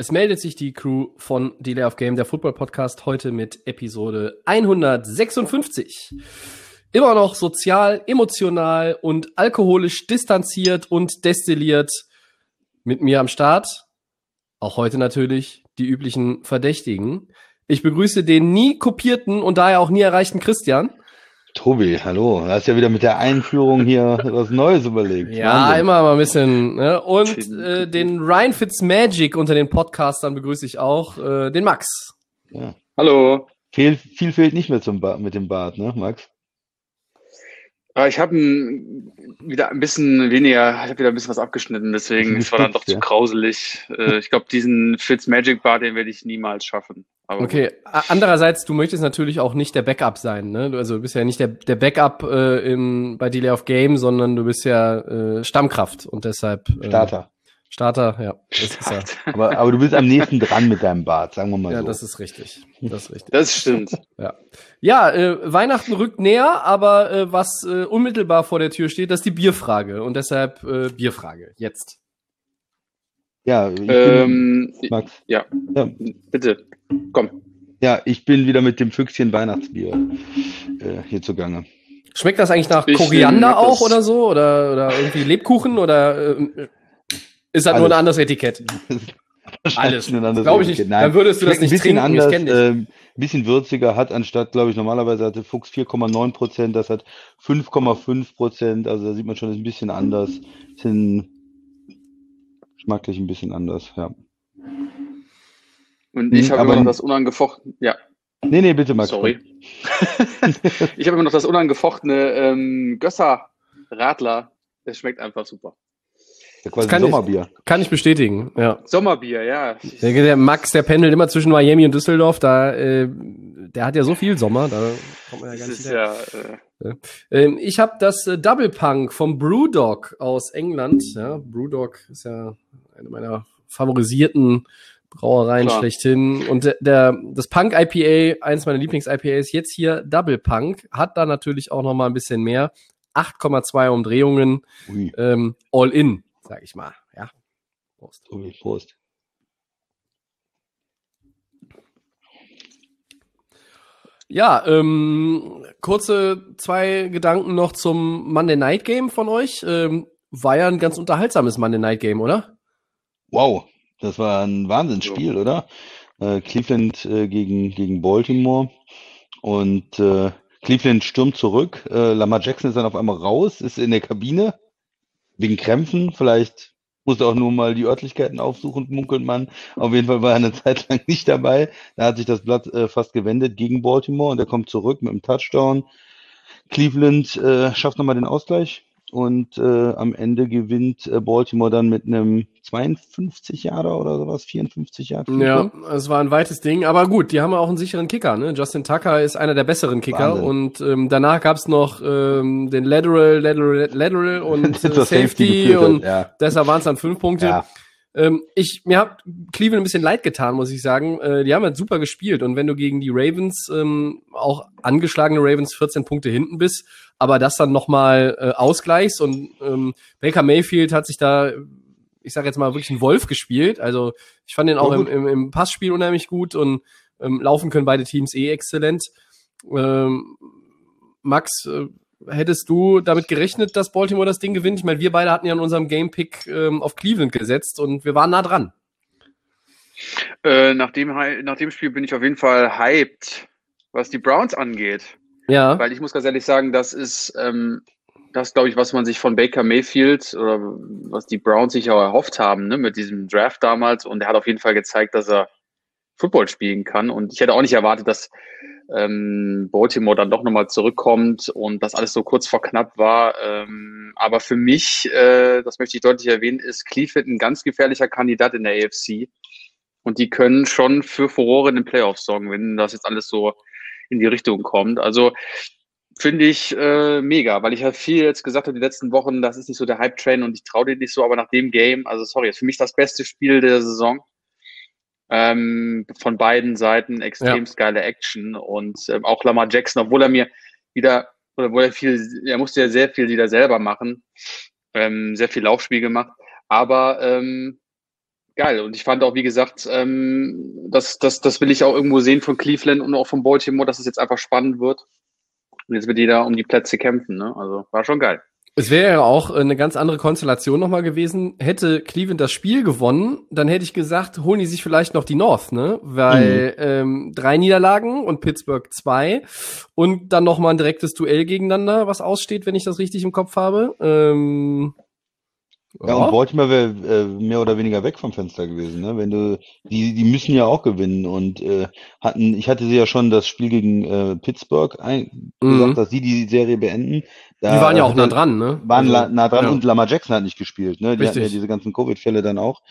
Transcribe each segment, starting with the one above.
Es meldet sich die Crew von Delay of Game, der Football Podcast, heute mit Episode 156. Immer noch sozial, emotional und alkoholisch distanziert und destilliert. Mit mir am Start. Auch heute natürlich die üblichen Verdächtigen. Ich begrüße den nie kopierten und daher auch nie erreichten Christian. Tobi, hallo. Du hast ja wieder mit der Einführung hier was Neues überlegt. Ja, Wahnsinn. immer mal ein bisschen. Ne? Und äh, den Ryan Fitzmagic unter den Podcastern begrüße ich auch, äh, den Max. Ja. Hallo. Viel, viel fehlt nicht mehr zum ba mit dem Bart, ne, Max? Äh, Ich habe wieder ein bisschen weniger, ich habe wieder ein bisschen was abgeschnitten, deswegen es war dann doch zu ja. grauselig. Äh, Ich glaube, diesen Fitzmagic Bar, den werde ich niemals schaffen. Aber Okay, andererseits, du möchtest natürlich auch nicht der Backup sein. Ne? Du- Also du bist ja nicht der, der Backup äh, in, bei Delay of Game, sondern du bist ja äh, Stammkraft und deshalb äh, Starter. Starter, ja. Das ist ja, Aber, aber du bist am nächsten dran mit deinem Bart, sagen wir mal ja, so. das ist richtig. Das ist richtig. Das stimmt. Ja, ja äh, Weihnachten rückt näher, aber äh, was äh, unmittelbar vor der Tür steht, das ist die Bierfrage. Und deshalb äh, Bierfrage. Jetzt. ja, ich bin, Ähm, Max. ja, Ja, bitte, komm. ja, ich bin wieder mit dem Füchschen Weihnachtsbier äh, hier zugange. Schmeckt das eigentlich nach Ich Koriander auch das- oder so? Oder, oder irgendwie Lebkuchen? Oder äh, ist das nur Alles. ein anderes Etikett? Alles. Ein anderes Glaub ich nicht. Nein, Dann würdest du das schmeckt nicht ein bisschen trinken, ich anders, dich. äh, ein bisschen würziger, hat anstatt, glaube ich, normalerweise hatte Fuchs 4,9 Prozent, das hat 5,5 Prozent, also da sieht man schon, das ist ein bisschen anders, bisschen geschmacklich ein bisschen anders, ja. Und ich Hm, habe immer noch das unangefochten, ja, Nee, nee, bitte, Max. sorry. ich habe immer noch das unangefochtene ähm, Gösser Radler. Es schmeckt einfach super. Ja, quasi Kann ich- Sommerbier. Kann ich bestätigen, ja. Sommerbier, ja. Der, der Max, der pendelt immer zwischen Miami und Düsseldorf, da, äh, der hat ja so viel Sommer, da kommt man ja Das gar nicht ja, äh, Ähm, ich habe das äh, Double Punk vom Brewdog aus England. Ja, Brewdog ist ja eine meiner favorisierten Brauereien Klar. schlechthin. Und der, der das Punk IPA, eins meiner Lieblings-IPAs, jetzt hier Double Punk, hat da natürlich auch noch mal ein bisschen mehr. 8,2 Umdrehungen, Ui, ähm, all in, sag ich mal. Ja. Prost. Tobi, Prost. Ja, ähm, kurze zwei Gedanken noch zum Monday Night Game von euch. Ähm, war ja ein ganz unterhaltsames Monday Night Game, oder? Wow, das war ein Wahnsinnsspiel, oder? Äh, Cleveland äh, gegen, gegen Baltimore und äh, Cleveland stürmt zurück. Äh, Lamar Jackson ist dann auf einmal raus, ist in der Kabine wegen Krämpfen. Vielleicht musste auch nur mal die Örtlichkeiten aufsuchen, munkelt man. Auf jeden Fall war er eine Zeit lang nicht dabei. Da hat sich das Blatt äh, fast gewendet gegen Baltimore und er kommt zurück mit einem Touchdown. Cleveland äh, schafft nochmal den Ausgleich und äh, am Ende gewinnt äh, Baltimore dann mit einem 52 Jahre oder sowas, 54 Jahre. Ja, es war ein weites Ding, aber gut, die haben auch einen sicheren Kicker. Ne? Justin Tucker ist einer der besseren Kicker Wahnsinn. und ähm, danach gab's noch ähm, den Lateral, Lateral, Lateral und äh, Safety, hat, und ja. deshalb waren es dann fünf Punkte. Ja. Ähm, ich, mir hat Cleveland ein bisschen leid getan, muss ich sagen. Äh, die haben halt super gespielt und wenn du gegen die Ravens, ähm, auch angeschlagene Ravens, 14 Punkte hinten bist, aber das dann nochmal äh, ausgleichst und ähm, Baker Mayfield hat sich da, ich sage jetzt mal, wirklich einen Wolf gespielt. Also ich fand den auch im, im, im Passspiel unheimlich gut und ähm, laufen können beide Teams eh exzellent. Ähm, Max, äh, hättest du damit gerechnet, dass Baltimore das Ding gewinnt? Ich meine, wir beide hatten ja in unserem Game-Pick ähm, auf Cleveland gesetzt und wir waren nah dran. Äh, nach, dem, nach dem Spiel bin ich auf jeden Fall hyped, was die Browns angeht. Ja, Weil ich muss ganz ehrlich sagen, das ist ähm, das, glaube ich, was man sich von Baker Mayfield oder was die Browns sich auch erhofft haben, ne, mit diesem Draft damals. Und er hat auf jeden Fall gezeigt, dass er Football spielen kann. Und ich hätte auch nicht erwartet, dass ähm, Baltimore dann doch nochmal zurückkommt und das alles so kurz vor knapp war. Ähm, aber für mich, äh, das möchte ich deutlich erwähnen, ist Cleveland ein ganz gefährlicher Kandidat in der AFC. und die können schon für Furore in den Playoffs sorgen, wenn das jetzt alles so in die Richtung kommt. Also finde ich äh, mega, weil ich halt viel jetzt gesagt habe die letzten Wochen, das ist nicht so der Hype-Train und ich traue dir nicht so, aber nach dem Game, also sorry, ist für mich das beste Spiel der Saison. Ähm, von beiden Seiten extremst ja. geile Action und ähm, auch Lamar Jackson, obwohl er mir wieder, oder obwohl er viel, er musste ja sehr viel wieder selber machen, ähm, sehr viel Laufspiel gemacht, aber ähm, geil. Und ich fand auch, wie gesagt, ähm, das, das, das will ich auch irgendwo sehen von Cleveland und auch von Baltimore, dass es jetzt einfach spannend wird. Und jetzt wird jeder um die Plätze kämpfen. Ne? Also war schon geil. Es wäre ja auch eine ganz andere Konstellation nochmal gewesen. Hätte Cleveland das Spiel gewonnen, dann hätte ich gesagt, holen die sich vielleicht noch die North, ne? Weil mhm. ähm, drei Niederlagen und Pittsburgh zwei und dann nochmal ein direktes Duell gegeneinander, was aussteht, wenn ich das richtig im Kopf habe. Ähm, ja, und Baltimore wäre äh, mehr oder weniger weg vom Fenster gewesen, ne? Wenn du, die, die müssen ja auch gewinnen und äh, hatten, ich hatte sie ja schon das Spiel gegen äh, Pittsburgh ein, mhm. gesagt, dass sie die Serie beenden. Da, die waren ja auch nah dran, ne? Waren also, nah dran ja. und Lamar Jackson hat nicht gespielt, ne? Die Richtig. hatten ja diese ganzen Covid-Fälle dann auch.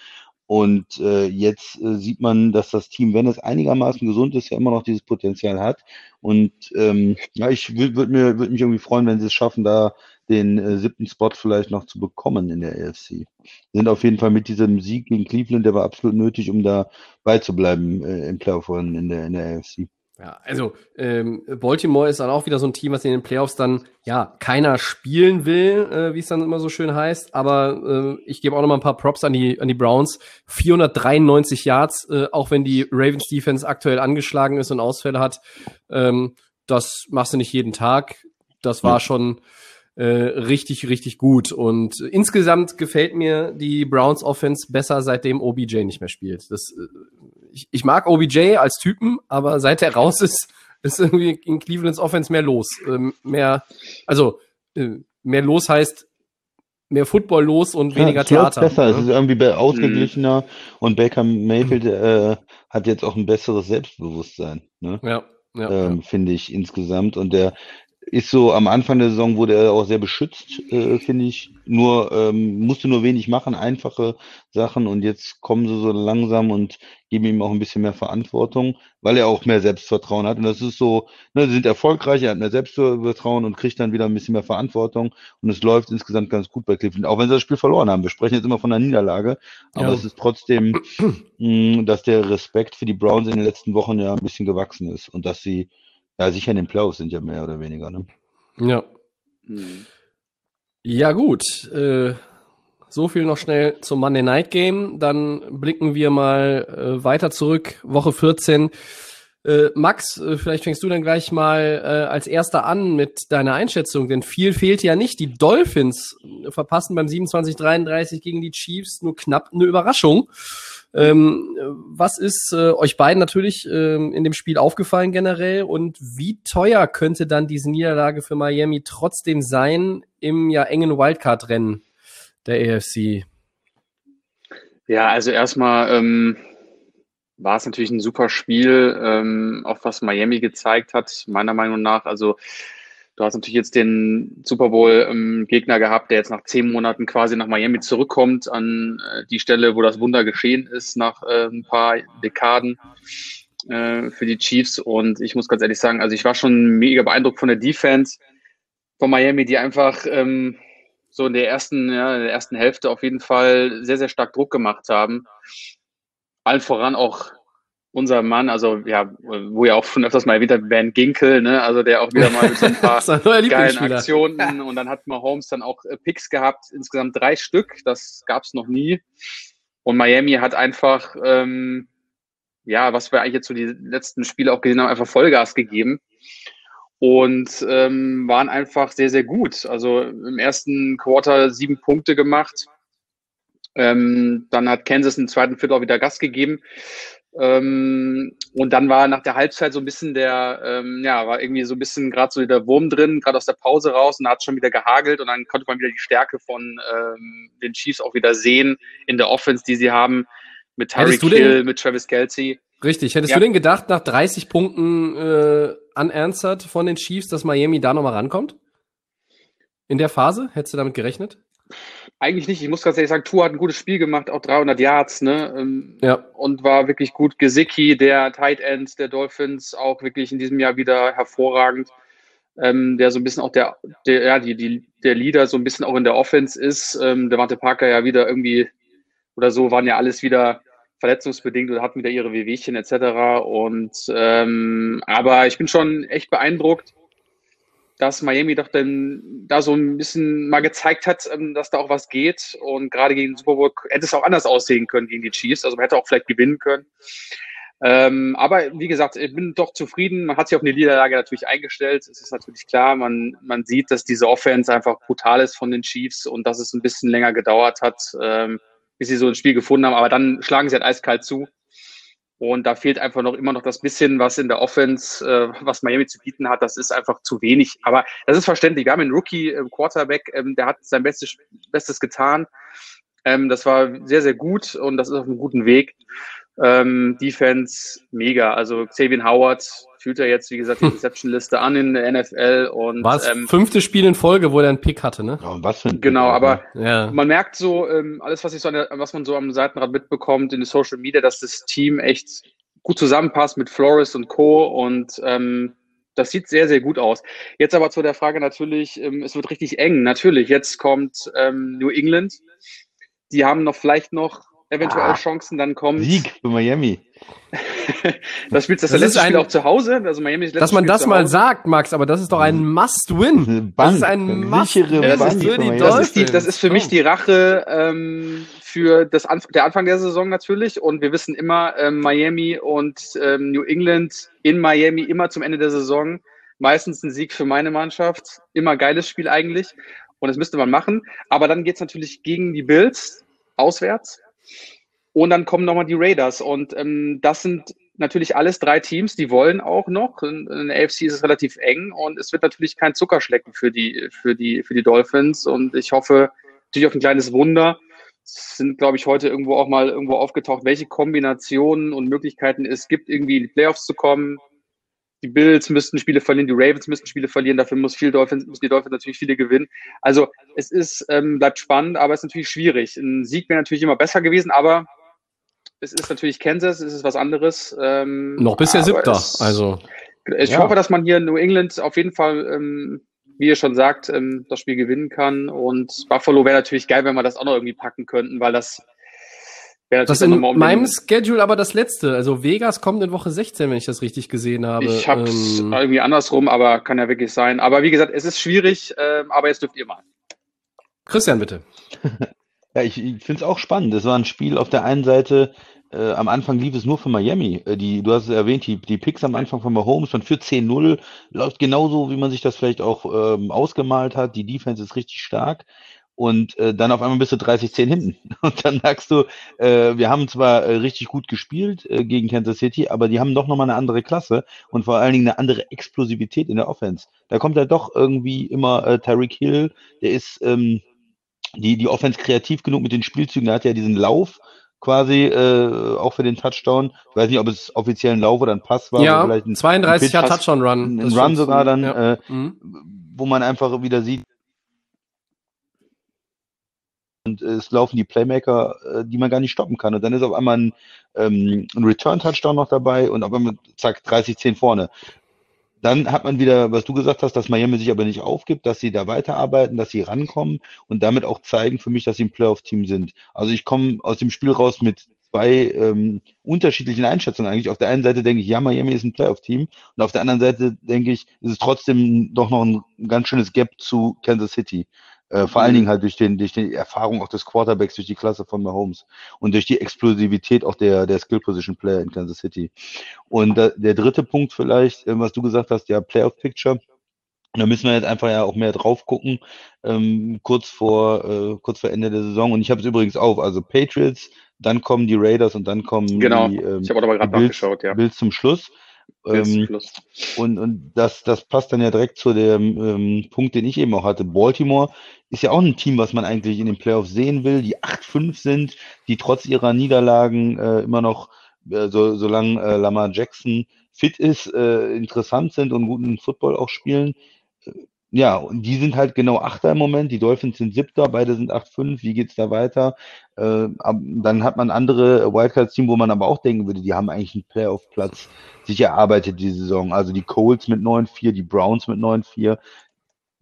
Und äh, jetzt äh, sieht man, dass das Team, wenn es einigermaßen gesund ist, ja immer noch dieses Potenzial hat. Und ähm, ja, ich würde würd mir würd mich irgendwie freuen, wenn sie es schaffen, da den äh, siebten Spot vielleicht noch zu bekommen in der AFC. Sind auf jeden Fall mit diesem Sieg gegen Cleveland, der war absolut nötig, um da beizubleiben äh, im Playoff in der, in der AFC. Ja, also ähm, Baltimore ist dann auch wieder so ein Team, was in den Playoffs dann ja keiner spielen will, äh, wie es dann immer so schön heißt. Aber äh, ich gebe auch noch mal ein paar Props an die an die Browns. 493 Yards, äh, auch wenn die Ravens Defense aktuell angeschlagen ist und Ausfälle hat. Ähm, das machst du nicht jeden Tag. Das war ja. schon äh, richtig, richtig gut. Und insgesamt gefällt mir die Browns Offense besser, seitdem OBJ nicht mehr spielt. Das, äh, ich, ich mag OBJ als Typen, aber seit er raus ist, ist irgendwie in Clevelands Offense mehr los. Ähm, mehr, also äh, mehr los heißt mehr Football los und ja, weniger Theater. besser, ne? es ist irgendwie ausgeglichener mhm. und Baker Mayfield äh, hat jetzt auch ein besseres Selbstbewusstsein. Ne? Ja. Ja, ähm, ja. finde ich insgesamt. Und der ist so am Anfang der Saison wurde er auch sehr beschützt, äh, finde ich. Nur ähm, musste nur wenig machen, einfache Sachen und jetzt kommen sie so langsam und geben ihm auch ein bisschen mehr Verantwortung, weil er auch mehr Selbstvertrauen hat. Und das ist so, ne, sie sind erfolgreich, er hat mehr Selbstvertrauen und kriegt dann wieder ein bisschen mehr Verantwortung und es läuft insgesamt ganz gut bei Cleveland, auch wenn sie das Spiel verloren haben. Wir sprechen jetzt immer von einer Niederlage, aber ja. es ist trotzdem, mh, dass der Respekt für die Browns in den letzten Wochen ja ein bisschen gewachsen ist und dass sie ja, sicher in den Playoffs sind ja mehr oder weniger, ne? Ja. Mhm. Ja, gut. Äh, so viel noch schnell zum Monday Night Game. Dann blicken wir mal äh, weiter zurück. Woche 14. Äh, Max, äh, vielleicht fängst du dann gleich mal äh, als erster an mit deiner Einschätzung, denn viel fehlt ja nicht. Die Dolphins verpassen beim 27-33 gegen die Chiefs nur knapp eine Überraschung. Ähm, was ist äh, euch beiden natürlich ähm, in dem Spiel aufgefallen generell und wie teuer könnte dann diese Niederlage für Miami trotzdem sein im ja engen Wildcard-Rennen der AFC? Ja, also erstmal ähm, war es natürlich ein super Spiel, ähm, auch was Miami gezeigt hat, meiner Meinung nach. Also Du hast natürlich jetzt den Super Bowl-Gegner ähm, gehabt, der jetzt nach zehn Monaten quasi nach Miami zurückkommt, an äh, die Stelle, wo das Wunder geschehen ist, nach äh, ein paar Dekaden äh, für die Chiefs. Und ich muss ganz ehrlich sagen, also ich war schon mega beeindruckt von der Defense von Miami, die einfach ähm, so in der ersten, ja, in der ersten Hälfte auf jeden Fall sehr, sehr stark Druck gemacht haben. Allen voran auch unser Mann, also ja, wo ja auch schon öfters mal erwähnt hat, Ben Ginkel, ne, also der auch wieder mal mit so ein paar geilen Aktionen und dann hat Mahomes dann auch äh, Picks gehabt, insgesamt drei Stück, das gab's noch nie. Und Miami hat einfach, ähm, ja, was wir eigentlich jetzt so die letzten Spiele auch gesehen haben, einfach Vollgas gegeben und ähm, waren einfach sehr, sehr gut. Also im ersten Quarter sieben Punkte gemacht. Ähm, dann hat Kansas im zweiten Viertel auch wieder Gas gegeben. Ähm, und dann war nach der Halbzeit so ein bisschen der, ähm, ja, war irgendwie so ein bisschen gerade so der Wurm drin, gerade aus der Pause raus und da hat schon wieder gehagelt und dann konnte man wieder die Stärke von ähm, den Chiefs auch wieder sehen in der Offense, die sie haben mit Tyreek Hill, mit Travis Kelsey. Richtig, hättest ja. du denn gedacht, nach 30 Punkten äh, unanswered von den Chiefs, dass Miami da nochmal rankommt? In der Phase? Hättest du damit gerechnet? Eigentlich nicht. Ich muss ganz ehrlich sagen, Tour hat ein gutes Spiel gemacht, auch 300 Yards, ne? Ähm, Ja. Und war wirklich gut. Gesicki, der Tight End der Dolphins, auch wirklich in diesem Jahr wieder hervorragend. Ähm, der so ein bisschen auch der, der, ja, die, die, der Leader so ein bisschen auch in der Offense ist. Ähm, der Wante Parker ja wieder irgendwie oder so, waren ja alles wieder verletzungsbedingt oder hatten wieder ihre Wehwehchen etc. Und ähm, aber ich bin schon echt beeindruckt, dass Miami doch dann da so ein bisschen mal gezeigt hat, ähm, dass da auch was geht. Und gerade gegen Super Bowl hätte es auch anders aussehen können gegen die Chiefs. Also man hätte auch vielleicht gewinnen können. Ähm, aber wie gesagt, ich bin doch zufrieden. Man hat sich auf eine Niederlage natürlich eingestellt. Es ist natürlich klar, man, man sieht, dass diese Offense einfach brutal ist von den Chiefs und dass es ein bisschen länger gedauert hat, ähm, bis sie so ein Spiel gefunden haben. Aber dann schlagen sie halt eiskalt zu. Und da fehlt einfach noch immer noch das bisschen, was in der Offense, äh, was Miami zu bieten hat. Das ist einfach zu wenig. Aber das ist verständlich. Wir haben einen Rookie äh, Quarterback, ähm, der hat sein Bestes, Bestes getan. Ähm, das war sehr, sehr gut und das ist auf einem guten Weg. Ähm, Defense mega. Also Xavier Howard führt er jetzt, wie gesagt, die Reception-Liste an in der NFL und War es ähm, fünfte Spiel in Folge, wo er einen Pick hatte, ne? Ja, und was für ein genau, Pick, aber Ja. man merkt so, ähm, alles, was ich so an der, was man so am Seitenrad mitbekommt in den Social Media, dass das Team echt gut zusammenpasst mit Flores und Co. Und ähm, das sieht sehr, sehr gut aus. Jetzt aber zu der Frage natürlich, ähm, es wird richtig eng. Natürlich, jetzt kommt ähm, New England. Die haben noch vielleicht noch eventuell Ah. Chancen, dann kommt Sieg für Miami. das Spiel, das, Das letzte Spiel ein- auch zu Hause. Also Miami ist Dass man das mal sagt, Max, aber das ist doch ein Must-Win. Eine Das ist ein Must Ja, das ist die. Das ist, die, das ist für mich die Rache ähm, für das Anf der Anfang der Saison natürlich. Und wir wissen immer, ähm, Miami und ähm, New England in Miami immer zum Ende der Saison. Meistens ein Sieg für meine Mannschaft. Immer geiles Spiel eigentlich. Und das müsste man machen. Aber dann geht's natürlich gegen die Bills auswärts. Und dann kommen nochmal die Raiders. Und ähm, das sind natürlich alles drei Teams, die wollen auch noch. In, in der AFC ist es relativ eng und es wird natürlich kein Zuckerschlecken für die, für die, für die Dolphins. Und ich hoffe natürlich auf ein kleines Wunder. Es sind, glaube ich, heute irgendwo auch mal irgendwo aufgetaucht, welche Kombinationen und Möglichkeiten es gibt, irgendwie in die Playoffs zu kommen. Die Bills müssten Spiele verlieren, die Ravens müssten Spiele verlieren, dafür muss viel Dolphins, müssen die Dolphins natürlich viele gewinnen. Also es ist, ähm, bleibt spannend, aber es ist natürlich schwierig. Ein Sieg wäre natürlich immer besser gewesen, aber es ist natürlich Kansas, es ist was anderes. Ähm, Noch bis der aber Siebter. es- Also, ich Ja. hoffe, dass man hier in New England auf jeden Fall, ähm, wie ihr schon sagt, ähm, das Spiel gewinnen kann. Und Buffalo wäre natürlich geil, wenn wir das auch noch irgendwie packen könnten, weil das wäre das natürlich in dann nochmal um meinem Schedule aber das letzte. Also Vegas kommt in Woche 16, wenn ich das richtig gesehen habe. Ich hab's Ähm, irgendwie andersrum, aber kann ja wirklich sein. Aber wie gesagt, es ist schwierig, ähm, aber jetzt dürft ihr mal. Christian, bitte. Ja, ich, ich finde es auch spannend. Das war ein Spiel auf der einen Seite, äh, am Anfang lief es nur für Miami. Äh, die, du hast es erwähnt, die, die Picks am Anfang von Mahomes, man führt 10-0, läuft genauso, wie man sich das vielleicht auch ähm, ausgemalt hat. Die Defense ist richtig stark. Und äh, dann auf einmal bist du 30-10 hinten. Und dann sagst du, äh, wir haben zwar äh, richtig gut gespielt äh, gegen Kansas City, aber die haben doch nochmal eine andere Klasse und vor allen Dingen eine andere Explosivität in der Offense. Da kommt ja doch irgendwie immer äh, Tyreek Hill, der ist ähm, die, die Offense kreativ genug mit den Spielzügen. Da hat er ja diesen Lauf quasi äh, auch für den Touchdown. Ich weiß nicht, ob es offiziell ein Lauf oder ein Pass war. ja, vielleicht ein, 32 Jahre Pitch- Touchdown-Run. ein, Run sogar dann, Ja. äh, Mhm. wo man einfach wieder sieht, und äh, es laufen die Playmaker, äh, die man gar nicht stoppen kann. Und dann ist auf einmal ein, ähm, ein Return-Touchdown noch dabei und auf einmal, zack, 30-10 vorne. Dann hat man wieder, was du gesagt hast, dass Miami sich aber nicht aufgibt, dass sie da weiterarbeiten, dass sie rankommen und damit auch zeigen für mich, dass sie ein Playoff-Team sind. Also ich komme aus dem Spiel raus mit zwei ähm, unterschiedlichen Einschätzungen eigentlich. Auf der einen Seite denke ich, ja, Miami ist ein Playoff-Team und auf der anderen Seite denke ich, ist es trotzdem doch noch ein ganz schönes Gap zu Kansas City. Äh, vor allen Dingen halt durch den, durch die Erfahrung auch des Quarterbacks, durch die Klasse von Mahomes und durch die Explosivität auch der, der Skill Position Player in Kansas City. Und da, der dritte Punkt vielleicht, äh, was du gesagt hast, ja, Playoff Picture. Da müssen wir jetzt einfach ja auch mehr drauf gucken, ähm, kurz vor äh, kurz vor Ende der Saison. Und ich habe es übrigens auf, also Patriots, dann kommen die Raiders und dann kommen Genau. die, ähm, Ich habe aber die gerade Bills, nachgeschaut, ja. Bills zum Schluss. Ähm, und, und das, das passt dann ja direkt zu dem ähm, Punkt, den ich eben auch hatte. Baltimore ist ja auch ein Team, was man eigentlich in den Playoffs sehen will, die 8-5 sind, die trotz ihrer Niederlagen äh, immer noch, äh, so, solange äh, Lamar Jackson fit ist, äh, interessant sind und guten Football auch spielen. Ja, und die sind halt genau Achter im Moment. Die Dolphins sind Siebter, beide sind 8-5. Wie geht's da weiter? Äh, dann hat man andere Wildcards-Team, wo man aber auch denken würde, die haben eigentlich einen Playoff-Platz sich erarbeitet die Saison. Also die Colts mit 9-4, die Browns mit 9-4.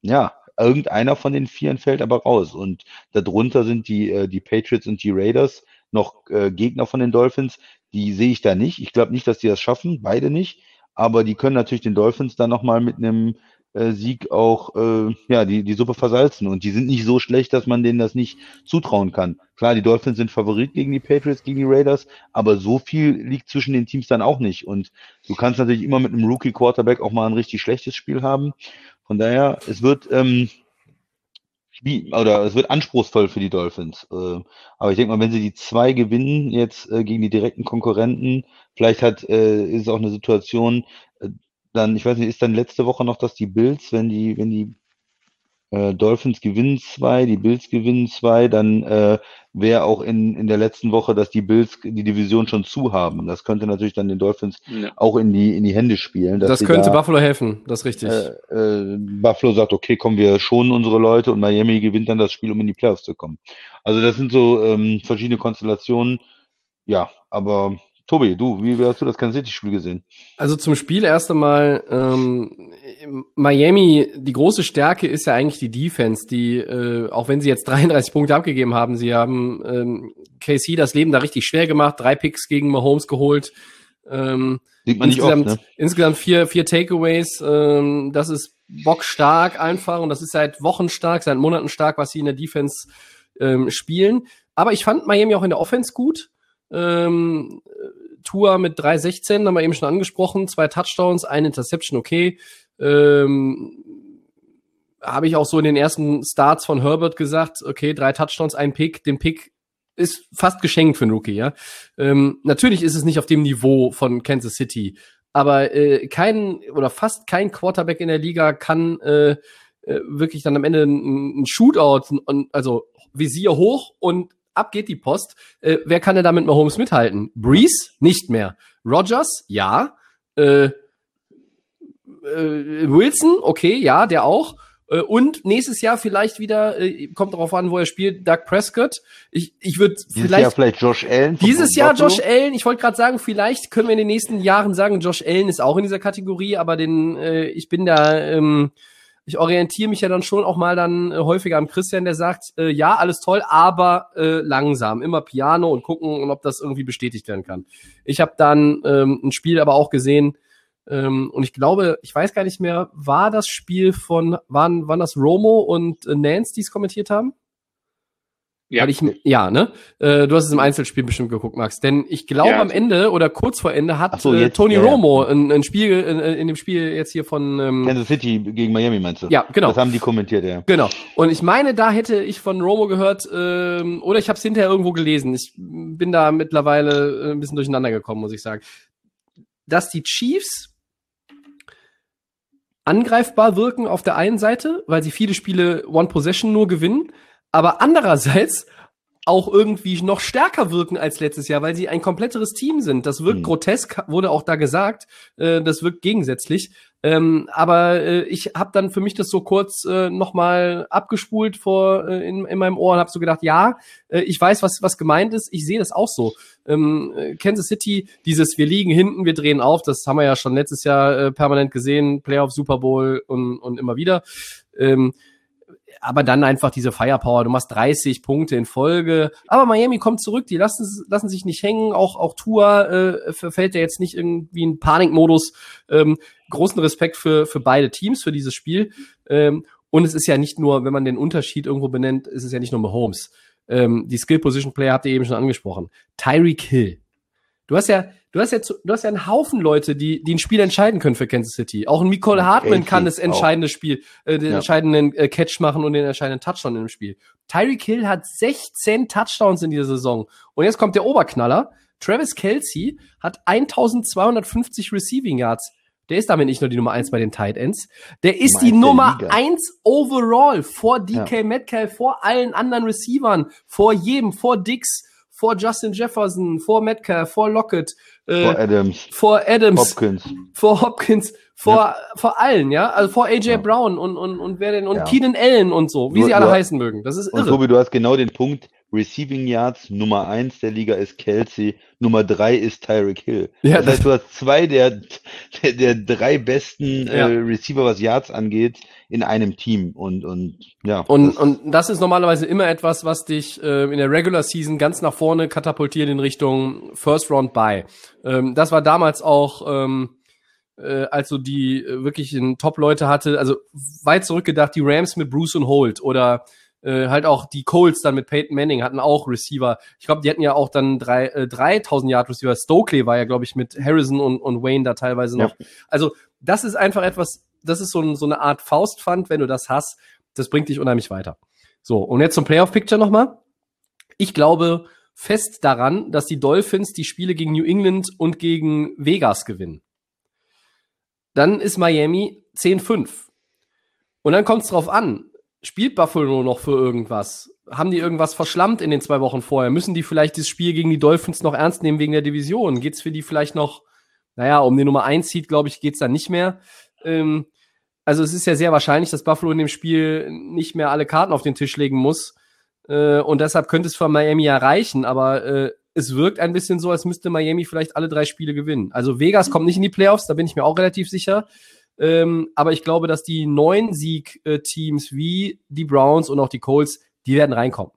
Ja, irgendeiner von den Vieren fällt aber raus. Und darunter sind die, äh, die Patriots und die Raiders noch äh, Gegner von den Dolphins. Die sehe ich da nicht. Ich glaube nicht, dass die das schaffen, beide nicht. Aber die können natürlich den Dolphins dann nochmal mit einem äh, Sieg auch äh, ja, die, die Suppe versalzen. Und die sind nicht so schlecht, dass man denen das nicht zutrauen kann. Klar, die Dolphins sind Favorit gegen die Patriots, gegen die Raiders, aber so viel liegt zwischen den Teams dann auch nicht. Und du kannst natürlich immer mit einem Rookie-Quarterback auch mal ein richtig schlechtes Spiel haben. Von daher, es wird ähm, oder es wird anspruchsvoll für die Dolphins. Äh, aber ich denke mal, wenn sie die zwei gewinnen jetzt äh, gegen die direkten Konkurrenten, vielleicht hat äh, ist es auch eine Situation, äh, dann, ich weiß nicht, ist dann letzte Woche noch, dass die Bills, wenn die, wenn die äh, Dolphins gewinnen zwei, die Bills gewinnen zwei, dann äh, wäre auch in, in der letzten Woche, dass die Bills die Division schon zu haben. Das könnte natürlich dann den Dolphins Ja. auch in die, in die Hände spielen. dass Das könnte da, Buffalo helfen, das ist richtig. äh, äh, Buffalo sagt, okay, kommen wir schonen unsere Leute und Miami gewinnt dann das Spiel, um in die Playoffs zu kommen. Also das sind so ähm, verschiedene Konstellationen. Ja, aber Tobi, du, wie, hast du das Kansas City-Spiel gesehen? Also zum Spiel erst einmal, ähm, Miami, die große Stärke ist ja eigentlich die Defense, die, äh, auch wenn sie jetzt 33 Punkte abgegeben haben, sie haben ähm, KC das Leben da richtig schwer gemacht, drei Picks gegen Mahomes geholt. Ähm, Sieht man nicht oft, insgesamt, ne? insgesamt vier, vier Takeaways. Ähm, das ist bockstark einfach und das ist seit Wochen stark, seit Monaten stark, was sie in der Defense ähm, spielen. Aber ich fand Miami auch in der Offense gut. Ähm, Tour mit 3,16, haben wir eben schon angesprochen, zwei Touchdowns, eine Interception, okay. Ähm, Habe ich auch so in den ersten Starts von Herbert gesagt, okay, drei Touchdowns, ein Pick, den Pick ist fast geschenkt für einen Rookie, ja. Ähm, natürlich ist es nicht auf dem Niveau von Kansas City, aber äh, kein oder fast kein Quarterback in der Liga kann äh, äh, wirklich dann am Ende ein, ein Shootout, ein, also Visier hoch und ab geht die Post. Äh, wer kann denn da mit Mahomes mithalten? Breeze? Nicht mehr. Rogers? Ja. Äh, äh, Wilson? Okay, ja, der auch. Äh, Und nächstes Jahr vielleicht wieder, äh, kommt darauf an, wo er spielt, Doug Prescott. Ich, ich würde vielleicht Jahr vielleicht Josh Allen. dieses Jahr Buffalo. Josh Allen, ich wollte gerade sagen, vielleicht können wir in den nächsten Jahren sagen, Josh Allen ist auch in dieser Kategorie, aber den, äh, ich bin da, ähm, ich orientiere mich ja dann schon auch mal dann äh, häufiger am Christian, der sagt, äh, ja, alles toll, aber äh, langsam, immer Piano und gucken, ob das irgendwie bestätigt werden kann. Ich habe dann ähm, ein Spiel aber auch gesehen, ähm, und ich glaube, ich weiß gar nicht mehr, war das Spiel von, waren, waren das Romo und äh, Nance, die es kommentiert haben? Ja. Weil ich, ja, ne? Äh, du hast es im Einzelspiel bestimmt geguckt, Max. Denn ich glaube, Ja, am Ende oder kurz vor Ende hat so, äh, jetzt, Tony ja. Romo ein, ein Spiel in, in dem Spiel jetzt hier von ähm, Kansas City gegen Miami meinst du? Ja, genau. Das haben die kommentiert, ja. Genau. Und ich meine, da hätte ich von Romo gehört, ähm, oder ich habe es hinterher irgendwo gelesen. Ich bin da mittlerweile äh, ein bisschen durcheinander gekommen, muss ich sagen. Dass die Chiefs angreifbar wirken auf der einen Seite, weil sie viele Spiele One Possession nur gewinnen, aber andererseits auch irgendwie noch stärker wirken als letztes Jahr, weil sie ein kompletteres Team sind. Das wirkt Hm. grotesk, wurde auch da gesagt. Äh, das wirkt gegensätzlich. Ähm, aber äh, ich habe dann für mich das so kurz äh, nochmal abgespult vor äh, in, in meinem Ohr und habe so gedacht, ja, äh, ich weiß, was was gemeint ist. Ich sehe das auch so. Ähm, äh, Kansas City, dieses wir liegen hinten, wir drehen auf, das haben wir ja schon letztes Jahr äh, permanent gesehen, Playoff, Super Bowl und, und immer wieder. Ähm, aber dann einfach diese Firepower. Du machst 30 Punkte in Folge. Aber Miami kommt zurück. Die lassen, lassen sich nicht hängen. Auch, auch Tua äh, verfällt ja jetzt nicht irgendwie in Panikmodus. Ähm, großen Respekt für, für beide Teams, für dieses Spiel. Ähm, und es ist ja nicht nur, wenn man den Unterschied irgendwo benennt, ist es ja nicht nur Mahomes. Ähm, die Skill Position Player habt ihr eben schon angesprochen. Tyreek Hill. Du hast ja, du hast ja, du hast ja einen Haufen Leute, die, die ein Spiel entscheiden können für Kansas City. Auch ein Nicole Hartman kann das auch. entscheidende Spiel, äh, den Ja. entscheidenden äh, Catch machen und den entscheidenden Touchdown im Spiel. Tyreek Hill hat 16 Touchdowns in dieser Saison. Und jetzt kommt der Oberknaller. Travis Kelsey hat 1250 Receiving Yards. Der ist damit nicht nur die Nummer eins bei den Tight Ends. Der ist die Nummer Liga. eins overall vor DK Ja. Metcalf, vor allen anderen Receivern, vor jedem, vor Dix, vor Justin Jefferson, vor Metcalf, vor Lockett, äh, Vor Adams, vor Adams, Hopkins. vor Hopkins, vor, vor allen, ja, also vor AJ Ja. Brown und, und, und wer denn, und Ja. Keenan Allen und so, wie Nur- sie alle nur- heißen mögen. Das ist Und irre. Tobi, du hast genau den Punkt. Receiving Yards Nummer eins der Liga ist Kelsey, Nummer drei ist Tyreek Hill. Ja, das heißt, du hast zwei der, der, der drei besten Ja. äh, Receiver, was Yards angeht, in einem Team. Und, und ja. Und, das- und das ist normalerweise immer etwas, was dich äh, in der Regular Season ganz nach vorne katapultiert in Richtung First Round Bye. Ähm, das war damals auch, ähm, äh, als du die äh, wirklich in Top-Leute hatte, also weit zurückgedacht, die Rams mit Bruce und Holt oder äh, halt auch die Colts dann mit Peyton Manning hatten auch Receiver. Ich glaube, die hatten ja auch dann drei, äh, 3000 Yard Receiver. Stokely war ja, glaube ich, mit Harrison und, und Wayne da teilweise noch. Also das ist einfach etwas, das ist so, ein, so eine Art Faustpfand, wenn du das hast, das bringt dich unheimlich weiter. So, und jetzt zum Playoff-Picture nochmal. Ich glaube fest daran, dass die Dolphins die Spiele gegen New England und gegen Vegas gewinnen. Dann ist Miami 10-5. Und dann kommt es drauf an, spielt Buffalo noch für irgendwas? Haben die irgendwas verschlammt in den zwei Wochen vorher? Müssen die vielleicht das Spiel gegen die Dolphins noch ernst nehmen wegen der Division? Geht's für die vielleicht noch, naja, um die Nummer 1 Seed, glaube ich, geht's dann nicht mehr. Ähm, also es ist ja sehr wahrscheinlich, dass Buffalo in dem Spiel nicht mehr alle Karten auf den Tisch legen muss. Äh, und deshalb könnte es für Miami ja reichen, aber äh, es wirkt ein bisschen so, als müsste Miami vielleicht alle drei Spiele gewinnen. Also Vegas kommt nicht in die Playoffs, da bin ich mir auch relativ sicher. Ähm, aber ich glaube, dass die neuen Sieg-Teams wie die Browns und auch die Colts, die werden reinkommen.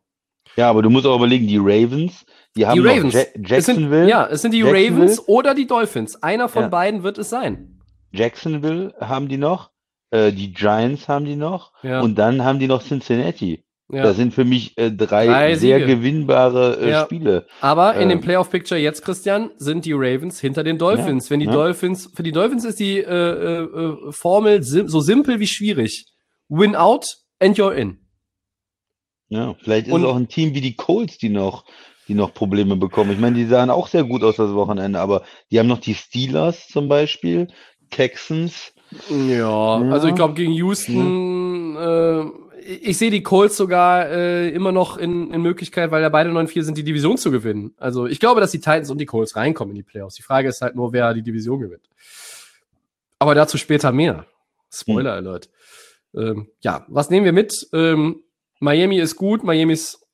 ja, aber du musst auch überlegen, die Ravens, die haben die noch Ravens. Ja Es sind, Jacksonville, ja, es sind die Jacksonville. Ravens oder die Dolphins. Einer von Ja. beiden wird es sein. Jacksonville haben die noch, äh, die Giants haben die noch Ja. und dann haben die noch Cincinnati. Ja. Das sind für mich äh, drei, Drei sehr gewinnbare äh, Ja. Spiele. Aber in dem Ähm. Playoff-Picture jetzt, Christian, sind die Ravens hinter den Dolphins. Wenn die ja. Dolphins, für die Dolphins ist die äh, äh, äh, Formel sim so simpel wie schwierig. Win out and you're in. Ja, vielleicht ist Und- es auch ein Team wie die Colts, die noch, die noch Probleme bekommen. Ich meine, die sahen auch sehr gut aus das Wochenende, aber die haben noch die Steelers zum Beispiel, Texans. Ja, Ja. also ich glaube gegen Houston, äh, ich, sehe die Colts sogar äh, immer noch in, in Möglichkeit, weil ja beide 9-4 sind, die Division zu gewinnen. Also ich glaube, dass die Titans und die Colts reinkommen in die Playoffs. Die Frage ist halt nur, wer die Division gewinnt. Aber dazu später mehr. Spoiler Alert. Ähm, ja, was nehmen wir mit? Ähm, Miami ist gut, Miami ist,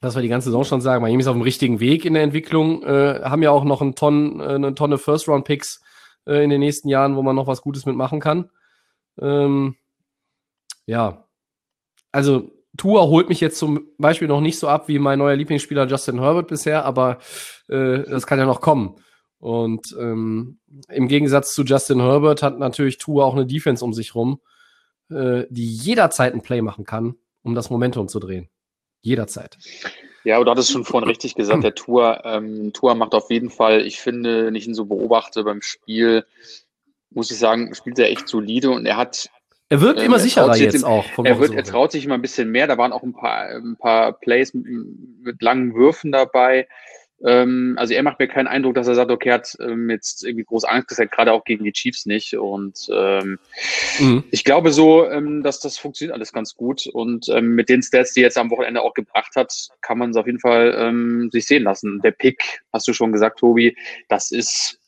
was wir die ganze Saison schon sagen, Miami ist auf dem richtigen Weg in der Entwicklung, äh, haben ja auch noch einen Ton, äh, eine Tonne First-Round-Picks äh, in den nächsten Jahren, wo man noch was Gutes mitmachen kann. Ähm, ja, also Tua holt mich jetzt zum Beispiel noch nicht so ab wie mein neuer Lieblingsspieler Justin Herbert bisher, aber äh, das kann ja noch kommen. Und ähm, im Gegensatz zu Justin Herbert hat natürlich Tua auch eine Defense um sich rum, äh, die jederzeit ein Play machen kann, um das Momentum zu drehen. Jederzeit. Ja, du hattest schon vorhin richtig gesagt, der Tour, ähm, Tour macht auf jeden Fall, ich finde, wenn ich ihn so beobachte beim Spiel, muss ich sagen, spielt er echt solide und er hat, Er wirkt Ähm, immer er sicherer jetzt jetzt- auch. Vom er, wird, er traut sich immer ein bisschen mehr, da waren auch ein paar, ein paar Plays mit, mit langen Würfen dabei. Ähm, also er macht mir keinen Eindruck, dass er sagt, okay, er hat ähm, jetzt irgendwie groß Angst gesagt, gerade auch gegen die Chiefs nicht. Und ähm, Mhm. ich glaube so, ähm, dass das funktioniert alles ganz gut. Und ähm, mit den Stats, die er jetzt am Wochenende auch gebracht hat, kann man es auf jeden Fall sich sehen lassen. Der Pick, hast du schon gesagt, Tobi, das ist,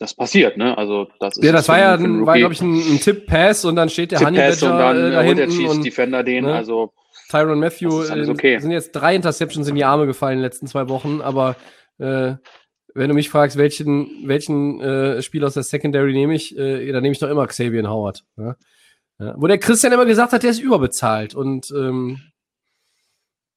das passiert, ne? Also das ist Ja, das war ja, ein, war, glaube ich, ein, ein Tipp-Pass und dann steht der Honey Pass und Badger dann äh, da holt der hinten Chiefs und Defender den. ne? Also Tyron Matthew äh, okay. sind jetzt drei Interceptions in die Arme gefallen in den letzten zwei Wochen, aber äh, wenn du mich fragst, welchen, welchen äh, Spieler aus der Secondary nehme ich, äh, dann nehme ich doch immer Xavier Howard. Ja? Ja. Wo der Christian immer gesagt hat, der ist überbezahlt. Und ähm,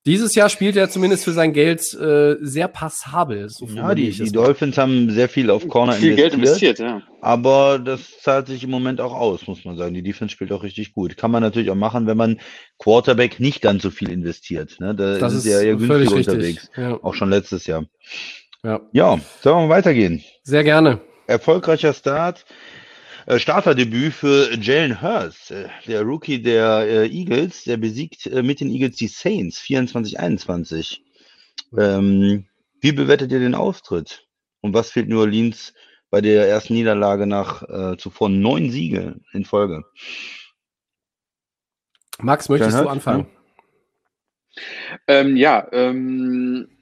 dieses Jahr spielt er zumindest für sein Geld äh, sehr passabel. So Ja, die, die. Dolphins haben sehr viel auf Corner viel Geld investiert, investiert, ja. aber das zahlt sich im Moment auch aus, muss man sagen. Die Defense spielt auch richtig gut. Kann man natürlich auch machen, wenn man Quarterback nicht ganz so viel investiert. Ne? Da Das ist sie ja eher richtig. unterwegs. Ja. Auch schon letztes Jahr. ja, Ja, sollen wir mal weitergehen? sehr gerne. Erfolgreicher Start. Äh, Starterdebüt für Jalen Hurst, äh, der Rookie der äh, Eagles, der besiegt mit den Eagles die Saints 24-21. Ähm, wie bewertet ihr den Auftritt? Und was fehlt New Orleans bei der ersten Niederlage nach äh, zuvor neun Siege in Folge? Max, möchtest Jalen du Hurts, anfangen? Ähm, ja, ähm,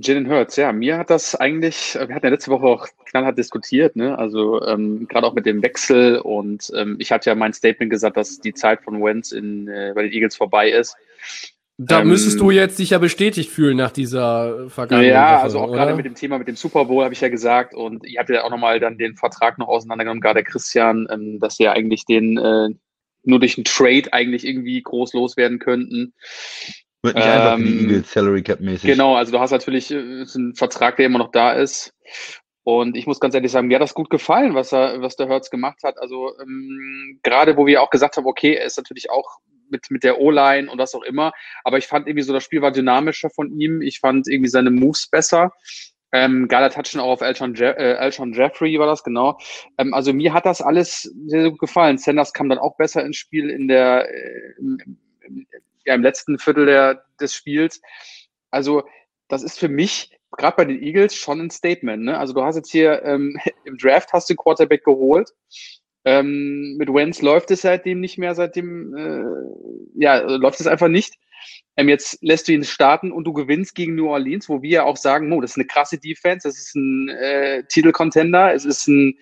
Jalen Hurts, ja, mir hat das eigentlich, wir hatten ja letzte Woche auch knallhart diskutiert, ne? Also ähm, gerade auch mit dem Wechsel und ähm, ich hatte ja mein Statement gesagt, dass die Zeit von Wentz in, äh, bei den Eagles vorbei ist. Da Ähm, müsstest du jetzt dich ja bestätigt fühlen nach dieser vergangenen Ja, Woche, also auch gerade mit dem Thema mit dem Super Bowl habe ich ja gesagt und ihr habt ja auch nochmal dann den Vertrag noch auseinandergenommen, gerade der Christian, ähm, dass ja eigentlich den äh, nur durch einen Trade eigentlich irgendwie groß loswerden könnten. Wird nicht einfach für die Ähm, Eagles Salary Cap mäßig. Genau, also du hast natürlich äh, ist ein Vertrag, der immer noch da ist. Und ich muss ganz ehrlich sagen, mir hat das gut gefallen, was er, was der Hertz gemacht hat. Also ähm, gerade wo wir auch gesagt haben, okay, er ist natürlich auch mit, mit der O-Line und was auch immer. Aber ich fand irgendwie so, das Spiel war dynamischer von ihm. Ich fand irgendwie seine Moves besser. Ähm, geiler Touchdown auch auf Elton, Je äh, Elton Jeffrey war das, genau. Ähm, also mir hat das alles sehr, sehr gut gefallen. Sanders kam dann auch besser ins Spiel in der, äh, im, ja, im letzten Viertel der, des Spiels. Also das ist für mich gerade bei den Eagles schon ein Statement. Ne? Also du hast jetzt hier ähm, im Draft hast du Quarterback geholt. Ähm, mit Wentz läuft es seitdem nicht mehr, seitdem äh, ja läuft es einfach nicht. Ähm, jetzt lässt du ihn starten und du gewinnst gegen New Orleans, wo wir ja auch sagen, oh, das ist eine krasse Defense, das ist ein äh, Titelcontender, es ist ein,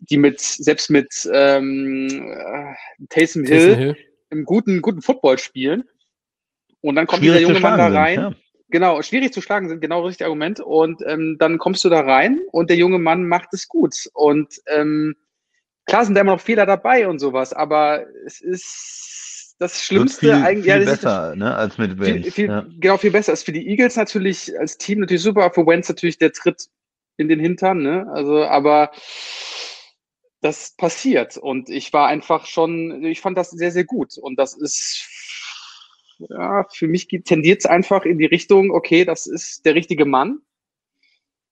die mit selbst mit ähm, äh, Taysom Hill, Taysom Hill. im guten guten Football spielen. Und dann kommt dieser Schwierig zu junge Mann da rein. sind, ja. Genau, schwierig zu schlagen sind genau richtig Argument. Und ähm, dann kommst du da rein und der junge Mann macht es gut. Und ähm, klar sind da immer noch Fehler dabei und sowas, aber es ist das Schlimmste viel, eigentlich. viel ja, das ist besser, ne, als mit Wentz. viel, ja. Genau, viel besser. Ist für die Eagles natürlich als Team natürlich super, für Wentz natürlich der Tritt in den Hintern, ne? Also, aber das passiert und ich war einfach schon, ich fand das sehr, sehr gut und das ist, ja, für mich tendiert es einfach in die Richtung, okay, das ist der richtige Mann.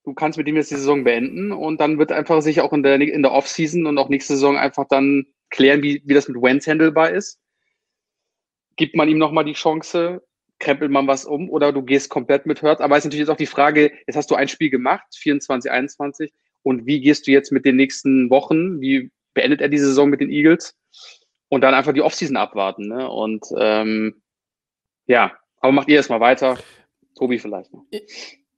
Du kannst mit ihm jetzt die Saison beenden und dann wird einfach sich auch in der, in der Offseason und auch nächste Saison einfach dann klären, wie, wie das mit Wentz handelbar ist. Gibt man ihm nochmal die Chance, krempelt man was um oder du gehst komplett mit Hurt. Aber es ist natürlich jetzt auch die Frage, jetzt hast du ein Spiel gemacht, 24, 21, und wie gehst du jetzt mit den nächsten Wochen? Wie beendet er die Saison mit den Eagles? Und dann einfach die Offseason abwarten. Ne? Und ähm, ja, aber macht ihr erstmal weiter. Tobi vielleicht noch.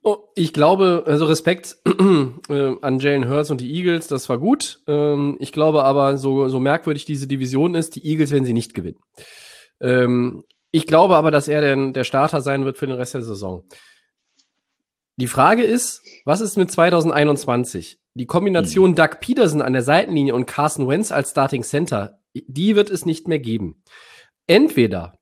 Oh, ich glaube, also Respekt äh, an Jalen Hurts und die Eagles, das war gut. Ähm, ich glaube aber, so, so merkwürdig diese Division ist, die Eagles werden sie nicht gewinnen. Ähm, ich glaube aber, dass er der, der Starter sein wird für den Rest der Saison. Die Frage ist, was ist mit 2021? Die Kombination Doug Peterson an der Seitenlinie und Carson Wentz als Starting Center, die wird es nicht mehr geben. Entweder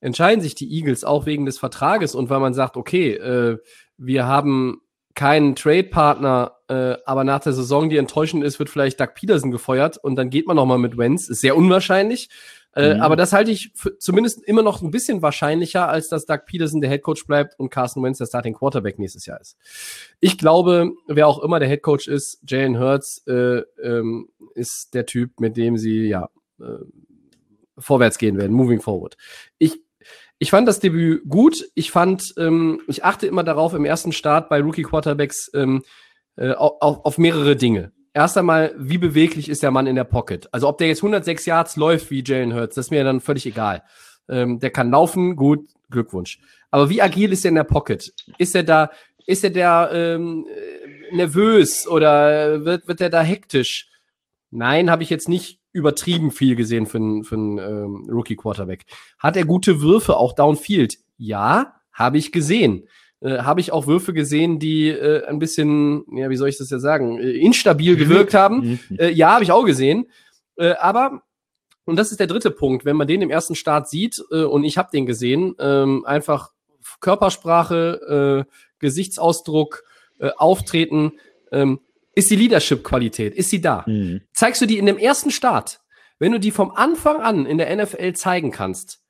entscheiden sich die Eagles auch wegen des Vertrages und weil man sagt, okay, äh, wir haben keinen Trade-Partner, äh, aber nach der Saison, die enttäuschend ist, wird vielleicht Doug Peterson gefeuert und dann geht man noch mal mit Wentz. Ist sehr unwahrscheinlich. Äh, Mhm. Aber das halte ich für zumindest immer noch ein bisschen wahrscheinlicher, als dass Doug Peterson der Headcoach bleibt und Carson Wentz der Starting Quarterback nächstes Jahr ist. Ich glaube, wer auch immer der Headcoach ist, Jalen Hurts äh, ähm, ist der Typ, mit dem sie ja äh, vorwärts gehen werden, moving forward. Ich ich fand das Debüt gut. Ich fand, ähm, ich achte immer darauf im ersten Start bei Rookie Quarterbacks ähm, äh, auf, auf mehrere Dinge. Erst einmal, wie beweglich ist der Mann in der Pocket? Also ob der jetzt 106 Yards läuft wie Jalen Hurts, das ist mir dann völlig egal. Ähm, der kann laufen, gut, Glückwunsch. Aber wie agil ist er in der Pocket? Ist er da, ist er da ähm, äh, nervös oder wird, wird er da hektisch? Nein, habe ich jetzt nicht übertrieben viel gesehen für einen für einen, ähm, Rookie-Quarterback. Hat er gute Würfe, auch downfield? Ja, habe ich gesehen. Äh, habe ich auch Würfe gesehen, die äh, ein bisschen, ja, wie soll ich das ja sagen, äh, instabil gewirkt haben? Mhm. Äh, ja, habe ich auch gesehen. Äh, aber, und das ist der dritte Punkt, wenn man den im ersten Start sieht, äh, und ich habe den gesehen, ähm, einfach Körpersprache, äh, Gesichtsausdruck, äh, Auftreten, ähm, ist die Leadership-Qualität, ist sie da? Mhm. Zeigst du die in dem ersten Start, wenn du die vom Anfang an in der NFL zeigen kannst,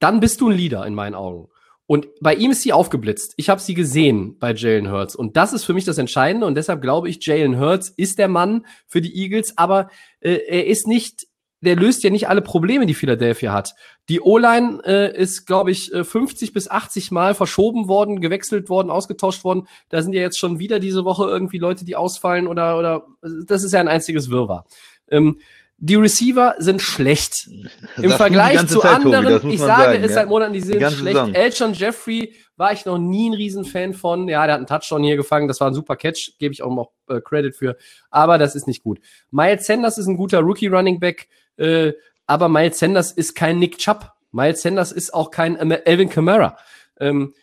dann bist du ein Leader in meinen Augen. Und bei ihm ist sie aufgeblitzt. Ich habe sie gesehen bei Jalen Hurts. Und das ist für mich das Entscheidende. Und deshalb glaube ich, Jalen Hurts ist der Mann für die Eagles. Aber äh, er ist nicht, der löst ja nicht alle Probleme, die Philadelphia hat. Die O-Line äh, ist, glaube ich, äh, 50 bis 80 Mal verschoben worden, gewechselt worden, ausgetauscht worden. Da sind ja jetzt schon wieder diese Woche irgendwie Leute, die ausfallen oder, oder das ist ja ein einziges Wirrwarr. Ähm, die Receiver sind schlecht. Im die Vergleich zu Zeit, Tobi, anderen, muss ich sage sagen, es ja. seit Monaten, die sind ganze schlecht. Saison. Elton Jeffrey war ich noch nie ein Riesenfan von. Ja, der hat einen Touchdown hier gefangen, das war ein super Catch, gebe ich auch noch äh, Credit für. Aber das ist nicht gut. Miles Sanders ist ein guter Rookie Running Back, äh, aber Miles Sanders ist kein Nick Chubb. Miles Sanders ist auch kein Elvin Kamara. Ähm,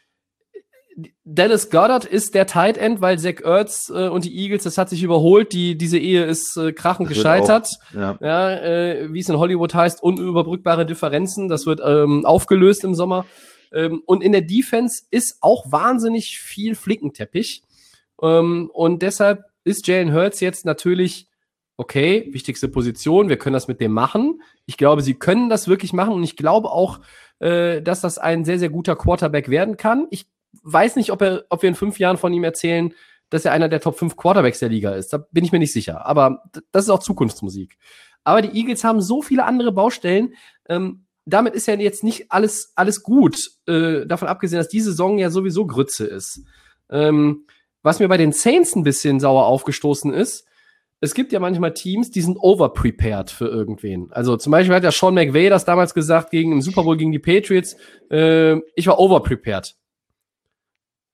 Dallas Goddard ist der Tight End, weil Zach Ertz äh, und die Eagles, das hat sich überholt. Die, diese Ehe ist äh, krachend Das gescheitert. auch- ja. Ja, äh, wie es in Hollywood heißt, unüberbrückbare Differenzen. Das wird ähm, aufgelöst im Sommer. Ähm, und in der Defense ist auch wahnsinnig viel Flickenteppich. Ähm, und deshalb ist Jalen Hurts jetzt natürlich okay, wichtigste Position. Wir können das mit dem machen. Ich glaube, sie können das wirklich machen. Und ich glaube auch, äh, dass das ein sehr, sehr guter Quarterback werden kann. Ich weiß nicht, ob, er, ob wir in fünf Jahren von ihm erzählen, dass er einer der Top 5 Quarterbacks der Liga ist. Da bin ich mir nicht sicher. Aber das ist auch Zukunftsmusik. Aber die Eagles haben so viele andere Baustellen. Ähm, damit ist ja jetzt nicht alles, alles gut. Äh, davon abgesehen, dass diese Saison ja sowieso Grütze ist. Ähm, was mir bei den Saints ein bisschen sauer aufgestoßen ist, es gibt ja manchmal Teams, die sind overprepared für irgendwen. Also zum Beispiel hat ja Sean McVay das damals gesagt gegen im Super Bowl gegen die Patriots. Äh, ich war overprepared.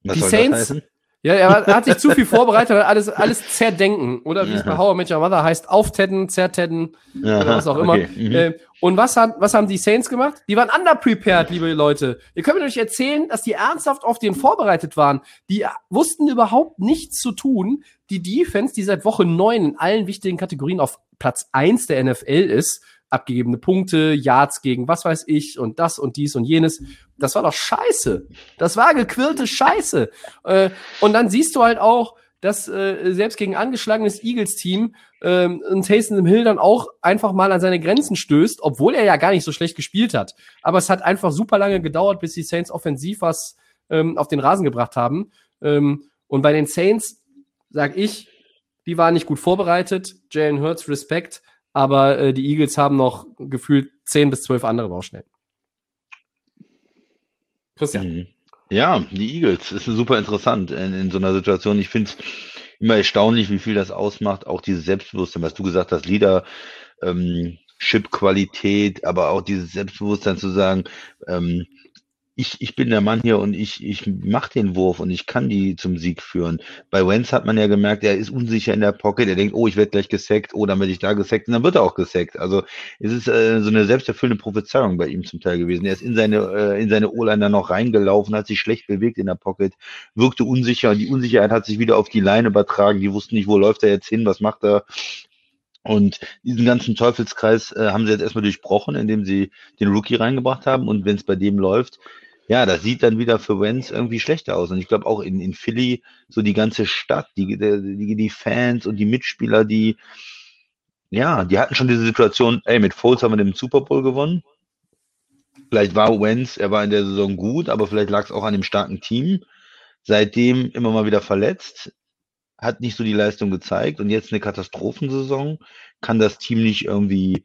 Was Die Saints-? Ja, er hat- sich zu viel vorbereitet, hat alles, alles zerdenken. Oder wie es bei. How I Met Your Mother heißt, auftedden, zertedden Aha, oder was auch immer. okay, mhm. Äh, und was, hat, was haben die Saints gemacht? Die waren underprepared, liebe Leute. Ihr könnt mir nicht erzählen, dass die ernsthaft auf den vorbereitet waren. Die wussten überhaupt nichts zu tun. Die Defense, die seit Woche 9 in allen wichtigen Kategorien auf Platz 1 der NFL ist, abgegebene Punkte, Yards gegen was weiß ich und das und dies und jenes. Das war doch scheiße. Das war gequirlte Scheiße. Äh, und dann siehst du halt auch, dass äh, selbst gegen angeschlagenes Eagles-Team ähm, ein Taysom Hill dann auch einfach mal an seine Grenzen stößt, obwohl er ja gar nicht so schlecht gespielt hat. Aber es hat einfach super lange gedauert, bis die Saints offensiv was ähm, auf den Rasen gebracht haben. Ähm, und bei den Saints, sag ich, die waren nicht gut vorbereitet. Jalen Hurts, Respekt. Aber äh, die Eagles haben noch gefühlt 10 bis 12 andere Baustellen. Christian. Mhm. Ja, die Eagles ist super interessant in, in so einer Situation. Ich finde es immer erstaunlich, wie viel das ausmacht. Auch dieses Selbstbewusstsein, was du gesagt hast, Leader, ähm, Chip-Qualität, aber auch dieses Selbstbewusstsein zu sagen, ähm, ich, ich bin der Mann hier und ich, ich mache den Wurf und ich kann die zum Sieg führen. Bei Wentz hat man ja gemerkt, er ist unsicher in der Pocket, er denkt, oh, ich werde gleich gesackt, oh, dann werde ich da gesackt und dann wird er auch gesackt. Also es ist äh, so eine selbsterfüllende Prophezeiung bei ihm zum Teil gewesen. Er ist in seine, äh, in seine O-Line dann noch reingelaufen, hat sich schlecht bewegt in der Pocket, wirkte unsicher und die Unsicherheit hat sich wieder auf die Line übertragen. Die wussten nicht, wo läuft er jetzt hin, was macht er. Und diesen ganzen Teufelskreis äh, haben sie jetzt erstmal durchbrochen, indem sie den Rookie reingebracht haben. Und wenn es bei dem läuft, ja, das sieht dann wieder für Wenz irgendwie schlechter aus. Und ich glaube auch in, in Philly, so die ganze Stadt, die, die, die Fans und die Mitspieler, die, ja, die hatten schon diese Situation, ey, mit Foles haben wir den Super Bowl gewonnen. Vielleicht war Wenz, er war in der Saison gut, aber vielleicht lag es auch an dem starken Team. Seitdem immer mal wieder verletzt, hat nicht so die Leistung gezeigt und jetzt eine Katastrophensaison, kann das Team nicht irgendwie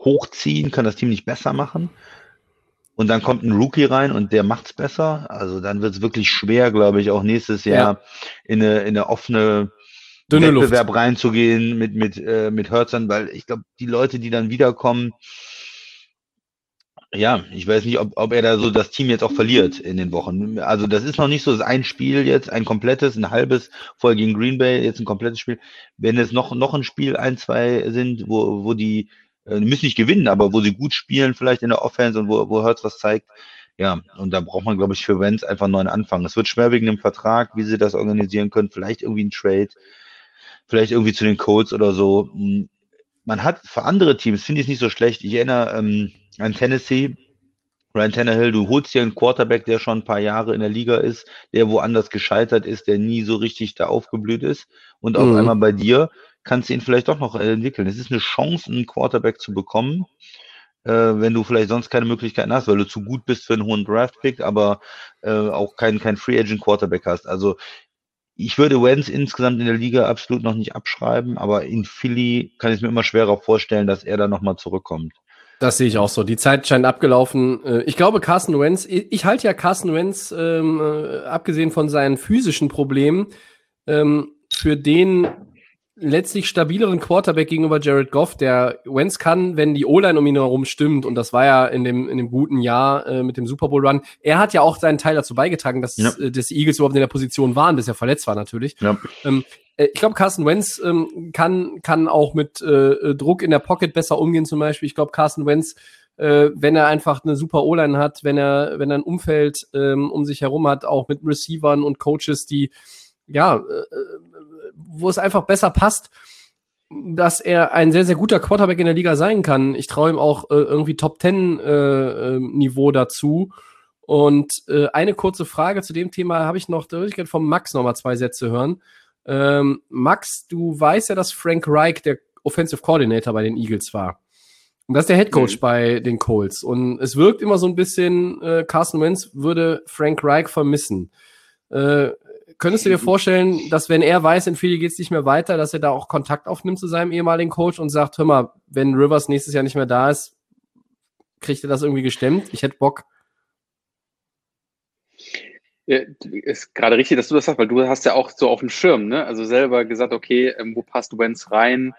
hochziehen, kann das Team nicht besser machen. Und dann kommt ein Rookie rein und der macht's besser. Also dann wird es wirklich schwer, glaube ich, auch nächstes Jahr in, eine, in eine offene Dünne Luft. Wettbewerb reinzugehen mit, mit, äh, mit Hörzern, weil ich glaube, die Leute, die dann wiederkommen, ja, ich weiß nicht, ob, ob er da so das Team jetzt auch verliert in den Wochen. Also das ist noch nicht so, das ist ein Spiel jetzt, ein komplettes, ein halbes, vorher gegen Green Bay, jetzt ein komplettes Spiel. Wenn es noch, noch ein Spiel, ein, zwei sind, wo, wo die, äh, die müssen nicht gewinnen, aber wo sie gut spielen, vielleicht in der Offense und wo, wo Hurts was zeigt, ja, und da braucht man, glaube ich, für Wenz einfach einen neuen Anfang. Es wird schwer wegen dem Vertrag, wie sie das organisieren können, vielleicht irgendwie ein Trade, vielleicht irgendwie zu den Colts oder so. Hm, Man hat für andere Teams, finde ich es nicht so schlecht. Ich erinnere ähm, an Tennessee, Ryan Tannehill, du holst dir einen Quarterback, der schon ein paar Jahre in der Liga ist, der woanders gescheitert ist, der nie so richtig da aufgeblüht ist. Und auf Mhm. einmal bei dir kannst du ihn vielleicht doch noch äh, entwickeln. Es ist eine Chance, einen Quarterback zu bekommen, äh, wenn du vielleicht sonst keine Möglichkeiten hast, weil du zu gut bist für einen hohen Draft-Pick, aber äh, auch keinen kein Free Agent Quarterback hast. Also ich würde Wentz insgesamt in der Liga absolut noch nicht abschreiben, aber in Philly kann ich es mir immer schwerer vorstellen, dass er da nochmal zurückkommt. Das sehe ich auch so. Die Zeit scheint abgelaufen. Äh, Ich glaube, Carson Wentz, ich halte ja Carson Wentz, ähm, äh, abgesehen von seinen physischen Problemen, ähm, für den letztlich stabileren Quarterback gegenüber Jared Goff, der Wentz kann, wenn die O-Line um ihn herum stimmt, und das war ja in dem, in dem guten Jahr äh, mit dem Super Bowl Run, er hat ja auch seinen Teil dazu beigetragen, dass, Ja. äh, dass die Eagles überhaupt in der Position waren, bis er verletzt war natürlich. Ja. Ähm, äh, ich glaube, Carson Wentz ähm, kann, kann auch mit äh, Druck in der Pocket besser umgehen zum Beispiel. Ich glaube, Carson Wentz, äh, wenn er einfach eine super O-Line hat, wenn er, wenn er ein Umfeld ähm, um sich herum hat, auch mit Receivern und Coaches, die ja, äh, wo es einfach besser passt, dass er ein sehr, sehr guter Quarterback in der Liga sein kann. Ich traue ihm auch äh, irgendwie Top Ten äh, äh, Niveau dazu. Und äh, eine kurze Frage zu dem Thema habe ich noch, da würde ich gerne vom Max noch mal zwei Sätze hören. Ähm, Max, du weißt ja, dass Frank Reich der Offensive Coordinator bei den Eagles war. Und das ist der Head Coach Mhm. bei den Colts. Und es wirkt immer so ein bisschen, äh, Carson Wentz würde Frank Reich vermissen. Äh, könntest du dir vorstellen, dass wenn er weiß, in Philly geht's nicht mehr weiter, dass er da auch Kontakt aufnimmt zu seinem ehemaligen Coach und sagt, hör mal, wenn Rivers nächstes Jahr nicht mehr da ist, kriegt er das irgendwie gestemmt? Ich hätte Bock. Ja, ist gerade richtig, dass du das sagst, weil du hast ja auch so auf dem Schirm, ne? Also selber gesagt, okay, ähm, wo passt Wentz rein?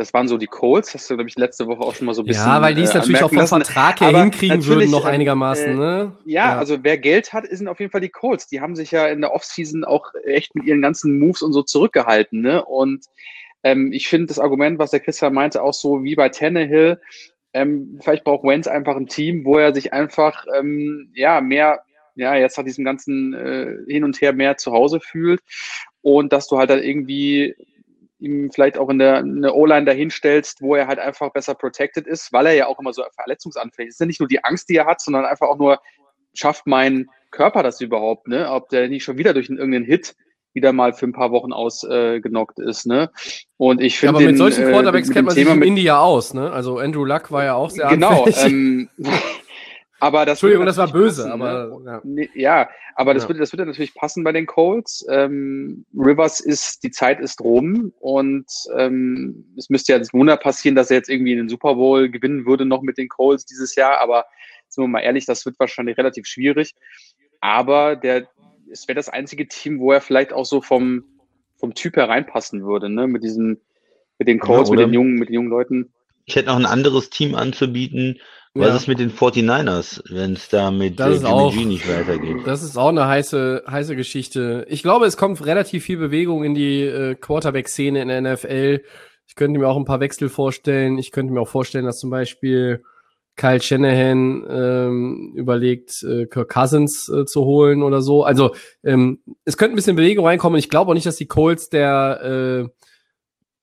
Das waren so die Colts, hast du, glaube ich, letzte Woche auch schon mal so ein bisschen. ja, weil die es äh, natürlich auch vom lassen. Vertrag her Aber hinkriegen würden, noch ähm, einigermaßen, äh, ne? Ja, also wer Geld hat, sind auf jeden Fall die Colts. Die haben sich ja in der Offseason auch echt mit ihren ganzen Moves und so zurückgehalten, ne? Und ähm, ich finde das Argument, was der Christian meinte, auch so wie bei Tannehill, ähm, vielleicht braucht Wentz einfach ein Team, wo er sich einfach ähm, ja mehr, ja, jetzt nach diesem ganzen äh, Hin und Her mehr zu Hause fühlt und dass du halt dann irgendwie ihm vielleicht auch in der eine O-Line dahinstellst, wo er halt einfach besser protected ist, weil er ja auch immer so verletzungsanfällig ist. Es ist ja nicht nur die Angst, die er hat, sondern einfach auch nur, schafft mein Körper das überhaupt, ne? Ob der nicht schon wieder durch einen, irgendeinen Hit wieder mal für ein paar Wochen ausgenockt äh, ist, ne? Und ich Ja, finde aber mit den, solchen äh, Quarterbacks mit kennt man sich in mit- Indy ja aus, ne? Also Andrew Luck war ja auch sehr Genau, anfällig. ähm, aber das Entschuldigung, würde das war natürlich böse, passen, aber ne? ja. Nee, ja, aber das Ja. würde, das würde natürlich passen bei den Colts. Ähm, Rivers ist, die Zeit ist rum und ähm, es müsste ja das Wunder passieren, dass er jetzt irgendwie den Super Bowl gewinnen würde noch mit den Colts dieses Jahr, aber sind wir mal ehrlich, das wird wahrscheinlich relativ schwierig. Aber der, es wäre das einzige Team, wo er vielleicht auch so vom, vom Typ her reinpassen würde, ne? Mit diesen, mit den Colts, Ja, mit den jungen, mit den jungen Leuten. Ich hätte noch ein anderes Team anzubieten. Was Ja. ist mit den 49ers, wenn es da mit Das äh, auch- nicht weitergeht? Das ist auch eine heiße, heiße Geschichte. Ich glaube, es kommt relativ viel Bewegung in die äh, Quarterback-Szene in der NFL. Ich könnte mir auch ein paar Wechsel vorstellen. Ich könnte mir auch vorstellen, dass zum Beispiel Kyle Shanahan ähm, überlegt, äh, Kirk Cousins äh, zu holen oder so. Also ähm, es könnte ein bisschen Bewegung reinkommen. Ich glaube auch nicht, dass die Colts der äh,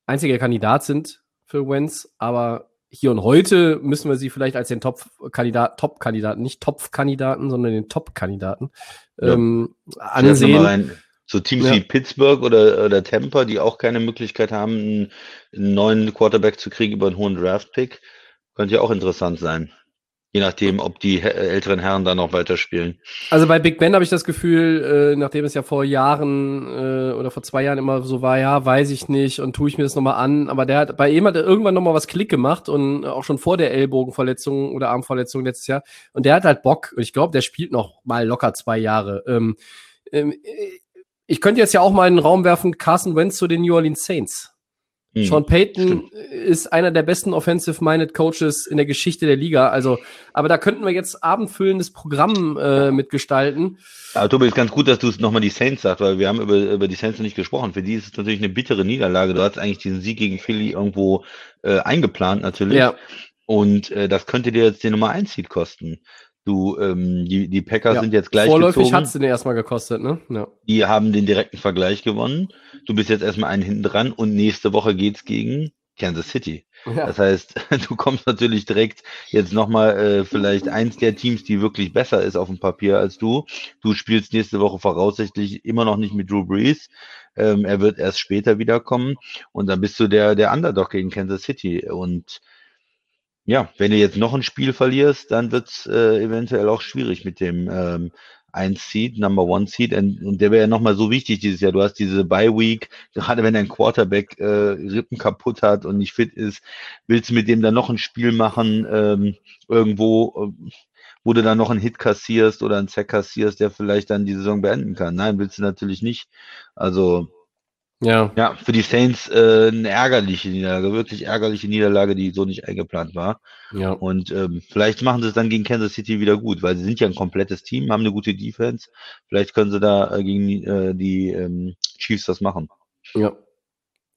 einzige Kandidat sind für Wentz, aber hier und heute müssen wir sie vielleicht als den Top-Kandidat, Top-Kandidaten, nicht Topf-Kandidaten, sondern den Top-Kandidaten Ja. ähm, ansehen. rein. So Teams Ja. wie Pittsburgh oder, oder Tampa, die auch keine Möglichkeit haben, einen, einen neuen Quarterback zu kriegen über einen hohen Draft-Pick, könnte ja auch interessant sein. Je nachdem, ob die he- älteren Herren da noch weiterspielen. Also bei Big Ben habe ich das Gefühl, äh, nachdem es ja vor Jahren äh, oder vor zwei Jahren immer so war, ja, weiß ich nicht und tue ich mir das nochmal an. Aber der hat bei ihm hat er irgendwann nochmal was Klick gemacht und auch schon vor der Ellbogenverletzung oder Armverletzung letztes Jahr. Und der hat halt Bock. Und ich glaube, der spielt noch mal locker zwei Jahre. Ähm, ähm, äh, ich könnte jetzt ja auch mal in den Raum werfen, Carson Wentz zu den New Orleans Saints. Hm, Sean Payton ist einer der besten offensive-minded Coaches in der Geschichte der Liga. Also, aber da könnten wir jetzt abendfüllendes Programm äh, mitgestalten. Aber Tobi, ist ganz gut, dass du es nochmal die Saints sagst, weil wir haben über, über die Saints noch nicht gesprochen. Für die ist es natürlich eine bittere Niederlage. Du hast eigentlich diesen Sieg gegen Philly irgendwo äh, eingeplant natürlich. Ja, Und äh, das könnte dir jetzt den Nummer 1 Seed kosten. Du, ähm, die, die Packers ja. sind jetzt gleich Vorläufig hat es den erstmal gekostet, ne? Ja. Die haben den direkten Vergleich gewonnen. Du bist jetzt erstmal einen hinten dran und nächste Woche geht's gegen Kansas City. ja. Das heißt, du kommst natürlich direkt jetzt nochmal äh, vielleicht eins der Teams, die wirklich besser ist auf dem Papier als du. Du spielst nächste Woche voraussichtlich immer noch nicht mit Drew Brees. Ähm, er wird erst später wiederkommen und dann bist du der, der Underdog gegen Kansas City. Und ja, wenn du jetzt noch ein Spiel verlierst, dann wird's äh, eventuell auch schwierig mit dem ähm, 1 Seed, Number One Seed. Und, der wäre ja nochmal so wichtig dieses Jahr. Du hast diese Bye Week, gerade wenn dein Quarterback äh, Rippen kaputt hat und nicht fit ist, willst du mit dem dann noch ein Spiel machen, ähm, irgendwo, äh, wo du dann noch einen Hit kassierst oder einen Sack kassierst, der vielleicht dann die Saison beenden kann. Nein, willst du natürlich nicht. Also Ja. Ja, für die Saints äh, eine ärgerliche Niederlage, wirklich ärgerliche Niederlage, die so nicht eingeplant war. Ja. Und ähm, vielleicht machen sie es dann gegen Kansas City wieder gut, weil sie sind ja ein komplettes Team, haben eine gute Defense. Vielleicht können sie da äh, gegen äh, die ähm, Chiefs das machen. Ja.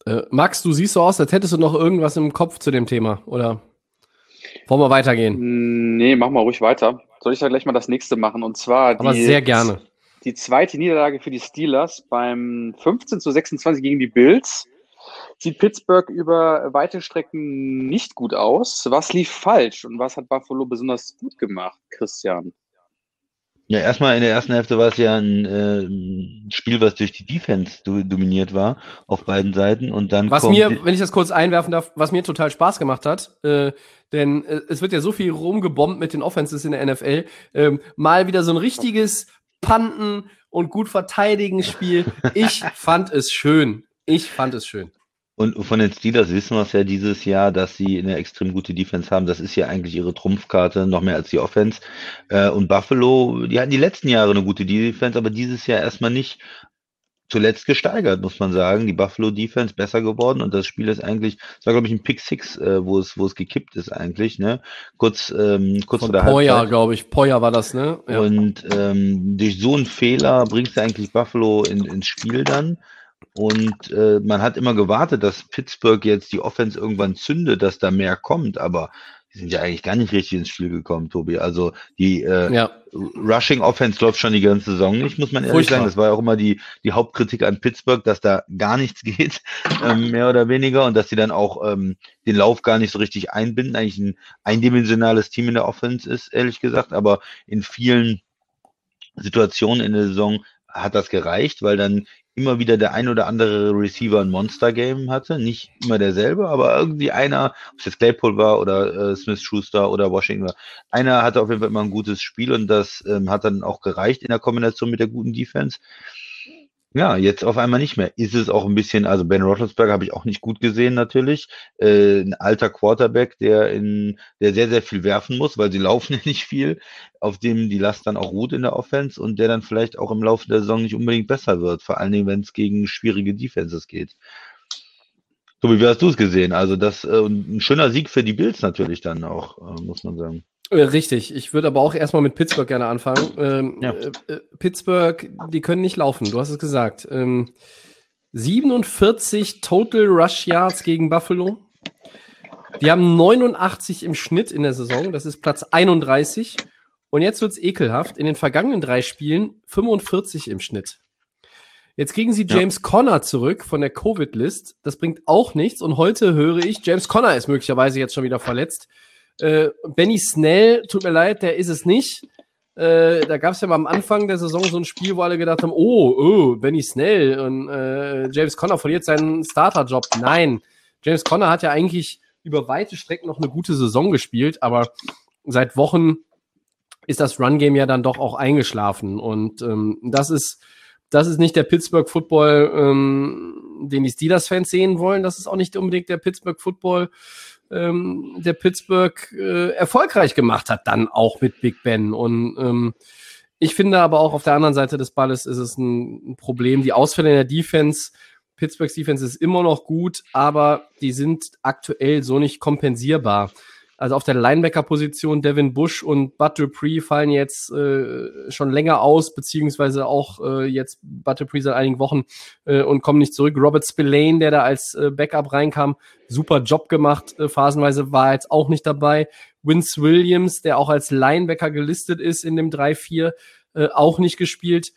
Äh, Max, du siehst so aus, als hättest du noch irgendwas im Kopf zu dem Thema, oder? Wollen wir weitergehen? Nee, mach mal ruhig weiter. Soll ich da gleich mal das nächste machen? Und zwar Aber die, sehr gerne. Die zweite Niederlage für die Steelers beim 15 zu 26 gegen die Bills. Sieht Pittsburgh über weite Strecken nicht gut aus. Was lief falsch und was hat Buffalo besonders gut gemacht, Christian? Ja, erstmal in der ersten Hälfte war es ja ein, äh, Spiel, was durch die Defense do dominiert war, auf beiden Seiten. Und dann Was kommt mir, wenn ich das kurz einwerfen darf, was mir total Spaß gemacht hat, äh, denn äh, es wird ja so viel rumgebombt mit den Offenses in der NFL, ähm, mal wieder so ein richtiges Panten und gut verteidigen Spiel. Ich fand es schön. Ich fand es schön. Und von den Steelers wissen wir es ja dieses Jahr, dass sie eine extrem gute Defense haben. Das ist ja eigentlich ihre Trumpfkarte, noch mehr als die Offense. Äh, und Buffalo, die hatten die letzten Jahre eine gute Defense, aber dieses Jahr erstmal nicht zuletzt gesteigert, muss man sagen. Die Buffalo Defense besser geworden und das Spiel ist eigentlich, es war glaube ich ein Pick Six, äh, wo es, wo es gekippt ist eigentlich, ne? Kurz, ähm, kurz Von vor der Poyer, glaube ich. Poyer war das, ne? Ja. Und ähm, durch so einen Fehler bringst du eigentlich Buffalo in, ins Spiel dann. Und äh, man hat immer gewartet, dass Pittsburgh jetzt die Offense irgendwann zündet, dass da mehr kommt, aber die sind ja eigentlich gar nicht richtig ins Spiel gekommen, Tobi. Also die äh, ja. Rushing Offense läuft schon die ganze Saison nicht, muss man ehrlich Furchtbar. sagen. Das war ja auch immer die, die Hauptkritik an Pittsburgh, dass da gar nichts geht, ähm, mehr oder weniger, und dass sie dann auch ähm, den Lauf gar nicht so richtig einbinden. Eigentlich ein eindimensionales Team in der Offense ist, ehrlich gesagt, aber in vielen Situationen in der Saison hat das gereicht, weil dann immer wieder der ein oder andere Receiver ein Monster-Game hatte. Nicht immer derselbe, aber irgendwie einer, ob es jetzt Claypool war oder äh, Smith Schuster oder Washington war, einer hatte auf jeden Fall immer ein gutes Spiel und das ähm, hat dann auch gereicht in der Kombination mit der guten Defense. Ja, jetzt auf einmal nicht mehr. Ist es auch ein bisschen, also Ben Roethlisberger habe ich auch nicht gut gesehen natürlich. Äh, ein alter Quarterback, der in, der sehr, sehr viel werfen muss, weil sie laufen ja nicht viel, auf dem die Last dann auch ruht in der Offense und der dann vielleicht auch im Laufe der Saison nicht unbedingt besser wird, vor allen Dingen, wenn es gegen schwierige Defenses geht. Tobi, wie hast du es gesehen? Also das äh, ein schöner Sieg für die Bills natürlich dann auch, äh, muss man sagen. Äh, Richtig, ich würde aber auch erstmal mit Pittsburgh gerne anfangen. Ähm, Ja. äh, äh, Pittsburgh, die können nicht laufen, du hast es gesagt. Ähm, 47 Total Rush Yards gegen Buffalo. Die haben 89 im Schnitt in der Saison, das ist Platz 31. Und jetzt wird's ekelhaft. In den vergangenen drei Spielen 45 im Schnitt. Jetzt kriegen sie Ja. James Conner zurück von der Covid-List. Das bringt auch nichts. Und heute höre ich, James Conner ist möglicherweise jetzt schon wieder verletzt. Äh, Benny Snell, tut mir leid, der ist es nicht. Äh, da gab es ja mal am Anfang der Saison so ein Spiel, wo alle gedacht haben, oh, oh Benny Snell und äh, James Conner verliert seinen Starterjob. Nein, James Conner hat ja eigentlich über weite Strecken noch eine gute Saison gespielt, aber seit Wochen ist das Run-Game ja dann doch auch eingeschlafen. Und ähm, das ist das ist nicht der Pittsburgh Football, ähm, den die Steelers-Fans sehen wollen. Das ist auch nicht unbedingt der Pittsburgh Football, ähm, der Pittsburgh äh, erfolgreich gemacht hat, dann auch mit Big Ben. Und ähm, ich finde aber auch auf der anderen Seite des Balles ist es ein, ein Problem. Die Ausfälle in der Defense, Pittsburghs Defense ist immer noch gut, aber die sind aktuell so nicht kompensierbar. Also auf der Linebacker-Position Devin Bush und Bud Dupree fallen jetzt äh, schon länger aus, beziehungsweise auch äh, jetzt Bud Dupree seit einigen Wochen äh, und kommen nicht zurück. Robert Spillane, der da als äh, Backup reinkam, super Job gemacht. Äh, phasenweise war jetzt auch nicht dabei. Vince Williams, der auch als Linebacker gelistet ist in dem 3-4, äh, auch nicht gespielt.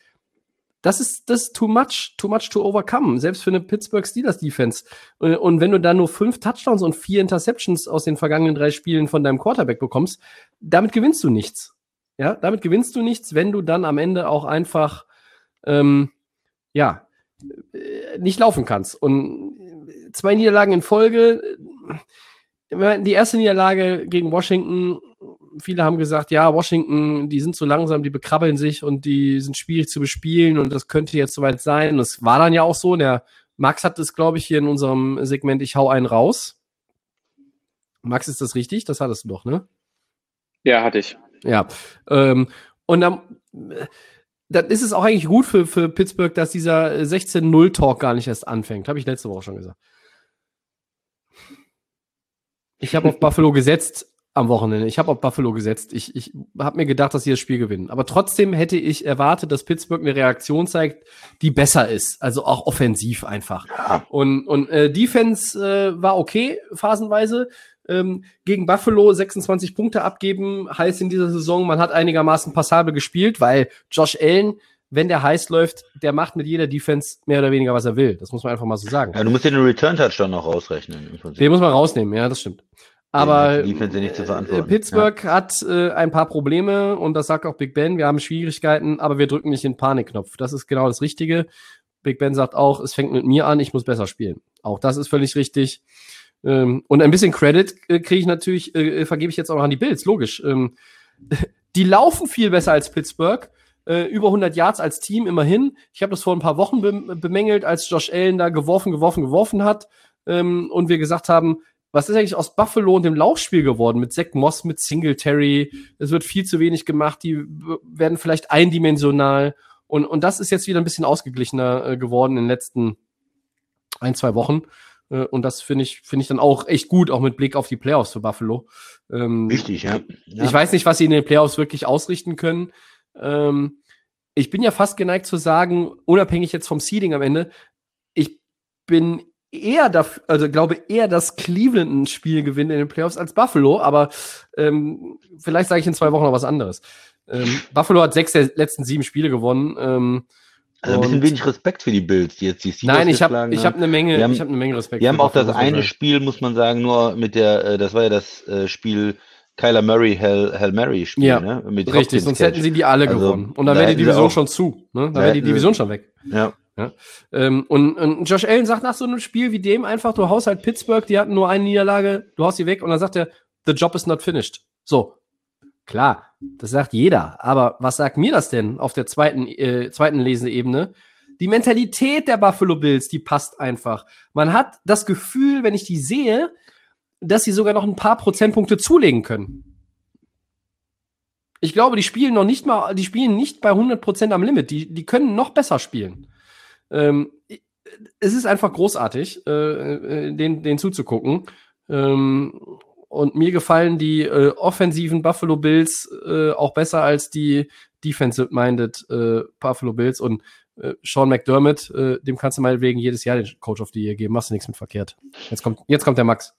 Das ist, das ist too much, too much to overcome, selbst für eine Pittsburgh Steelers Defense. Und, wenn du dann nur fünf Touchdowns und vier Interceptions aus den vergangenen drei Spielen von deinem Quarterback bekommst, damit gewinnst du nichts. Ja, damit gewinnst du nichts, wenn du dann am Ende auch einfach, ähm, ja, äh, nicht laufen kannst. Und zwei Niederlagen in Folge, äh, die erste Niederlage gegen Washington, viele haben gesagt, ja, Washington, die sind so langsam, die bekrabbeln sich und die sind schwierig zu bespielen und das könnte jetzt soweit sein. Und das war dann ja auch so. Der Max hat es, glaube ich, hier in unserem Segment Ich hau einen raus. Max, ist das richtig? Das hattest du doch, ne? Ja, hatte ich. Ja. Ähm, und dann, dann ist es auch eigentlich gut für, für Pittsburgh, dass dieser 16-0-Talk gar nicht erst anfängt. Habe ich letzte Woche schon gesagt. Ich habe auf Buffalo gesetzt am Wochenende. Ich habe auf Buffalo gesetzt. Ich, ich habe mir gedacht, dass sie das Spiel gewinnen. Aber trotzdem hätte ich erwartet, dass Pittsburgh eine Reaktion zeigt, die besser ist. Also auch offensiv einfach. Ja. Und, und äh, Defense äh, war okay, phasenweise. Ähm, gegen Buffalo 26 Punkte abgeben, heißt in dieser Saison, man hat einigermaßen passabel gespielt, weil Josh Allen, wenn der heiß läuft, der macht mit jeder Defense mehr oder weniger, was er will. Das muss man einfach mal so sagen. Ja, du musst den Return-Touchdown noch rausrechnen. Den muss man rausnehmen, ja, das stimmt. Aber äh, Pittsburgh ja. hat äh, ein paar Probleme und das sagt auch Big Ben. Wir haben Schwierigkeiten, aber wir drücken nicht den Panikknopf. Das ist genau das Richtige. Big Ben sagt auch, es fängt mit mir an, ich muss besser spielen. Auch das ist völlig richtig. Ähm, und ein bisschen Credit äh, kriege ich natürlich, äh, vergebe ich jetzt auch noch an die Bills, logisch. Ähm, die laufen viel besser als Pittsburgh. Äh, über 100 Yards als Team immerhin. Ich habe das vor ein paar Wochen be bemängelt, als Josh Allen da geworfen, geworfen, geworfen hat. Ähm, und wir gesagt haben, was ist eigentlich aus Buffalo und dem Laufspiel geworden mit Zach Moss, mit Singletary? Es wird viel zu wenig gemacht, die werden vielleicht eindimensional. Und, und das ist jetzt wieder ein bisschen ausgeglichener äh, geworden in den letzten ein, zwei Wochen. Äh, und das finde ich, finde ich dann auch echt gut, auch mit Blick auf die Playoffs für Buffalo. Ähm, Wichtig, ja. ja. Ich weiß nicht, was sie in den Playoffs wirklich ausrichten können. Ähm, ich bin ja fast geneigt zu sagen, unabhängig jetzt vom Seeding am Ende, ich bin eher dafür, also glaube eher, dass Cleveland ein Spiel gewinnt in den Playoffs als Buffalo, aber ähm, vielleicht sage ich in zwei Wochen noch was anderes. Ähm, Buffalo hat sechs der letzten sieben Spiele gewonnen. Ähm, also ein bisschen wenig Respekt für die Bills, die jetzt die Steelers Nein, ich habe ich hab eine Menge, haben, ich habe eine Menge Respekt. Wir haben auch das eine Spiel, muss man sagen, nur mit der, äh, das war ja das äh, Spiel Kyler Murray Hell, Hell Mary Spiel, ja, ne? Mit richtig, sonst hätten sie die alle also, gewonnen. Und dann wäre die Division schon zu, ne? Dann wäre die Division schon weg. Ja. Ja? Ähm, und, und Josh Allen sagt nach so einem Spiel wie dem einfach, du haust halt Pittsburgh, die hatten nur eine Niederlage, du haust sie weg und dann sagt er, the job is not finished. So, klar, das sagt jeder. Aber was sagt mir das denn auf der zweiten, äh, zweiten Leseebene? Die Mentalität der Buffalo Bills, die passt einfach. Man hat das Gefühl, wenn ich die sehe, dass sie sogar noch ein paar Prozentpunkte zulegen können. Ich glaube, die spielen noch nicht mal, die spielen nicht bei 100 Prozent am Limit. Die, die können noch besser spielen. Ähm, es ist einfach großartig, äh, äh, den, den zuzugucken. Ähm, und mir gefallen die äh, offensiven Buffalo Bills äh, auch besser als die defensive-minded äh, Buffalo Bills. Und äh, Sean McDermott, dem kannst du meinetwegen jedes Jahr den Coach of the Year geben. Machst du nichts mit verkehrt. Jetzt kommt, jetzt kommt der Max.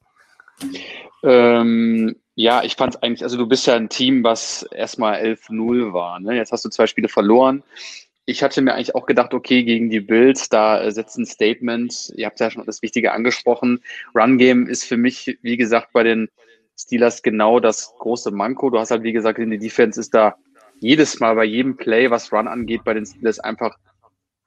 Ähm, ja, ich fand es eigentlich, also du bist ja ein Team, was erstmal 11-0 war. Ne? Jetzt hast du zwei Spiele verloren ich hatte mir eigentlich auch gedacht, okay, gegen die Bills, da äh, setzt ein Statement. Ihr habt ja schon das Wichtige angesprochen. Run Game ist für mich, wie gesagt, bei den Steelers genau das große Manko. Du hast halt, wie gesagt, in der Defense ist da jedes Mal bei jedem Play, was Run angeht, bei den Steelers einfach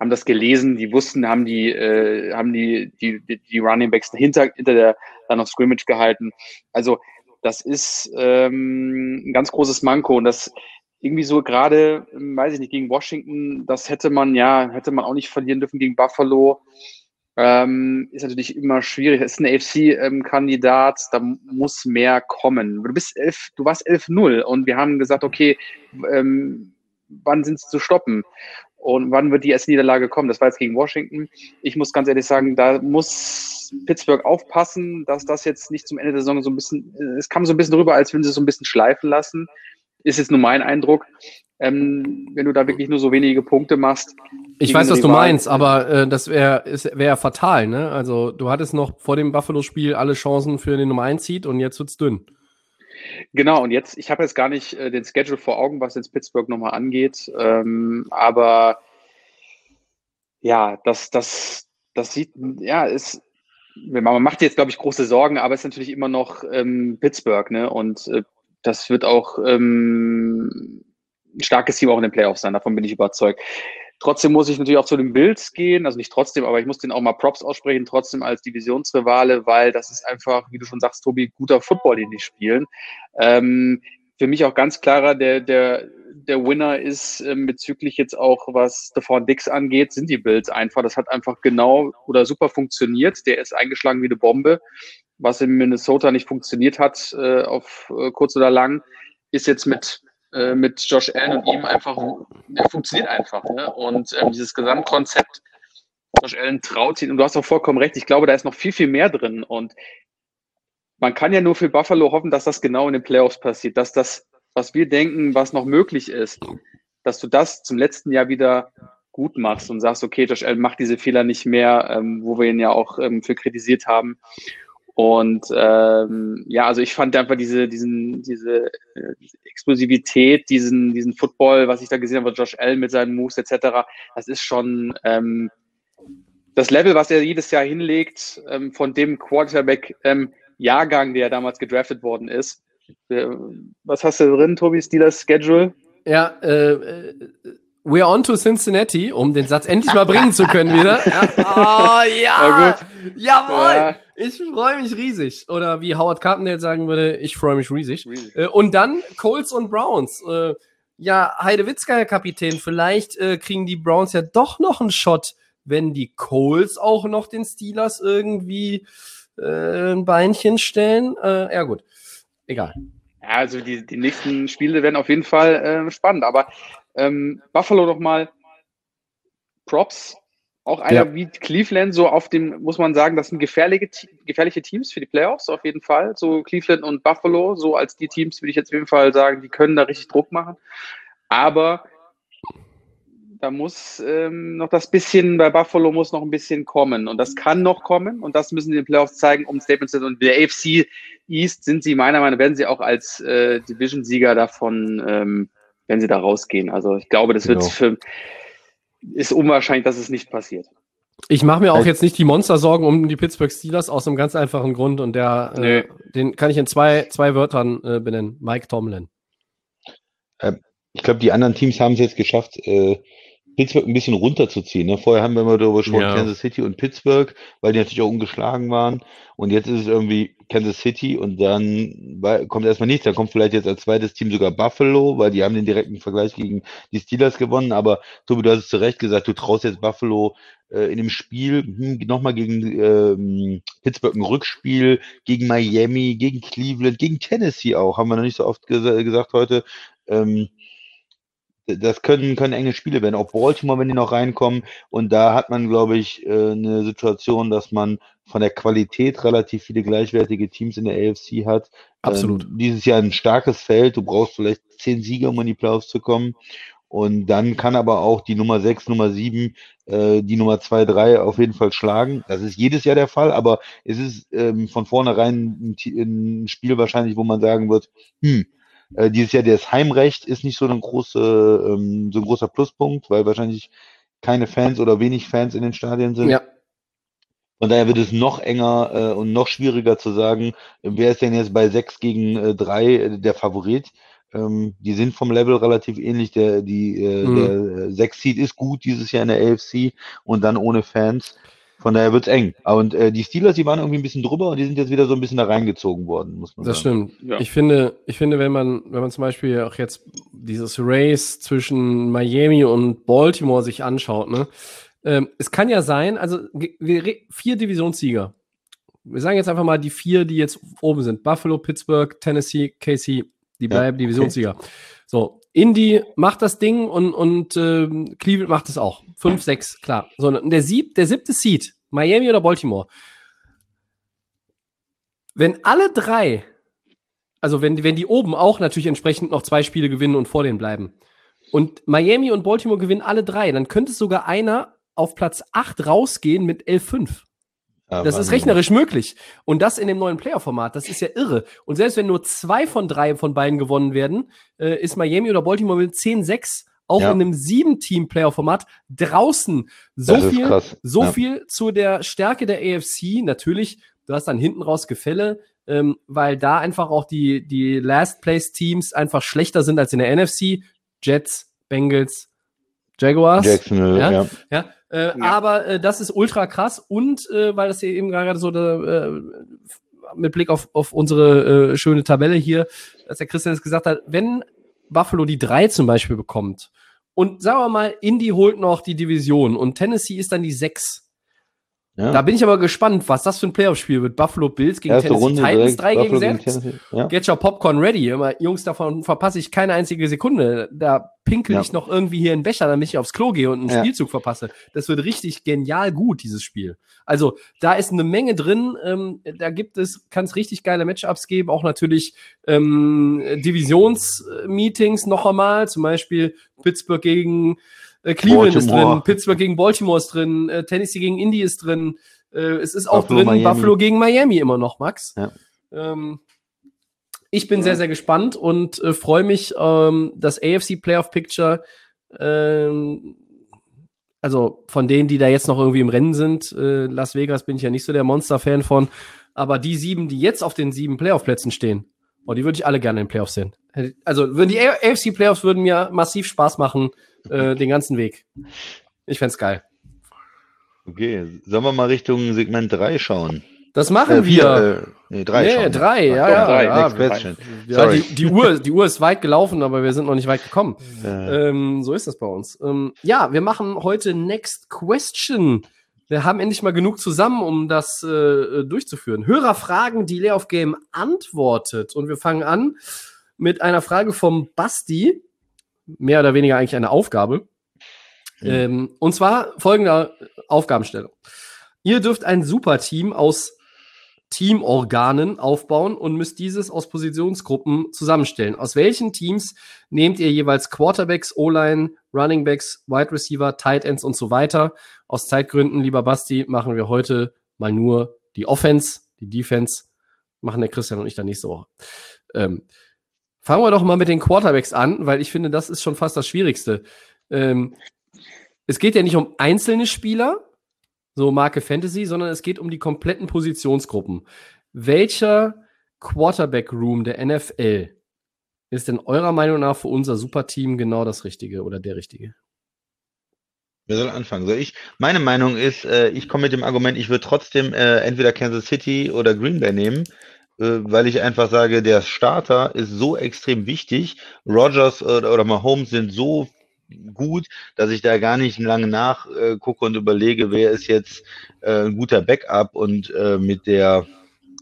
haben das gelesen, die wussten, haben die, äh, haben die, die, die Running Backs hinter, hinter der Line of Scrimmage gehalten. Also das ist ähm, ein ganz großes Manko und das irgendwie so gerade, weiß ich nicht, gegen Washington, das hätte man ja, hätte man auch nicht verlieren dürfen gegen Buffalo. Ähm, ist natürlich immer schwierig. Es ist ein AFC-Kandidat, da muss mehr kommen. Du bist elf, du warst 11-0 und wir haben gesagt, okay, ähm, wann sind sie zu stoppen? Und wann wird die erste Niederlage kommen? Das war jetzt gegen Washington. Ich muss ganz ehrlich sagen, da muss Pittsburgh aufpassen, dass das jetzt nicht zum Ende der Saison so ein bisschen, es kam so ein bisschen rüber, als wenn sie so ein bisschen schleifen lassen ist jetzt nur mein Eindruck. Ähm, wenn du da wirklich nur so wenige Punkte machst. Ich weiß, was du meinst, aber äh, das wäre wär fatal, ne? Also du hattest noch vor dem Buffalo-Spiel alle Chancen für den Nummer 1 Seed und jetzt wird's dünn. Genau, und jetzt, ich habe jetzt gar nicht äh, den Schedule vor Augen, was jetzt Pittsburgh nochmal angeht, ähm, aber ja, das, das, das sieht, ja, ist, man macht jetzt, glaube ich, große Sorgen, aber es ist natürlich immer noch ähm, Pittsburgh, ne? Und äh, das wird auch ähm, ein starkes Team auch in den Playoffs sein, davon bin ich überzeugt. Trotzdem muss ich natürlich auch zu den Bills gehen, also nicht trotzdem, aber ich muss den auch mal Props aussprechen, trotzdem als Divisionsrivale, weil das ist einfach, wie du schon sagst, Tobi, guter Football, den die spielen. Ähm, für mich auch ganz klarer, der, der, der Winner ist ähm, bezüglich jetzt auch, was Stefan Dix angeht, sind die Bills einfach. Das hat einfach genau oder super funktioniert. Der ist eingeschlagen wie eine Bombe was in Minnesota nicht funktioniert hat, äh, auf äh, kurz oder lang, ist jetzt mit äh, mit Josh Allen und ihm einfach, der funktioniert einfach. Ne? Und ähm, dieses Gesamtkonzept, Josh Allen traut ihn, und du hast auch vollkommen recht, ich glaube, da ist noch viel, viel mehr drin. Und man kann ja nur für Buffalo hoffen, dass das genau in den Playoffs passiert, dass das, was wir denken, was noch möglich ist, dass du das zum letzten Jahr wieder gut machst und sagst, okay, Josh Allen macht diese Fehler nicht mehr, ähm, wo wir ihn ja auch ähm, für kritisiert haben. Und ähm, ja, also ich fand einfach diese, diesen, diese, äh, diese Explosivität, diesen, diesen Football, was ich da gesehen habe, Josh Allen mit seinen Moves etc., das ist schon ähm, das Level, was er jedes Jahr hinlegt, ähm, von dem Quarterback ähm, Jahrgang, der damals gedraftet worden ist. Äh, was hast du drin, Tobi? Steelers Schedule? Ja, äh, äh, we're on to Cincinnati, um den Satz endlich mal bringen zu können wieder. Ja. Oh, ja! Jawohl! Ja. Ich freue mich riesig. Oder wie Howard Carpendale sagen würde, ich freue mich riesig. Riesig. Äh, und dann Colts und Browns. Äh, ja, Heidewitzka, Herr Kapitän, vielleicht äh, kriegen die Browns ja doch noch einen Shot, wenn die Colts auch noch den Steelers irgendwie ein Beinchen stellen. Ja, gut. Egal. Ja, also die, die nächsten Spiele werden auf jeden Fall spannend. Aber ähm, Buffalo nochmal Props. Auch einer Ja. wie Cleveland, so auf dem, muss man sagen, das sind gefährliche, gefährliche Teams für die Playoffs, auf jeden Fall. So Cleveland und Buffalo, so als die Teams, würde ich jetzt auf jeden Fall sagen, die können da richtig Druck machen. Aber da muss ähm, noch das bisschen, bei Buffalo muss noch ein bisschen kommen. Und das kann noch kommen. Und das müssen die in den Playoffs zeigen, um Statements zu Und der AFC East sind sie meiner Meinung nach, werden sie auch als äh, Division-Sieger davon, ähm, wenn sie da rausgehen. Also ich glaube, das wird Genau. für, ist unwahrscheinlich, dass es nicht passiert. Ich mache mir auch jetzt nicht die Monster-Sorgen um die Pittsburgh Steelers aus einem ganz einfachen Grund und der, äh, den kann ich in zwei, zwei Wörtern äh, benennen. Mike Tomlin. Ich glaube, die anderen Teams haben es jetzt geschafft, äh, Pittsburgh ein bisschen runterzuziehen. Ne? Vorher haben wir immer darüber gesprochen, Ja. Kansas City und Pittsburgh, weil die natürlich auch ungeschlagen waren. Und jetzt ist es irgendwie Kansas City und dann kommt erstmal nichts. Dann kommt vielleicht jetzt als zweites Team sogar Buffalo, weil die haben den direkten Vergleich gegen die Steelers gewonnen. Aber Tobi, du hast es zu Recht gesagt, du traust jetzt Buffalo äh, in dem Spiel hm, nochmal gegen ähm, Pittsburgh ein Rückspiel, gegen Miami, gegen Cleveland, gegen Tennessee auch, haben wir noch nicht so oft gesa gesagt heute. Ähm, das können, können enge Spiele werden. Auch Baltimore, wenn die noch reinkommen. Und da hat man, glaube ich, äh, eine Situation, dass man von der Qualität relativ viele gleichwertige Teams in der AFC hat. Absolut. Ähm, dieses Jahr ein starkes Feld. Du brauchst vielleicht zehn Sieger, um in die Playoffs zu kommen. Und dann kann aber auch die Nummer 6, Nummer 7, äh, die Nummer 2, 3 auf jeden Fall schlagen. Das ist jedes Jahr der Fall, aber es ist ähm, von vornherein ein, ein Spiel wahrscheinlich, wo man sagen wird, hm, äh, dieses Jahr das Heimrecht ist nicht so ein, große, ähm, so ein großer Pluspunkt, weil wahrscheinlich keine Fans oder wenig Fans in den Stadien sind. Ja, Von daher wird es noch enger äh, und noch schwieriger zu sagen, äh, wer ist denn jetzt bei 6 gegen äh, 3 äh, der Favorit. Ähm, die sind vom Level relativ ähnlich. Der, die, äh, Mhm. der äh, 6 Seed ist gut dieses Jahr in der AFC und dann ohne Fans. Von daher wird's eng. Und äh, die Steelers, die waren irgendwie ein bisschen drüber und die sind jetzt wieder so ein bisschen da reingezogen worden, muss man das sagen. stimmt. Ja. Ich finde, ich finde, wenn man, wenn man zum Beispiel auch jetzt dieses Race zwischen Miami und Baltimore sich anschaut, ne, ähm, es kann ja sein, also vier Divisionssieger. Wir sagen jetzt einfach mal die vier, die jetzt oben sind: Buffalo, Pittsburgh, Tennessee, KC. Die Ja, bleiben okay. Divisionssieger. So, Indy macht das Ding und, und ähm, Cleveland macht es auch. Fünf, sechs, klar. So, und der, sieb, der siebte Seed, Miami oder Baltimore. Wenn alle drei, also wenn, die- wenn die oben auch natürlich entsprechend noch zwei Spiele gewinnen und vor denen bleiben, und Miami und Baltimore gewinnen alle drei, dann könnte sogar einer auf Platz 8 rausgehen mit 11-5. Ja, Das ist rechnerisch möglich. Und das in dem neuen Player-Format, das ist ja irre. Und selbst wenn nur zwei von drei von beiden gewonnen werden, äh, ist Miami oder Baltimore mit 10-6 auch Ja. in einem Sieben-Team-Player-Format draußen. So Das viel, so Ja. viel zu der Stärke der AFC. Natürlich, du hast dann hinten raus Gefälle, ähm, weil da einfach auch die, die Last-Place-Teams einfach schlechter sind als in der NFC. Jets, Bengals, Jaguars. Jacksonville, Ja. ja. Äh, Ja. aber äh, das ist ultra krass und äh, weil das hier eben gerade so äh, mit Blick auf, auf unsere äh, schöne Tabelle hier, dass der Christian es gesagt hat, wenn Buffalo die drei zum Beispiel bekommt und sagen wir mal, Indy holt noch die Division und Tennessee ist dann die sechs, Ja. Da bin ich aber gespannt, was das für ein Playoff-Spiel wird. Buffalo Bills gegen Erste Tennessee Runde Titans, direkt, 3 gegen Buffalo gegen 6. Tennessee. Ja. Get your Popcorn ready. Immer, Jungs, davon verpasse ich keine einzige Sekunde. Da pinkel Ja. ich noch irgendwie hier in den Becher, damit ich aufs Klo gehe und einen Ja. Spielzug verpasse. Das wird richtig genial gut, dieses Spiel. Also, da ist eine Menge drin. Ähm, da gibt es, kann es richtig geile Matchups geben. Auch natürlich ähm, Divisionsmeetings noch einmal. Zum Beispiel Pittsburgh gegen äh, Cleveland ist Baltimore. drin, Pittsburgh gegen Baltimore ist drin, äh, Tennessee gegen Indy ist drin. Äh, es ist auch Buffalo, drin Miami. Buffalo gegen Miami immer noch, Max. Ja. Ähm, ich bin sehr, sehr gespannt und äh, freue mich, ähm, das AFC Playoff Picture, ähm, also von denen, die da jetzt noch irgendwie im Rennen sind, äh, Las Vegas bin ich ja nicht so der Monster-Fan von, aber die sieben, die jetzt auf den sieben Playoff-Plätzen stehen, oh, die würde ich alle gerne in den Playoffs sehen. Also würden die AFC Playoffs würden mir massiv Spaß machen, äh, den ganzen Weg. Ich fänd's geil. Okay, sollen wir mal Richtung Segment 3 schauen? Das machen Äh, wir. äh, nee, drei Nee, schauen. drei, ja, Ach, ja, drei, ja. Ja, Sorry. die, die, Uhr, die Uhr ist weit gelaufen, aber wir sind noch nicht weit gekommen. Äh, Ähm, so ist das bei uns. Ähm, ja, wir machen heute Next Question. Wir haben endlich mal genug zusammen, um das äh, durchzuführen. Hörerfragen, die Lay of Game antwortet. Und wir fangen an mit einer Frage vom Basti. Mehr oder weniger eigentlich eine Aufgabe. Mhm. Ähm, und zwar folgende Aufgabenstellung. Ihr dürft ein Superteam aus Teamorganen aufbauen und müsst dieses aus Positionsgruppen zusammenstellen. Aus welchen Teams nehmt ihr jeweils Quarterbacks, O-Line, Runningbacks, Wide Receiver, Tight Ends und so weiter? Aus Zeitgründen, lieber Basti, machen wir heute mal nur die Offense, die Defense machen der Christian und ich dann nächste Woche. Ähm, fangen wir doch mal mit den Quarterbacks an, weil ich finde, das ist schon fast das Schwierigste. Ähm, es geht ja nicht um einzelne Spieler, so Marke Fantasy, sondern es geht um die kompletten Positionsgruppen. Welcher Quarterback-Room der NFL ist denn eurer Meinung nach für unser Superteam genau das Richtige oder der Richtige? Wer soll anfangen? Soll ich? Meine Meinung ist, äh, ich komme mit dem Argument, ich würde trotzdem äh, entweder Kansas City oder Green Bay nehmen, weil ich einfach sage, der Starter ist so extrem wichtig. Rogers oder, oder Mahomes sind so gut, dass ich da gar nicht lange nachgucke und überlege, wer ist jetzt äh, ein guter Backup und äh, mit der,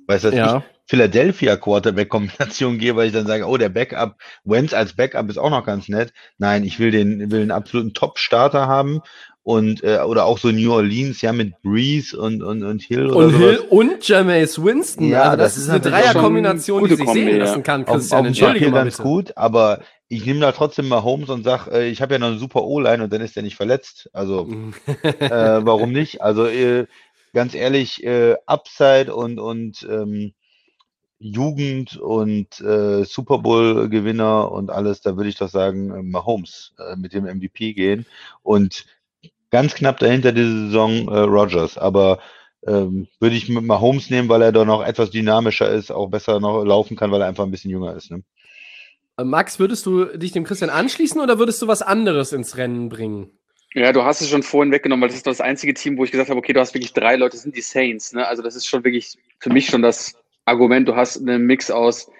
weiß das ich, Philadelphia Quarterback-Kombination gehe, weil ich dann sage, oh, der Backup, Wentz als Backup ist auch noch ganz nett. Nein, ich will den, will einen absoluten Top-Starter haben und äh, oder auch so New Orleans, ja, mit Breeze und, und, und Hill oder Und sowas. Hill und Jameis Winston. Ja, also das, das ist eine Dreierkombination, die sich Kombi, sehen ja. lassen kann, auf, auf Christian. dem Entschuldige mal ganz gut, aber ich nehme da trotzdem mal Holmes und sag, äh, ich habe ja noch eine super O-Line und dann ist der nicht verletzt. Also äh, warum nicht? Also äh, ganz ehrlich, äh, Upside und und ähm, Jugend und äh, Super Bowl Gewinner und alles, da würde ich doch sagen, äh, Mahomes äh, mit dem MVP gehen und ganz knapp dahinter diese Saison äh, Rogers, aber ähm, würde ich mit Mahomes nehmen, weil er doch noch etwas dynamischer ist, auch besser noch laufen kann, weil er einfach ein bisschen jünger ist. Ne? Äh, Max, würdest du dich dem Christian anschließen oder würdest du was anderes ins Rennen bringen? Ja, du hast es schon vorhin weggenommen, weil das ist das einzige Team, wo ich gesagt habe, okay, du hast wirklich drei Leute, das sind die Saints. Ne? Also das ist schon wirklich für mich schon das Argument. Du hast einen Mix aus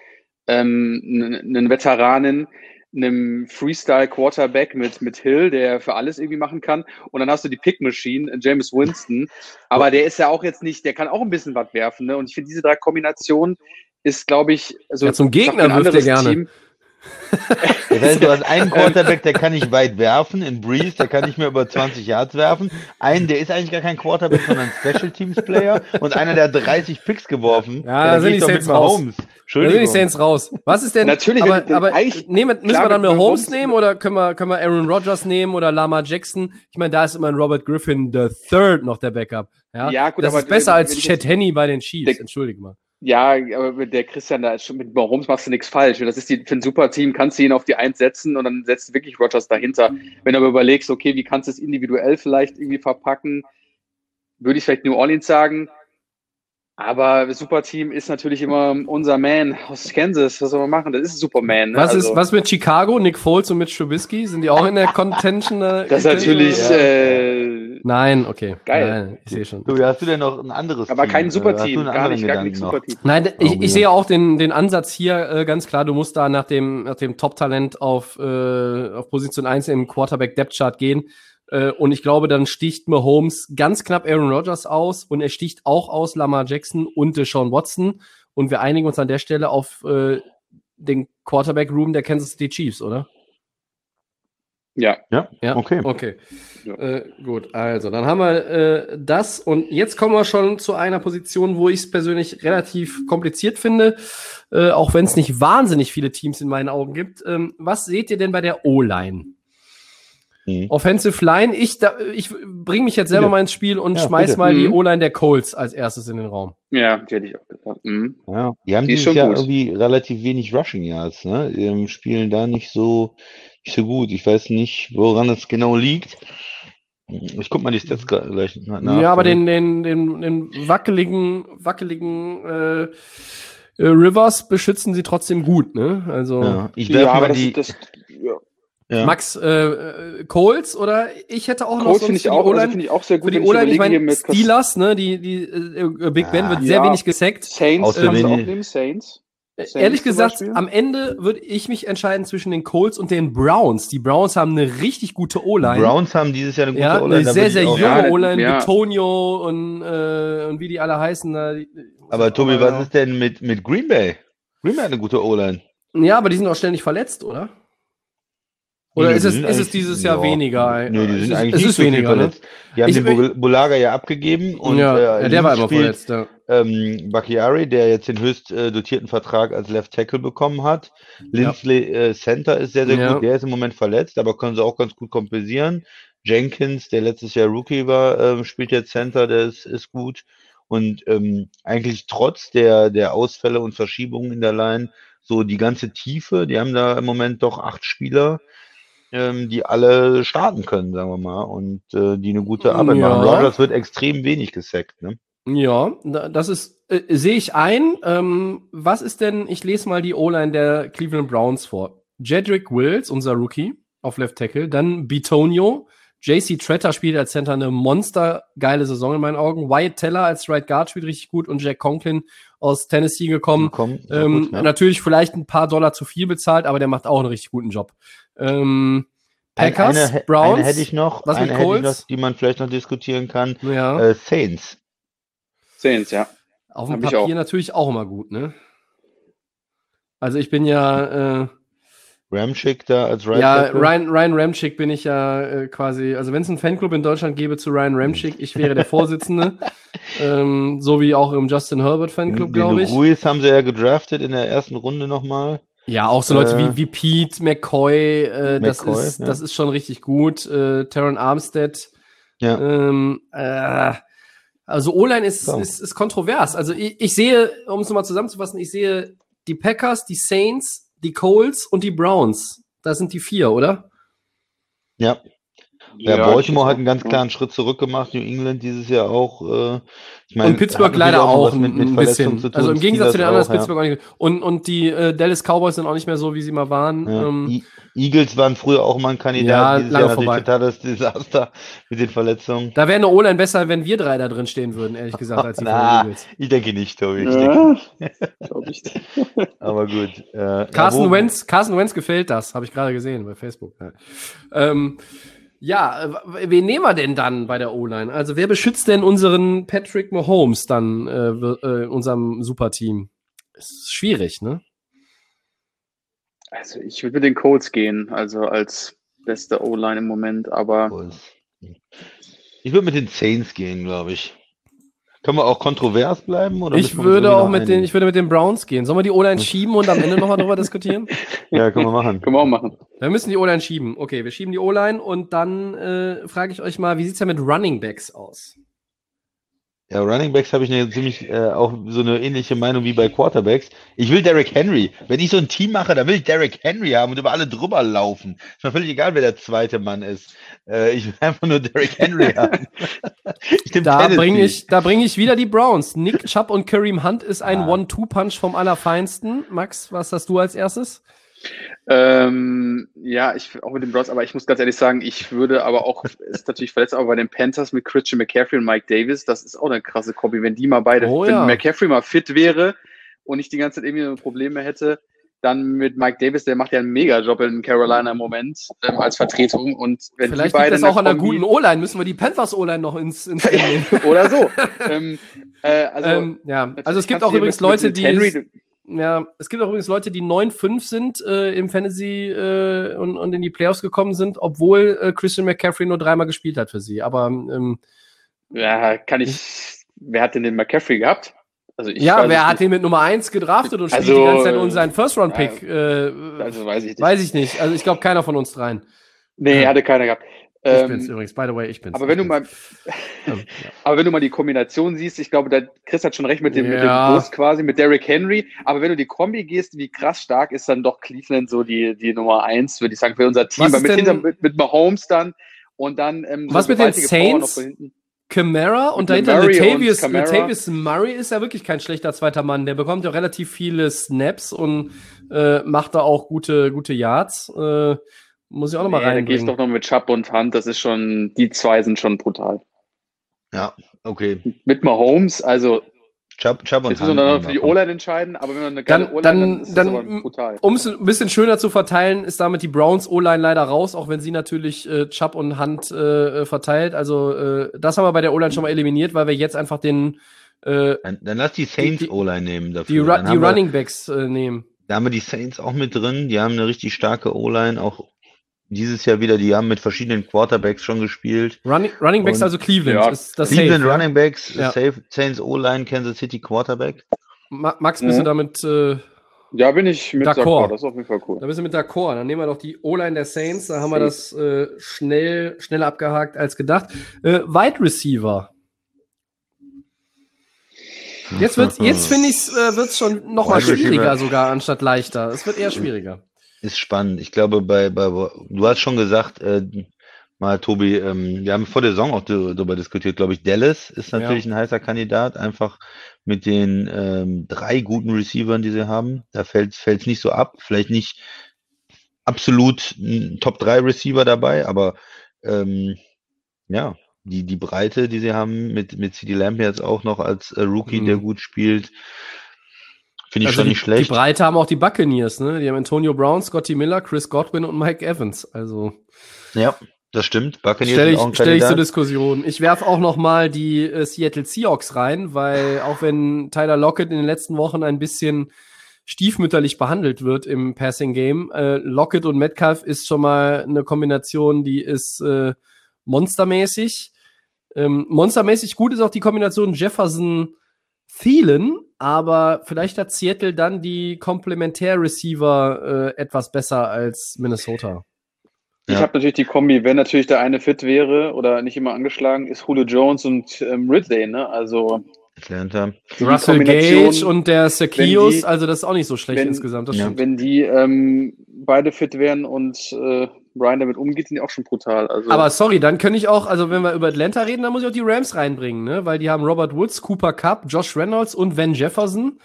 ähm, einen Veteranen, einem Freestyle-Quarterback mit, mit Hill, der für alles irgendwie machen kann. Und dann hast du die Pick-Machine, äh, James Winston. Aber der ist ja auch jetzt nicht, der kann auch ein bisschen was werfen. Ne? Und ich finde, diese drei Kombinationen ist, glaube ich, also Ja, zum Gegner wirft er gerne. Team- Das heißt, du hast einen Quarterback, der kann nicht weit werfen, in Breeze, der kann nicht mehr über 20 Yards werfen. Einen, der ist eigentlich gar kein Quarterback, sondern ein Special Teams Player. Und einer, der hat 30 Picks geworfen. Ja, da da sind die Saints mit raus. Da sind die. Saints raus. Was ist denn? Natürlich, aber, aber eigentlich- nehmen, müssen wir dann mehr Holmes nehmen oder können wir, können wir Aaron Rodgers nehmen oder Lama Jackson? Ich meine, da ist immer ein Robert Griffin the Third noch der Backup. Ja, Ja, gut, das aber ist besser als Chet Henney bei den Chiefs. Entschuldige mal. Ja, aber mit der Christian, da ist schon mit Mahomes machst du nichts falsch. Das ist die, für ein super Team, kannst du ihn auf die Eins setzen und dann setzt du wirklich Rogers dahinter. Wenn du aber überlegst, okay, wie kannst du es individuell vielleicht irgendwie verpacken, würde ich vielleicht New Orleans sagen. Aber das Superteam ist natürlich immer unser Man aus Kansas. Was soll man machen? Das ist Superman. Ne? Was Also, ist, was mit Chicago? Nick Foles und Mitch Trubisky? Sind die auch in der Contention? äh, Das ist natürlich, Ja. äh, Nein, okay. Geil. Nein, ich sehe schon. Du, hast du denn noch ein anderes aber Team? kein Superteam. Gar nicht, gar nicht? Superteam. Nein, ich, ich sehe auch den, den Ansatz hier äh, ganz klar. Du musst da nach dem, nach dem Top-Talent auf, äh, auf Position 1 im Quarterback-Depth-Chart gehen. Äh, und ich glaube, dann sticht Mahomes ganz knapp Aaron Rodgers aus und er sticht auch aus Lamar Jackson und Deshaun Watson. Und wir einigen uns an der Stelle auf äh, den Quarterback-Room der Kansas City Chiefs, oder? Ja, Ja, Ja, okay. Okay. Ja. Äh, gut, also dann haben wir äh, das und jetzt kommen wir schon zu einer Position, wo ich es persönlich relativ kompliziert finde, äh, auch wenn es nicht wahnsinnig viele Teams in meinen Augen gibt. Ähm, was seht ihr denn bei der O-Line? Mhm. Offensive Line, ich, da, ich bringe mich jetzt selber Bitte. mal ins Spiel und Ja, schmeiß bitte. mal die Mhm. O-Line der Colts als erstes in den Raum. ja, die hätte ich auch gesagt. Mhm. Ja, die haben Die schon Jahr gut. irgendwie relativ wenig Rushing Yards, ne? Die ähm, spielen da nicht so, nicht so gut. Ich weiß nicht, woran es genau liegt. Ich guck mal die Stats gleich na- nach. ja, aber den, den, den, den wackeligen, wackeligen äh, äh, Rivers beschützen sie trotzdem gut, ne? Also Ja, ich Ja, werfe mal das, die. das ja. Ja. Max äh, äh, Colts oder ich hätte auch noch sonst finde ich für die auch, also O-Line. finde ich auch sehr für gut. die wenn ich O-Line, ich meine, Steelers, ne, die, die äh, Big Ben Ah, wird sehr ja. wenig gesackt. Saints kannst du auch die- nehmen, Saints. Saints Ehrlich gesagt, Beispiel. am Ende würde ich mich entscheiden zwischen den Colts und den Browns. Die Browns haben eine richtig gute O-Line. Browns haben dieses Jahr eine gute Ja, O-Line, eine sehr, sehr junge Ja, O-Line, ja. Betonio und, äh, und wie die alle heißen. Da, die- Aber Tobi, was ist denn mit, mit Green Bay? Green Bay hat eine gute O-Line. Ja, aber die sind auch ständig verletzt, oder? Oder Nee, ist es, ist es dieses Jahr ja, weniger? Nee, die es sind ist, eigentlich es nicht ist so weniger, ne? verletzt. Die haben Ich- den Bul- Bulaga ja abgegeben und ja, äh, ja, der war immer verletzt. Ja. ähm, Bakiari, der jetzt den höchst äh, dotierten Vertrag als Left Tackle bekommen hat. Lindsley äh, Center ist sehr, sehr gut. Der ist im Moment verletzt, aber können sie auch ganz gut kompensieren. Jenkins, der letztes Jahr Rookie war, ähm, spielt jetzt Center, der ist, ist gut. Und ähm, eigentlich trotz der, der Ausfälle und Verschiebungen in der Line, so die ganze Tiefe, die haben da im Moment doch acht Spieler, ähm, die alle starten können, sagen wir mal, und äh, die eine gute Arbeit Ja. machen. Rogers wird extrem wenig gesackt, ne? Ja, da- das ist, äh, sehe ich ein. Ähm, was ist denn, ich lese mal die O-Line der Cleveland Browns vor. Jedrick Wills, unser Rookie, auf Left Tackle. Dann Bitonio. JC Tretter spielt als Center eine monstergeile Saison in meinen Augen. Wyatt Teller als Right Guard spielt richtig gut und Jack Conklin aus Tennessee gekommen. Komm, Ähm, Natürlich vielleicht ein paar Dollar zu viel bezahlt, aber der macht auch einen richtig guten Job. Ähm, Packers, eine, eine, Browns. Eine hätte ich noch, was mit eine hätte ich Colts? noch, die man vielleicht noch diskutieren kann. ja, Äh, Saints. Saints, ja. auf dem hab Papier auch. natürlich auch immer gut, ne? Also ich bin ja, äh, Ramchick da als Right ja. Ryan, Ryan Ramchick bin ich ja äh, quasi, also wenn es einen Fanclub in Deutschland gäbe zu Ryan Ramchick, ich wäre der Vorsitzende, ähm, so wie auch im Justin Herbert Fanclub, glaube ich. Ruiz haben sie ja gedraftet in der ersten Runde nochmal. Ja, auch so Leute Äh, wie, wie Pete, McCoy, äh, das, McCoy, ist, ja. das ist schon richtig gut. Äh, Taron Armstead. Ja. Ähm, äh, also O-Line ist, So. ist, ist kontrovers. Also ich, ich sehe, um es nochmal zusammenzufassen, ich sehe die Packers, die Saints, die Colts und die Browns. Das sind die vier, oder? Ja. Ja, Ja, Baltimore hat einen ganz klaren Schritt zurück gemacht. New England dieses Jahr auch. Äh, ich meine, und Pittsburgh leider auch ein, mit, mit ein bisschen. zu tun. Also im Gegensatz zu den anderen ist Pittsburgh auch nicht. Und, und die äh, Dallas Cowboys sind auch nicht mehr so, wie sie mal waren. auch, ja. Ähm, Eagles waren früher auch mal ein Kandidat. Ja, dieses lange Jahr vorbei. totales Desaster mit den Verletzungen. da wäre eine O-Line besser, wenn wir drei da drin stehen würden, ehrlich gesagt, als die Na, Eagles. ich denke nicht, Tobi. Ich denke, Ja, glaube ich. aber gut. Äh, Carson ja, Wentz, Carson Wentz gefällt das, habe ich gerade gesehen bei Facebook. Ja, ähm, ja äh, wen nehmen wir denn dann bei der O-Line? Also wer beschützt denn unseren Patrick Mahomes dann äh, äh, in unserem Superteam? Ist schwierig, ne? Also ich würde mit den Colts gehen, also als beste O-Line im Moment, aber Ich würde mit den Saints gehen, glaube ich. Können wir auch kontrovers bleiben? Oder Ich würde auch mit den, ich würde mit den Browns gehen. Sollen wir die O-Line schieben und am Ende nochmal darüber diskutieren? Ja, können wir machen. können wir auch machen. Wir müssen die O-Line schieben. Okay, wir schieben die O-Line und dann äh, frage ich euch mal, wie sieht's denn mit Running Backs aus? Ja, Running Backs habe ich eine ziemlich äh, auch so eine ähnliche Meinung wie bei Quarterbacks. Ich will Derrick Henry. Wenn ich so ein Team mache, dann will ich Derrick Henry haben und über alle drüber laufen. Ist mir völlig egal, wer der zweite Mann ist. Äh, ich will einfach nur Derrick Henry haben. Da bringe ich, da bring ich wieder die Browns. Nick Chubb und Kareem Hunt ist ein Ah. One-Two-Punch vom Allerfeinsten. Max, was hast du als erstes? Ähm, ja, ich auch mit den Browns, aber ich muss ganz ehrlich sagen, ich würde aber auch, ist natürlich verletzt, aber bei den Panthers mit Christian McCaffrey und Mike Davis, das ist auch eine krasse Kombi. Wenn die mal beide, Oh wenn ja. McCaffrey mal fit wäre und nicht die ganze Zeit irgendwie Probleme hätte, dann mit Mike Davis, der macht ja einen Mega-Job in Carolina im Moment ähm, als Vertretung. Und wenn Vielleicht die liegt beiden das auch an der Kombi- guten O-Line. Müssen wir die Panthers O-Line noch ins, ins Rennen nehmen. Oder so. ähm, äh, also, ähm, ja, also es gibt auch übrigens Leute, die Henry, ja, es gibt auch übrigens Leute, die 9-5 sind äh, im Fantasy äh, und, und in die Playoffs gekommen sind, obwohl äh, Christian McCaffrey nur dreimal gespielt hat für sie. Aber ähm, ja, kann ich. Wer hat denn den McCaffrey gehabt? Also ich ja, wer hat nicht. den mit Nummer 1 gedraftet und spielt Also, die ganze Zeit unseren First-Round-Pick? äh, Also weiß ich nicht. weiß ich nicht. Also ich glaube, keiner von uns dreien. nee, hatte keiner gehabt. Ich Ähm, bin's übrigens, by the way, ich bin's. aber wenn ich du mal, bin's. Ähm, ja. aber wenn du mal die Kombination siehst, ich glaube, da Chris hat schon recht mit dem, mit Ja. dem Bus quasi, mit Derrick Henry. Aber wenn du die Kombi gehst, wie krass stark ist dann doch Cleveland so die, die Nummer eins, würde ich sagen, für unser Team. Weil mit, denn- hinter, mit, mit Mahomes dann und dann ähm, Was mit den Saints? Kamara und Mit dahinter und Latavius, Kamara. Latavius Murray ist ja wirklich kein schlechter zweiter Mann. Der bekommt ja relativ viele Snaps und äh, macht da auch gute, gute Yards. Äh, muss ich auch nochmal Nee, da gehe ich doch noch mit Chubb und Hunt. Das ist schon, die zwei sind schon brutal. Ja, okay. Mit Mahomes, also Chubb, Chubb und jetzt müssen wir Hunt dann für die. O-Line entscheiden, aber wenn man eine geile Dann- O-Line dann- dann, ist das dann- aber brutal. Um es ein bisschen schöner zu verteilen, ist damit die Browns O-Line leider raus, auch wenn sie natürlich äh, Chubb und Hunt äh, verteilt. Also äh, das haben wir bei der O-Line schon mal eliminiert, weil wir jetzt einfach den äh, Dann, dann lass die Saints Die- O-Line nehmen dafür. die, Ru Dann die Running Backs äh, nehmen. Da haben wir die Saints auch mit drin. Die haben eine richtig starke O-Line. Auch dieses Jahr wieder. Die haben mit verschiedenen Quarterbacks schon gespielt. Running, Running Backs Und- also Cleveland. Ja, ist das Cleveland safe, ja? Running Backs, Ja. Safe, Saints O-Line, Kansas City Quarterback. Ma Max, bist du Mhm. damit äh, Ja, bin ich mit D'accord. Das ist auf jeden Fall cool. Da bist du mit d'accord. Dann nehmen wir doch die O-Line der Saints. Da haben wir das äh, schnell, schneller abgehakt als gedacht. Äh, Wide Receiver. Jetzt wird's, jetzt finde ich, äh, wird's schon noch mal Wide Receiver. schwieriger sogar anstatt leichter. Es wird eher schwieriger. Ist spannend. Ich glaube, bei, bei du hast schon gesagt, äh, mal Tobi, ähm, wir haben vor der Saison auch darüber diskutiert, glaube ich. Dallas ist natürlich ein heißer Kandidat, einfach mit den ähm, drei guten Receivern, die sie haben. Da fällt es nicht so ab. Vielleicht nicht absolut ein Top 3 Receiver dabei, aber ähm, ja, die, die Breite, die sie haben, mit, mit CD Lamb jetzt auch noch als äh, Rookie, Mhm. der gut spielt, finde ich Also schon die, nicht schlecht. die Breite haben auch die Buccaneers, ne? Die haben Antonio Brown, Scotty Miller, Chris Godwin und Mike Evans. Also Ja, das stimmt. Buccaneers stelle ich, stell ich zur. Diskussion. Ich werf auch noch mal die äh, Seattle Seahawks rein, weil auch wenn Tyler Lockett in den letzten Wochen ein bisschen stiefmütterlich behandelt wird im Passing Game, äh, Lockett und Metcalf ist schon mal eine Kombination, die ist äh, monstermäßig. Ähm, monstermäßig gut ist auch die Kombination Jefferson Thielen, aber vielleicht hat Seattle dann die Komplementär-Receiver äh, etwas besser als Minnesota. Ich Ja. habe natürlich die Kombi, wenn natürlich der eine fit wäre oder nicht immer angeschlagen, ist Julio Jones und ähm, Ridley, ne? Also Atlanta. Russell Gage und der die- also das ist auch nicht so schlecht wenn- insgesamt. Das Ja. wenn die ähm, beide fit wären und äh, Brian damit umgeht, sind die auch schon brutal. Also Aber sorry, dann könnte ich auch, also wenn wir über Atlanta reden, dann muss ich auch die Rams reinbringen, ne? Weil die haben Robert Woods, Cooper Cup, Josh Reynolds und Van Jefferson,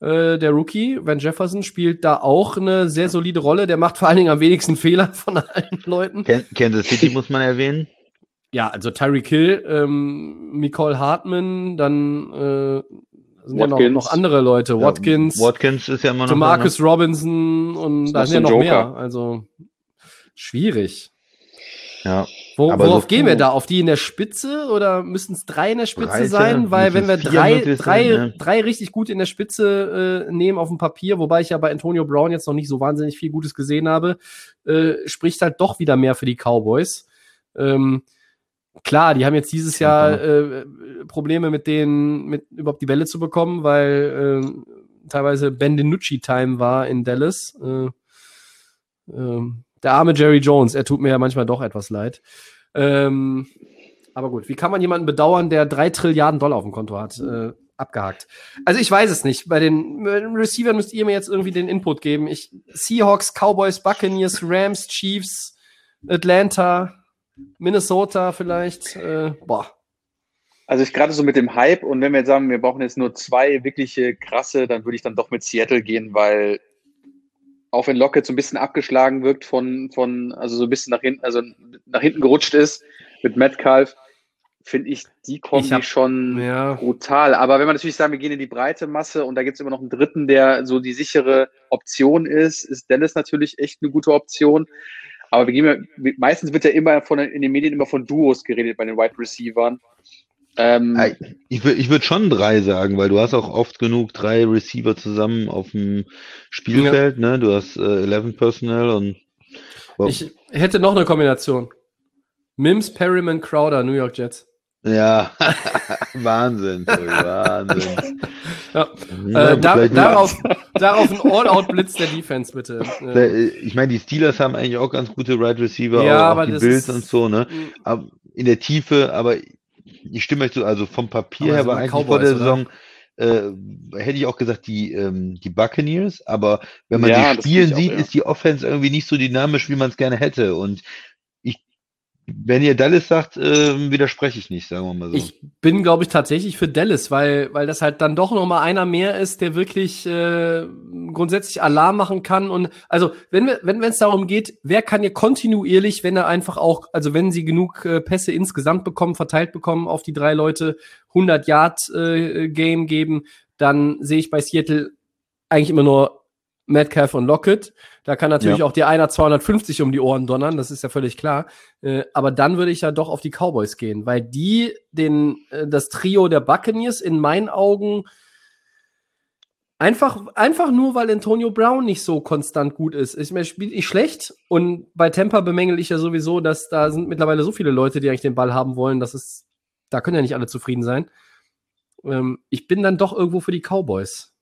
äh, der Rookie. Van Jefferson spielt da auch eine sehr solide Rolle. Der macht vor allen Dingen am wenigsten Fehler von allen Leuten. Kan- Kansas City muss man erwähnen. Ja, also Tyreek Hill, ähm, Nicole Hartman, dann äh, sind ja noch, Watkins. noch andere Leute. Watkins, Ja, Watkins ist ja immer noch. Demarcus Robinson und da sind ja noch ein mehr. Joker. Also schwierig. Ja. Wo, worauf so gehen wir da? Auf die in der Spitze oder müssen es drei in der Spitze Breite, sein? Weil wenn wir drei, drei, sein, ne? drei richtig gut in der Spitze äh, nehmen auf dem Papier, wobei ich ja bei Antonio Brown jetzt noch nicht so wahnsinnig viel Gutes gesehen habe, äh, spricht halt doch wieder mehr für die Cowboys. Ähm, klar, die haben jetzt dieses Jahr äh, Probleme mit denen, mit überhaupt die Bälle zu bekommen, weil äh, teilweise Ben DiNucci-Time war in Dallas. Äh, ähm, der arme Jerry Jones, er tut mir ja manchmal doch etwas leid. Ähm, aber gut, wie kann man jemanden bedauern, der drei Trilliarden Dollar auf dem Konto hat? Äh, abgehakt. Also ich weiß es nicht. Bei den, Receivern müsst ihr mir jetzt irgendwie den Input geben. Ich, Seahawks, Cowboys, Buccaneers, Rams, Chiefs, Atlanta, Minnesota vielleicht. Äh, boah. Also ich gerade so mit dem Hype und wenn wir jetzt sagen, wir brauchen jetzt nur zwei wirkliche krasse, dann würde ich dann doch mit Seattle gehen, weil auch wenn Lockett so ein bisschen abgeschlagen wirkt von, von also so ein bisschen nach hinten, also nach hinten gerutscht ist mit Metcalf, finde ich die Kombi Ich hab- schon Ja. brutal. Aber wenn man natürlich sagen, wir gehen in die breite Masse und da gibt es immer noch einen dritten, der so die sichere Option ist, ist Dallas natürlich echt eine gute Option. Aber wir gehen ja, meistens wird ja immer von in den Medien immer von Duos geredet bei den Wide Receivern. Ähm, Ich würde ich würd schon drei sagen, weil du hast auch oft genug drei Receiver zusammen auf dem Spielfeld, ne? Du hast äh, 11 Personnel und Wow. Ich hätte noch eine Kombination. Mims, Perryman, Crowder, New York Jets. ja, Wahnsinn, Wahnsinn. Ja. Ja, äh, da, darauf, darauf ein All-Out-Blitz der Defense, bitte. Ich meine, die Steelers haben eigentlich auch ganz gute Right Receiver, Ja, auch, auch aber die das Bills ist- und so, ne? Aber in der Tiefe, aber ich stimme euch zu, also vom Papier Aber her war eigentlich Cowboys, vor der oder? Saison, äh, hätte ich auch gesagt, die, ähm, die Buccaneers, aber wenn man Ja, die spielen auch, sieht, ja. ist die Offense irgendwie nicht so dynamisch, wie man es gerne hätte. Und wenn ihr Dallas sagt, äh, widerspreche ich nicht, sagen wir mal so. Ich bin, glaube ich, tatsächlich für Dallas, weil, weil das halt dann doch noch mal einer mehr ist, der wirklich äh, grundsätzlich Alarm machen kann. Und also, wenn wir, wenn es darum geht, wer kann hier kontinuierlich, wenn er einfach auch, also wenn sie genug äh, Pässe insgesamt bekommen, verteilt bekommen auf die drei Leute, 100 Yard äh, Game geben, dann sehe ich bei Seattle eigentlich immer nur Metcalf und Lockett. Da kann natürlich Ja. auch dir einer 250 um die Ohren donnern, das ist ja völlig klar. Äh, aber dann würde ich ja doch auf die Cowboys gehen, weil die den, äh, das Trio der Buccaneers in meinen Augen einfach, einfach nur, weil Antonio Brown nicht so konstant gut ist. Ich meine, spielt nicht schlecht und bei Tampa bemängel ich ja sowieso, dass da sind mittlerweile so viele Leute, die eigentlich den Ball haben wollen, dass es, da können ja nicht alle zufrieden sein. Ähm, ich bin dann doch irgendwo für die Cowboys.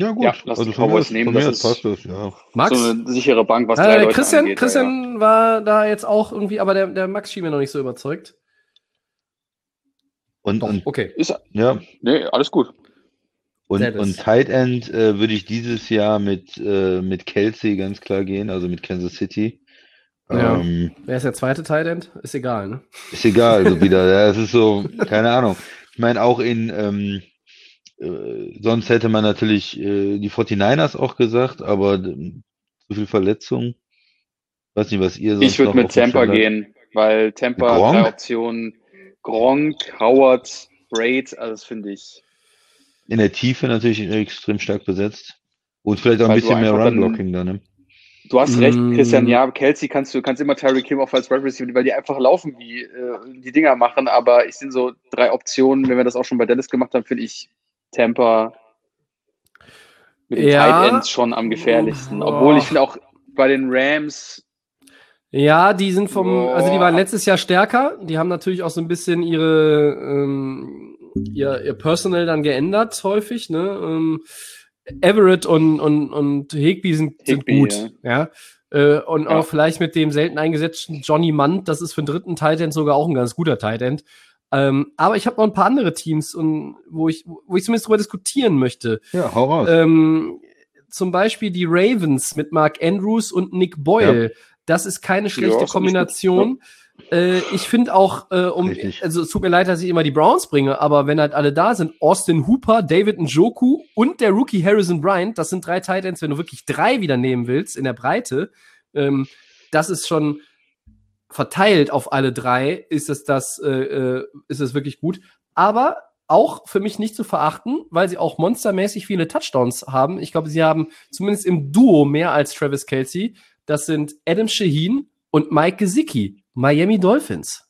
Ja, gut. Ja, lass die also mir Cowboys nehmen, Von mir das ist- passt das, ja. Max? so eine sichere Bank, was drei Äh, Leute Christian, angeht. ja, ja. Christian war da jetzt auch irgendwie, aber der, der Max schien mir noch nicht so überzeugt. Und, Doch, und, okay. Ist, ja, nee, alles gut. und, und Tight End äh, würde ich dieses Jahr mit, äh, mit Kelsey ganz klar gehen, also mit Kansas City. Ja. Ähm, Wer ist der zweite Tight End? Ist egal, ne? Ist egal, so wieder. Ja, es ist so, keine Ahnung. Ich meine, auch in, ähm, äh, sonst hätte man natürlich äh, die 49ers auch gesagt, aber zu viel Verletzung. Weiß nicht, was ihr sonst Ich würde noch mit Tampa gehen, weil Tampa Gronk? drei Optionen. Gronk, Howard, Braid, also das finde ich. In der Tiefe natürlich extrem stark besetzt. Und vielleicht auch ein bisschen mehr dann- Run-Blocking da, ne? Du hast recht, Mm. Christian. Ja, Kelsey kannst du kannst immer Tyreek Hill auch als Wide Receiver, weil die einfach laufen, wie äh, die Dinger machen. Aber ich sind so drei Optionen. Wenn wir das auch schon bei Dallas gemacht haben, finde ich Tampa mit den Ja. Tight Ends schon am gefährlichsten. Oh. Obwohl ich finde auch bei den Rams Ja, die sind vom, Boah. also die waren letztes Jahr stärker. Die haben natürlich auch so ein bisschen ihre, ähm, ihr, ihr Personal dann geändert häufig, ne? Ähm, Everett und, und, und Higby sind, sind gut, ja. Äh, und Ja. auch vielleicht mit dem selten eingesetzten Johnny Munt, das ist für den dritten Tight End sogar auch ein ganz guter Tight End. Ähm, aber ich habe noch ein paar andere Teams, und, wo, ich, wo ich zumindest drüber diskutieren möchte. Ja, hau raus. Ähm, zum Beispiel die Ravens mit Mark Andrews und Nick Boyle. Das ist keine schlechte nicht Kombination. Äh, ich finde auch, äh, um, Richtig. also es tut mir leid, dass ich immer die Browns bringe, aber wenn halt alle da sind, Austin Hooper, David Njoku und der Rookie Harrison Bryant, das sind drei Titans, wenn du wirklich drei wieder nehmen willst in der Breite, ähm, das ist schon verteilt auf alle drei, ist es das, äh, äh, ist es wirklich gut. Aber auch für mich nicht zu verachten, weil sie auch monstermäßig viele Touchdowns haben. Ich glaube, sie haben zumindest im Duo mehr als Travis Kelsey. Das sind Adam Shaheen und Mike Gesicki, Miami Dolphins.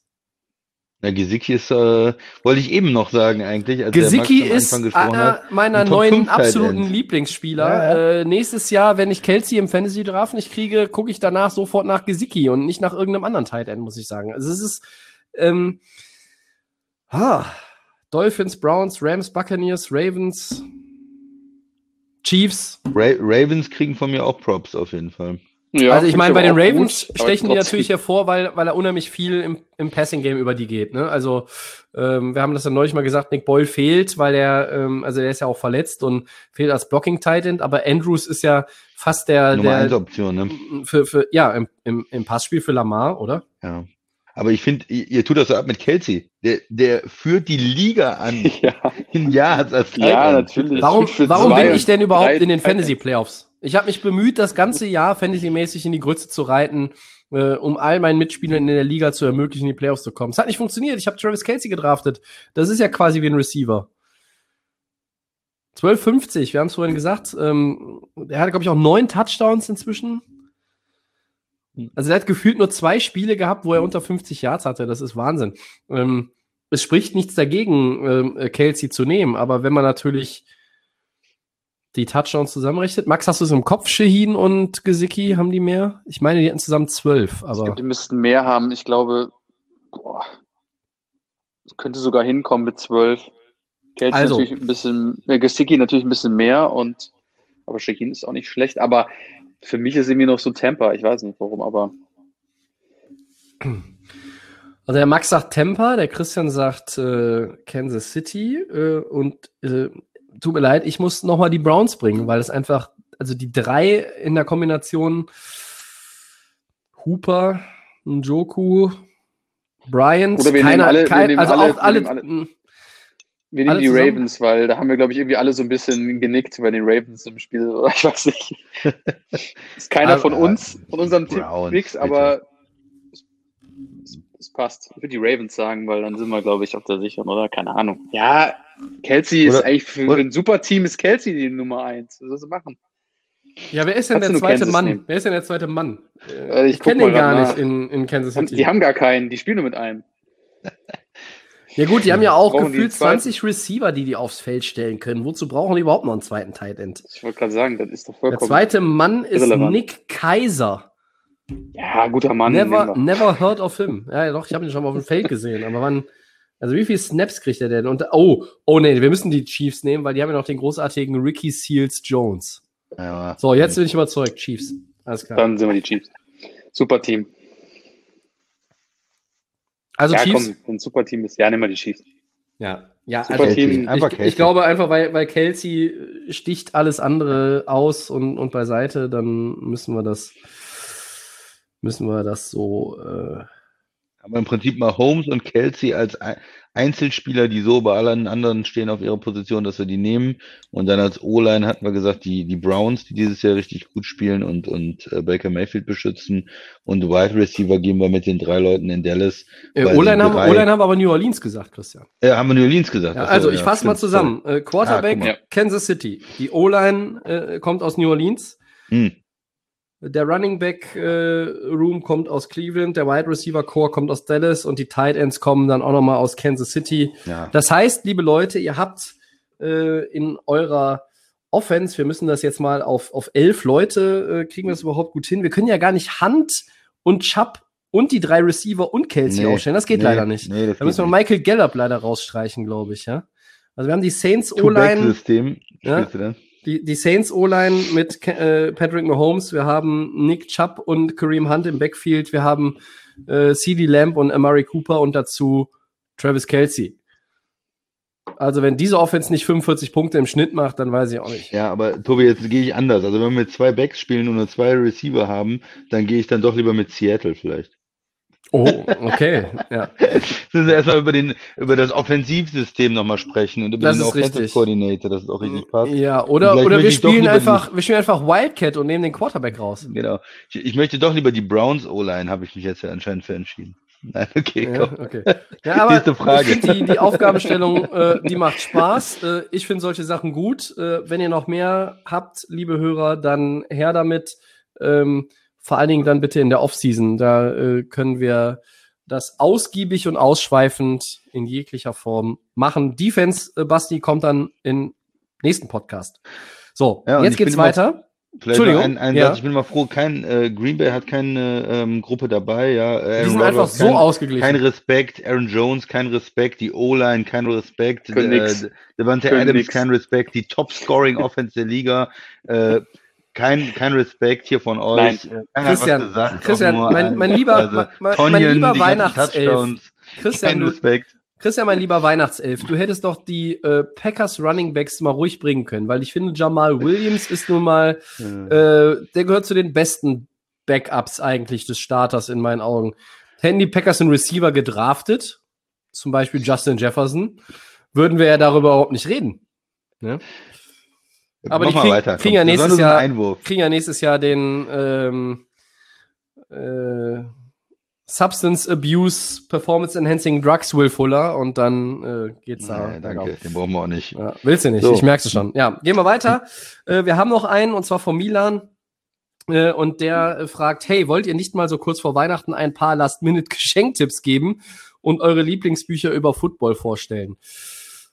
Na, Gesicki ist, äh, wollte ich eben noch sagen eigentlich, als Gesicki ist Anfang gesprochen einer hat. meiner neuen 5 Tight absoluten. Lieblingsspieler. Ja, Äh, nächstes Jahr, wenn ich Kelsey im Fantasy Draft nicht kriege, gucke ich danach sofort nach Gesicki und nicht nach irgendeinem anderen Tight End, muss ich sagen. Also es ist ähm, ah, Dolphins, Browns, Rams, Buccaneers, Ravens, Chiefs. Ra Ravens kriegen von mir auch Props auf jeden Fall. Ja, also ich meine, bei den Ravens gut, stechen die natürlich hervor, weil, weil er unheimlich viel im, im Passing-Game über die geht. Ne? Also ähm, wir haben das ja neulich mal gesagt, Nick Boyle fehlt, weil er, ähm, also er ist ja auch verletzt und fehlt als Blocking-Titan, aber Andrews ist ja fast der, Nummer eins der Option, ne? für, für, ja, im, im, im Passspiel für Lamar, oder? Ja. Aber ich finde, ihr, ihr tut das so ab mit Kelsey. Der, der führt die Liga an Ja, in Yards als ja natürlich. Warum, warum bin ich denn überhaupt drei in den Tight Fantasy Ends. Playoffs? Ich habe mich bemüht, das ganze Jahr Fantasy-mäßig in die Grütze zu reiten. äh, um all meinen Mitspielern in der Liga zu ermöglichen, in die Playoffs zu kommen. Es hat nicht funktioniert. Ich habe Travis Kelsey gedraftet. Das ist ja quasi wie ein Receiver. 12,50, wir haben es vorhin gesagt. Ähm, er hat, glaube ich, auch neun Touchdowns inzwischen. Also er hat gefühlt nur zwei Spiele gehabt, wo er unter 50 Yards hatte. Das ist Wahnsinn. Ähm, es spricht nichts dagegen, ähm, Kelsey zu nehmen, aber wenn man natürlich die Touchdowns zusammenrechnet. Max, hast du es im Kopf? Shaheen und Gesicki, haben die mehr? Ich meine, die hatten zusammen zwölf, Ich aber glaube, die müssten mehr haben. Ich glaube, boah, könnte sogar hinkommen mit zwölf. Kelsey Also. natürlich ein bisschen, äh, Gesicki natürlich ein bisschen mehr und aber Shaheen ist auch nicht schlecht. Aber für mich ist irgendwie noch so Temper. Ich weiß nicht warum, aber Also der Max sagt Tampa, der Christian sagt äh, Kansas City äh, und äh, tut mir leid, ich muss noch mal die Browns bringen, weil es einfach, also die drei in der Kombination Hooper, Njoku, Bryant, Oder wir nehmen keiner, alle- wir kein, nehmen also alle- auch wir alle, nehmen alle- wir nehmen Alle die zusammen? Ravens, weil da haben wir, glaube ich, irgendwie alle so ein bisschen genickt bei den Ravens im Spiel. Oder ich weiß nicht. ist keiner Aber- von uns, von unserem Tipp Browns, nix, bitte. aber es, es passt. Ich würde die Ravens sagen, weil dann sind wir, glaube ich, auf der sicheren, oder? Keine Ahnung. Ja, Kelsey ist Oder- eigentlich für, oder- für ein super Team ist Kelsey die Nummer eins. Was soll sie machen? ja, wer ist denn Kannst der zweite Kansas Mann? nehmen? Wer ist denn der zweite Mann? Äh, ich ich kenne den gar nicht in, in Kansas City. die haben gar keinen, die spielen nur mit einem. Ja gut, die haben ja auch Brauchen gefühlt einen zweiten? 20 Receiver, die die aufs Feld stellen können. Wozu brauchen die überhaupt noch einen zweiten Tight End? Ich wollte gerade sagen, das ist doch Der vollkommen. zweite Mann ist irrelevant. Nick Kaiser. Ja, guter Mann. Never, never heard of him. Ja, ja, doch, ich habe ihn schon mal auf dem Feld gesehen. Aber wann, also wie viele Snaps kriegt er denn? Und oh, oh nee, wir müssen die Chiefs nehmen, weil die haben ja noch den großartigen Ricky Seals Jones. Ja, So, jetzt bin ich überzeugt, Chiefs. Alles klar. Dann sind wir die Chiefs. Super Team. Also ja, Chiefs. komm, wenn ein super Team ist, ja, nehmen wir die Chiefs. Ja, ja, Super also Team. ich, Einfach ich, Kelsey. ich glaube einfach, weil, weil Kelsey sticht alles andere aus und, und beiseite, dann müssen wir das, müssen wir das so, äh, Aber im Prinzip mal Holmes und Kelsey als Ei- Einzelspieler, die so bei allen anderen stehen auf ihrer Position, dass wir die nehmen. Und dann als O-Line hatten wir gesagt, die, die Browns, die dieses Jahr richtig gut spielen und, und äh, Baker Mayfield beschützen. Und Wide Receiver gehen wir mit den drei Leuten in Dallas. äh, O-Line haben, O-Line haben wir aber New Orleans gesagt, Christian. Äh, haben wir New Orleans gesagt. Ja, Ach so, also ich ja, fasse mal zusammen. Äh, Quarterback Ah. Kansas City. Die O-Line äh, kommt aus New Orleans. Hm. Der Running Back äh, Room kommt aus Cleveland, der Wide Receiver Core kommt aus Dallas und die Tight Ends kommen dann auch nochmal aus Kansas City. Ja. Das heißt, liebe Leute, ihr habt äh, in eurer Offense, wir müssen das jetzt mal auf, auf elf Leute, äh, kriegen wir das überhaupt gut hin. Wir können ja gar nicht Hunt und Chubb und die drei Receiver und Kelsey Nee, aufstellen. Das geht nee, leider nicht. Nee, Da müssen wir Michael Gallup leider rausstreichen, glaube ich, ja. Also wir haben die Saints. O-Line, Two-Back-System. Ja. Die, die Saints O-Line mit äh, Patrick Mahomes, wir haben Nick Chubb und Kareem Hunt im Backfield, wir haben äh, CD Lamb und Amari Cooper und dazu Travis Kelsey. Also wenn diese Offense nicht 45 Punkte im Schnitt macht, dann weiß ich auch nicht. Ja, aber Tobi, jetzt gehe ich anders. Also wenn wir mit zwei Backs spielen und nur zwei Receiver haben, dann gehe ich dann doch lieber mit Seattle vielleicht. Oh, okay. ja. Müssen wir erstmal über, den, über das Offensivsystem nochmal sprechen und über Das den ist Offensive. Coordinator, dass es auch richtig passt. Ja, oder, oder wir spielen einfach, wir spielen einfach Wildcat und nehmen den Quarterback raus. Genau. Ich, ich möchte doch lieber die Browns O-Line, habe ich mich jetzt ja anscheinend für entschieden. Nein, okay, Ja, komm. okay. Ja, aber Nächste Frage. die, die Aufgabenstellung, äh, die macht Spaß. Äh, ich finde solche Sachen gut. Äh, wenn ihr noch mehr habt, liebe Hörer, dann her damit. Ähm, vor allen Dingen dann bitte in der Offseason. Da äh, können wir das ausgiebig und ausschweifend in jeglicher Form machen. Defense, äh, Basti, kommt dann im nächsten Podcast. So, Ja, jetzt geht's weiter. Entschuldigung, ein, ein ja. Satz, ich bin mal froh, kein äh, Green Bay hat keine ähm, Gruppe dabei, ja. Aaron Die sind einfach so kein, ausgeglichen. Kein Respekt, Aaron Jones, kein Respekt, die O-Line, kein Respekt, äh, Devante Adams, nix. kein Respekt, die Top-Scoring-Offense der Liga, äh, kein, kein Respekt hier von euch. Was Christian, gesagt, Christian, mein- ein- mein lieber- also, mein- mein lieber Weihnachtself. Christian, kein du, Respekt. Christian, mein lieber Weihnachtself, du hättest doch die äh, Packers Running Backs mal ruhig bringen können, weil ich finde, Jamal Williams ist nun mal, Äh, äh, der gehört zu den besten Backups eigentlich des Starters in meinen Augen. Hätten die Packers einen Receiver gedraftet, zum Beispiel Justin Jefferson, würden wir ja darüber überhaupt nicht reden. Ne? Aber Mach die krieg- weiter. kriegen ja nächstes Jahr- Einwurf. Kriegen ja nächstes Jahr den ähm, äh, Substance Abuse, Performance Enhancing Drugs, Will Fuller und dann äh, geht's da. Nee, danke, den brauchen wir auch nicht. Ja, willst du nicht, So. ich merk's schon. Ja, gehen wir weiter. Äh, wir haben noch einen und zwar von Milan. Äh, und der äh, fragt, hey, wollt ihr nicht mal so kurz vor Weihnachten ein paar Last-Minute-Geschenktipps geben und eure Lieblingsbücher über Football vorstellen?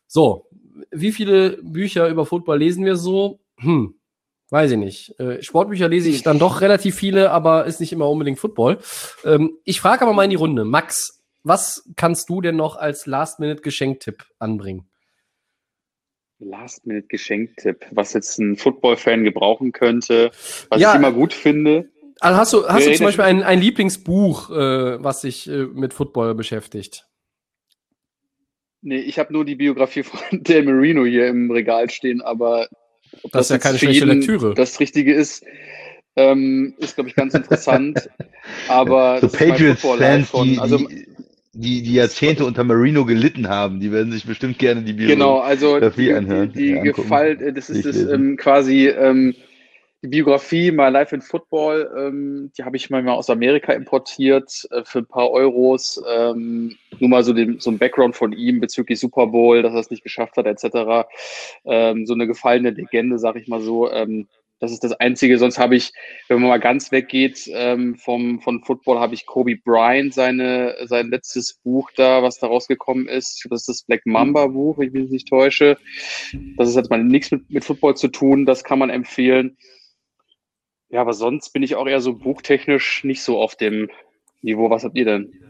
So, wie viele Bücher über Football lesen wir so? Hm, weiß ich nicht. Äh, Sportbücher lese ich dann doch relativ viele, aber ist nicht immer unbedingt Football. Ähm, ich frage aber mal in die Runde. Max, was kannst du denn noch als Last-Minute-Geschenktipp anbringen? Last-Minute-Geschenktipp, was jetzt ein Football-Fan gebrauchen könnte, was Ja. ich immer gut finde. Also hast du, hast du zum Beispiel ein, ein Lieblingsbuch, äh, was sich äh, mit Football beschäftigt? Nee, ich habe nur die Biografie von Del Marino hier im Regal stehen, aber ob Das ist ja keine für schlechte jeden Lektüre. Das Richtige ist, ähm, ist glaube ich ganz interessant. aber So das Patriots-Fans, die, also die, die, Jahrzehnte unter Marino gelitten haben, die werden sich bestimmt gerne die Biografie Genau, also Biografie die, anhören, die, die ja. Gefall, äh, das ist das ähm, quasi ähm, die Biografie My Life in Football, ähm, die habe ich mal aus Amerika importiert äh, für ein paar Euros. Ähm, nur mal so, den, so ein Background von ihm bezüglich Super Bowl, dass er es nicht geschafft hat, etc. Ähm, so eine gefallene Legende, sag ich mal so. Ähm, das ist das Einzige. Sonst habe ich, wenn man mal ganz weggeht ähm, vom, von Football, habe ich Kobe Bryant, seine, sein letztes Buch da, was da rausgekommen ist. Das ist das Black Mamba Buch, wenn ich mich nicht täusche. Das ist jetzt mal nichts mit, mit Football zu tun. Das kann man empfehlen. Ja, aber sonst bin ich auch eher so buchtechnisch nicht so auf dem Niveau. Was habt ihr denn?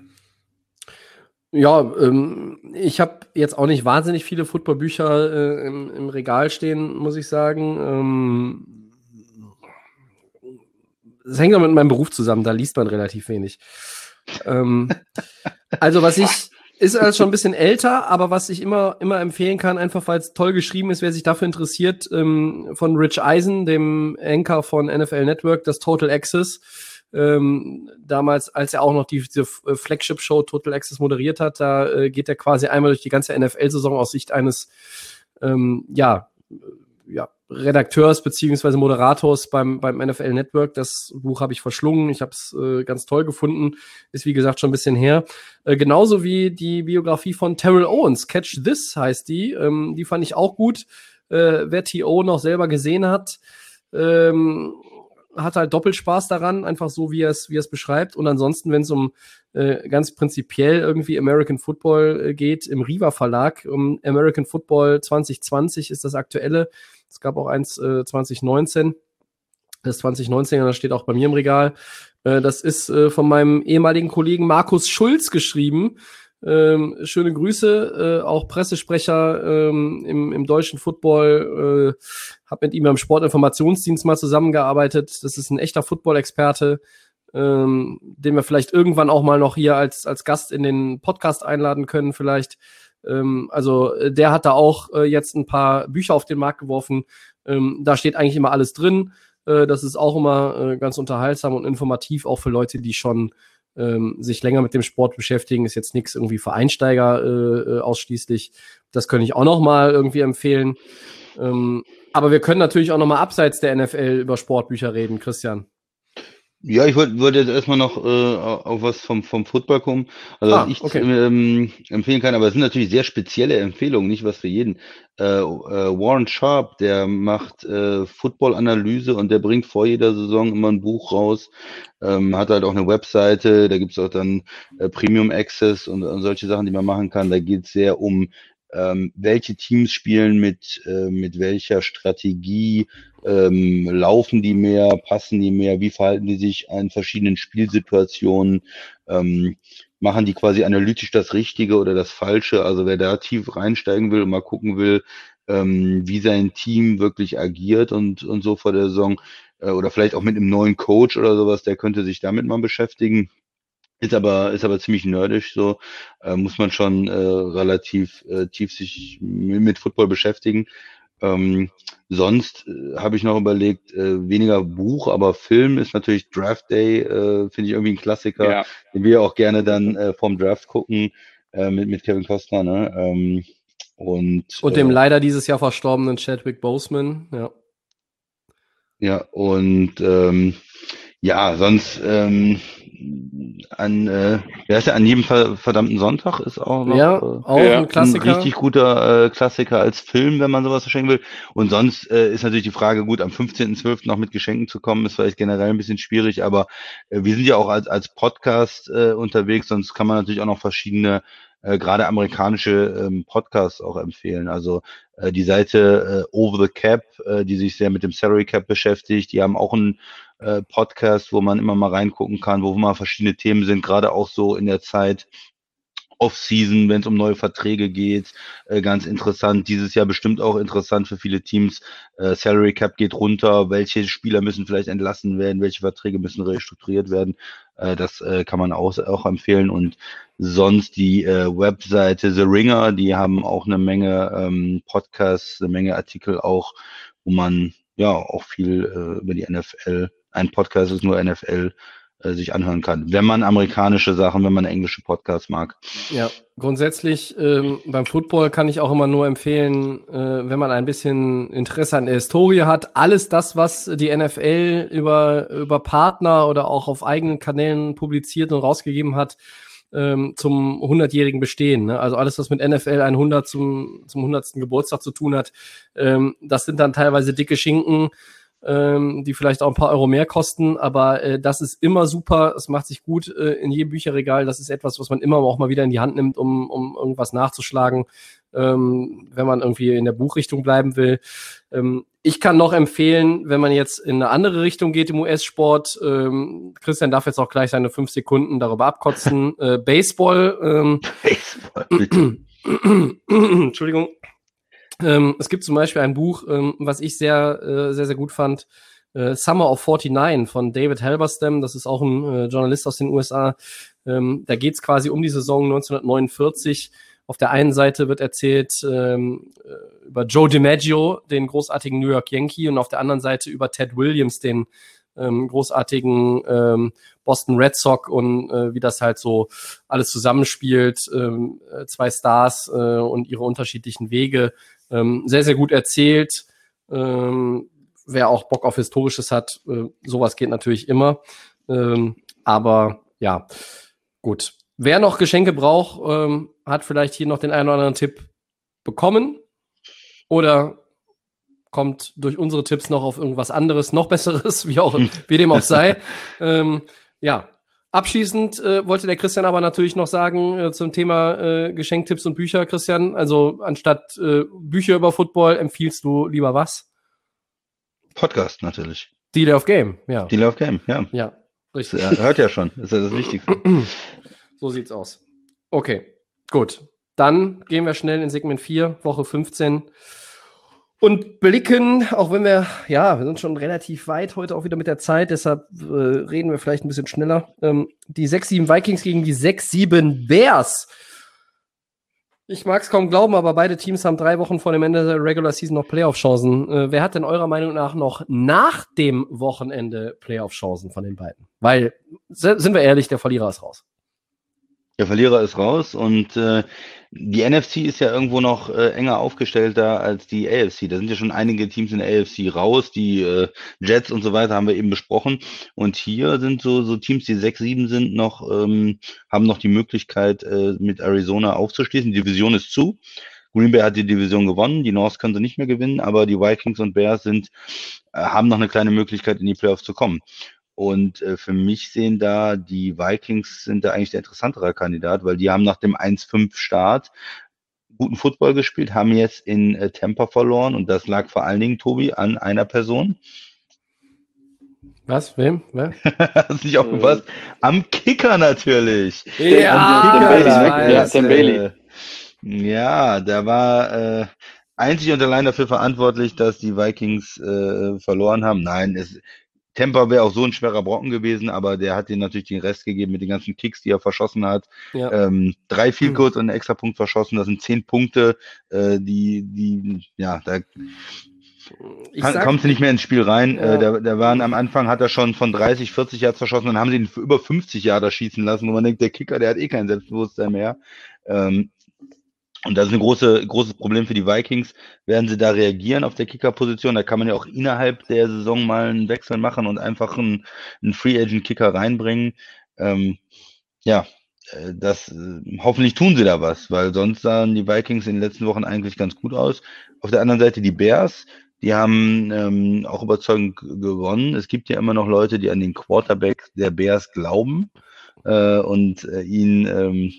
Ja, ähm, ich habe jetzt auch nicht wahnsinnig viele Footballbücher äh, im, im Regal stehen, muss ich sagen. Ähm, das hängt auch mit meinem Beruf zusammen, da liest man relativ wenig. Ähm, also was ich, ist alles schon ein bisschen älter, aber was ich immer, immer empfehlen kann, einfach weil es toll geschrieben ist, wer sich dafür interessiert, ähm, von Rich Eisen, dem Anchor von NFL Network, das Total Access. Ähm, damals, als er auch noch die, äh, Flagship-Show Total Access moderiert hat, da äh, geht er quasi einmal durch die ganze NFL-Saison aus Sicht eines, ähm, ja, ja, Redakteurs beziehungsweise Moderators beim, beim NFL Network. Das Buch habe ich verschlungen. Ich habe es äh, ganz toll gefunden. Ist wie gesagt schon ein bisschen her. Äh, genauso wie die Biografie von Terrell Owens. Catch This heißt die. Ähm, die fand ich auch gut. Äh, wer T.O. noch selber gesehen hat, ähm, hat halt doppelt Spaß daran, einfach so, wie er es, wie er es beschreibt. Und ansonsten, wenn es um äh, ganz prinzipiell irgendwie American Football äh, geht, im Riva Verlag, um American Football 2020 ist das aktuelle. Es gab auch eins äh, 2019. Das 2019, das steht auch bei mir im Regal. Äh, das ist äh, von meinem ehemaligen Kollegen Markus Schulz geschrieben. Ähm, schöne Grüße, äh, auch Pressesprecher ähm, im, im deutschen Football. Äh, habe mit ihm beim Sportinformationsdienst mal zusammengearbeitet. Das ist ein echter Football-Experte, ähm, den wir vielleicht irgendwann auch mal noch hier als, als Gast in den Podcast einladen können, vielleicht. Ähm, also äh, der hat da auch äh, jetzt ein paar Bücher auf den Markt geworfen. Ähm, da steht eigentlich immer alles drin. Äh, das ist auch immer äh, ganz unterhaltsam und informativ, auch für Leute, die schon ähm, sich länger mit dem Sport beschäftigen. Ist jetzt nichts irgendwie für Einsteiger äh, äh, ausschließlich. Das könnte ich auch noch mal irgendwie empfehlen. Ähm, aber wir können natürlich auch noch mal abseits der NFL über Sportbücher reden, Christian. Ja, ich wollte wollte jetzt erstmal noch äh, auf was vom, vom Football kommen. Also Ah, was ich okay. ähm, empfehlen kann, aber es sind natürlich sehr spezielle Empfehlungen, nicht was für jeden. Äh, äh, Warren Sharp, der macht äh, Football-Analyse und der bringt vor jeder Saison immer ein Buch raus. Ähm, hat halt auch eine Webseite, da gibt's auch dann äh, Premium Access und, und solche Sachen, die man machen kann. Da geht's sehr um ähm, welche Teams spielen mit, äh, mit welcher Strategie, ähm, laufen die mehr, passen die mehr, wie verhalten die sich in verschiedenen Spielsituationen, ähm, machen die quasi analytisch das Richtige oder das Falsche. Also wer da tief reinsteigen will und mal gucken will, ähm, wie sein Team wirklich agiert und, und so vor der Saison, äh, oder vielleicht auch mit einem neuen Coach oder sowas, der könnte sich damit mal beschäftigen. Ist aber, ist aber ziemlich nerdisch, so äh, muss man schon äh, relativ äh, tief sich mit, Football beschäftigen. Ähm, sonst äh, habe ich noch überlegt, äh, weniger Buch, aber Film ist natürlich Draft Day, äh, finde ich irgendwie ein Klassiker, Ja, den wir auch gerne dann äh, vom Draft gucken äh, mit, mit Kevin Costner. Ne? Ähm, und Und dem äh, leider dieses Jahr verstorbenen Chadwick Boseman. Ja. Ja, und ähm, Ja, sonst ähm, an, äh, wer ist ja an jedem ver verdammten Sonntag ist auch noch ja, äh, auch Ja. ein Klassiker. ein richtig guter äh, Klassiker als Film, wenn man sowas verschenken will. Und sonst äh, ist natürlich die Frage, gut, am 15.12. noch mit Geschenken zu kommen, ist vielleicht generell ein bisschen schwierig, aber äh, wir sind ja auch als, als Podcast äh, unterwegs, sonst kann man natürlich auch noch verschiedene, äh, gerade amerikanische ähm, Podcasts auch empfehlen. Also äh, die Seite äh, Over the Cap, äh, die sich sehr mit dem Salary Cap beschäftigt, die haben auch einen äh, Podcast, wo man immer mal reingucken kann, wo mal verschiedene Themen sind, gerade auch so in der Zeit Off-Season, wenn es um neue Verträge geht, äh, ganz interessant. Dieses Jahr bestimmt auch interessant für viele Teams. Äh, Salary Cap geht runter, welche Spieler müssen vielleicht entlassen werden, welche Verträge müssen restrukturiert werden. Äh, das äh, kann man auch, auch empfehlen. Und sonst die äh, Webseite The Ringer, die haben auch eine Menge ähm, Podcasts, eine Menge Artikel auch, wo man ja auch viel äh, über die NFL, ein Podcast ist nur NFL, äh, sich anhören kann. Wenn man amerikanische Sachen, wenn man englische Podcasts mag. Ja, grundsätzlich ähm, beim Football kann ich auch immer nur empfehlen, äh, wenn man ein bisschen Interesse an der Historie hat, alles das, was die NFL über, über Partner oder auch auf eigenen Kanälen publiziert und rausgegeben hat, ähm, zum 100-jährigen Bestehen. Ne? Also alles, was mit NFL 100 zum, zum 100. Geburtstag zu tun hat, ähm, das sind dann teilweise dicke Schinken, ähm, die vielleicht auch ein paar Euro mehr kosten, aber äh, das ist immer super, es macht sich gut äh, in jedem Bücherregal, das ist etwas, was man immer auch mal wieder in die Hand nimmt, um, um irgendwas nachzuschlagen, ähm, wenn man irgendwie in der Buchrichtung bleiben will. Ähm, ich kann noch empfehlen, wenn man jetzt in eine andere Richtung geht im US-Sport, ähm, Christian darf jetzt auch gleich seine fünf Sekunden darüber abkotzen, äh, Baseball, ähm, Baseball, bitte. Entschuldigung. Ähm, es gibt zum Beispiel ein Buch, ähm, was ich sehr, äh, sehr, sehr gut fand. Äh, Summer of 49 von David Halberstam. Das ist auch ein äh, Journalist aus den USA. Ähm, da geht es quasi um die Saison 1949. Auf der einen Seite wird erzählt ähm, äh, über Joe DiMaggio, den großartigen New York Yankee, und auf der anderen Seite über Ted Williams, den ähm, großartigen ähm, Boston Red Sox und äh, wie das halt so alles zusammenspielt. Ähm, äh, zwei Stars äh, und ihre unterschiedlichen Wege. Ähm, sehr, sehr gut erzählt. Ähm, wer auch Bock auf Historisches hat, äh, sowas geht natürlich immer. Ähm, aber ja, gut. Wer noch Geschenke braucht, ähm, hat vielleicht hier noch den einen oder anderen Tipp bekommen oder kommt durch unsere Tipps noch auf irgendwas anderes, noch besseres, wie auch wie dem auch sei. ähm, ja, abschließend äh, wollte der Christian aber natürlich noch sagen äh, zum Thema äh, Geschenktipps und Bücher, Christian. Also anstatt äh, Bücher über Football empfiehlst du lieber was? Podcast natürlich. Deal of Game, ja. Deal of Game, ja. Ja, Das, richtig. äh, hört ja schon. Das ist ja das Wichtigste. So sieht's aus. Okay, gut. Dann gehen wir schnell in Segment 4, Woche 15 und blicken, auch wenn wir, ja, wir sind schon relativ weit heute auch wieder mit der Zeit, deshalb äh, reden wir vielleicht ein bisschen schneller. Ähm, die 6-7 Vikings gegen die 6-7 Bears. Ich mag es kaum glauben, aber beide Teams haben drei Wochen vor dem Ende der Regular Season noch Playoff-Chancen. Äh, wer hat denn eurer Meinung nach noch nach dem Wochenende Playoff-Chancen von den beiden? Weil, sind wir ehrlich, der Verlierer ist raus. Der Verlierer ist raus und äh, die NFC ist ja irgendwo noch äh, enger aufgestellt da als die AFC. Da sind ja schon einige Teams in der AFC raus, die äh, Jets und so weiter haben wir eben besprochen. Und hier sind so, so Teams, die 6-7 sind, noch, ähm, haben noch die Möglichkeit, äh, mit Arizona aufzuschließen. Die Division ist zu. Green Bay hat die Division gewonnen, die North können sie nicht mehr gewinnen, aber die Vikings und Bears sind, äh, haben noch eine kleine Möglichkeit, in die Playoffs zu kommen. Und äh, für mich sehen da die Vikings sind da eigentlich der interessantere Kandidat, weil die haben nach dem 1-5 Start guten Football gespielt, haben jetzt in äh, Tampa verloren und das lag vor allen Dingen, Tobi, an einer Person. Was? Wem? Wer? Hast nicht aufgepasst? Am Kicker natürlich. Ja, Sam Bailey. äh, Ja, der war äh, einzig und allein dafür verantwortlich, dass die Vikings äh, verloren haben. Nein, es, Tampa wäre auch so ein schwerer Brocken gewesen, aber der hat ihnen natürlich den Rest gegeben mit den ganzen Kicks, die er verschossen hat. Ja. Ähm, drei viel kurz und einen extra Punkt verschossen. Das sind zehn Punkte, äh, die, die, ja, da kommst du nicht mehr ins Spiel rein. Ja. Äh, da, da waren am Anfang hat er schon von 30, 40 Yards verschossen, dann haben sie ihn für über 50 Yards schießen lassen, wo man denkt, der Kicker, der hat eh kein Selbstbewusstsein mehr. Ähm, Und das ist ein große, großes Problem für die Vikings. Werden sie da reagieren auf der Kicker-Position? Da kann man ja auch innerhalb der Saison mal einen Wechsel machen und einfach einen, einen Free-Agent-Kicker reinbringen. Ähm, ja, äh, das, äh, hoffentlich tun sie da was, weil sonst sahen die Vikings in den letzten Wochen eigentlich ganz gut aus. Auf der anderen Seite die Bears, die haben ähm, auch überzeugend gewonnen. Es gibt ja immer noch Leute, die an den Quarterback der Bears glauben äh, und äh, ihn ähm,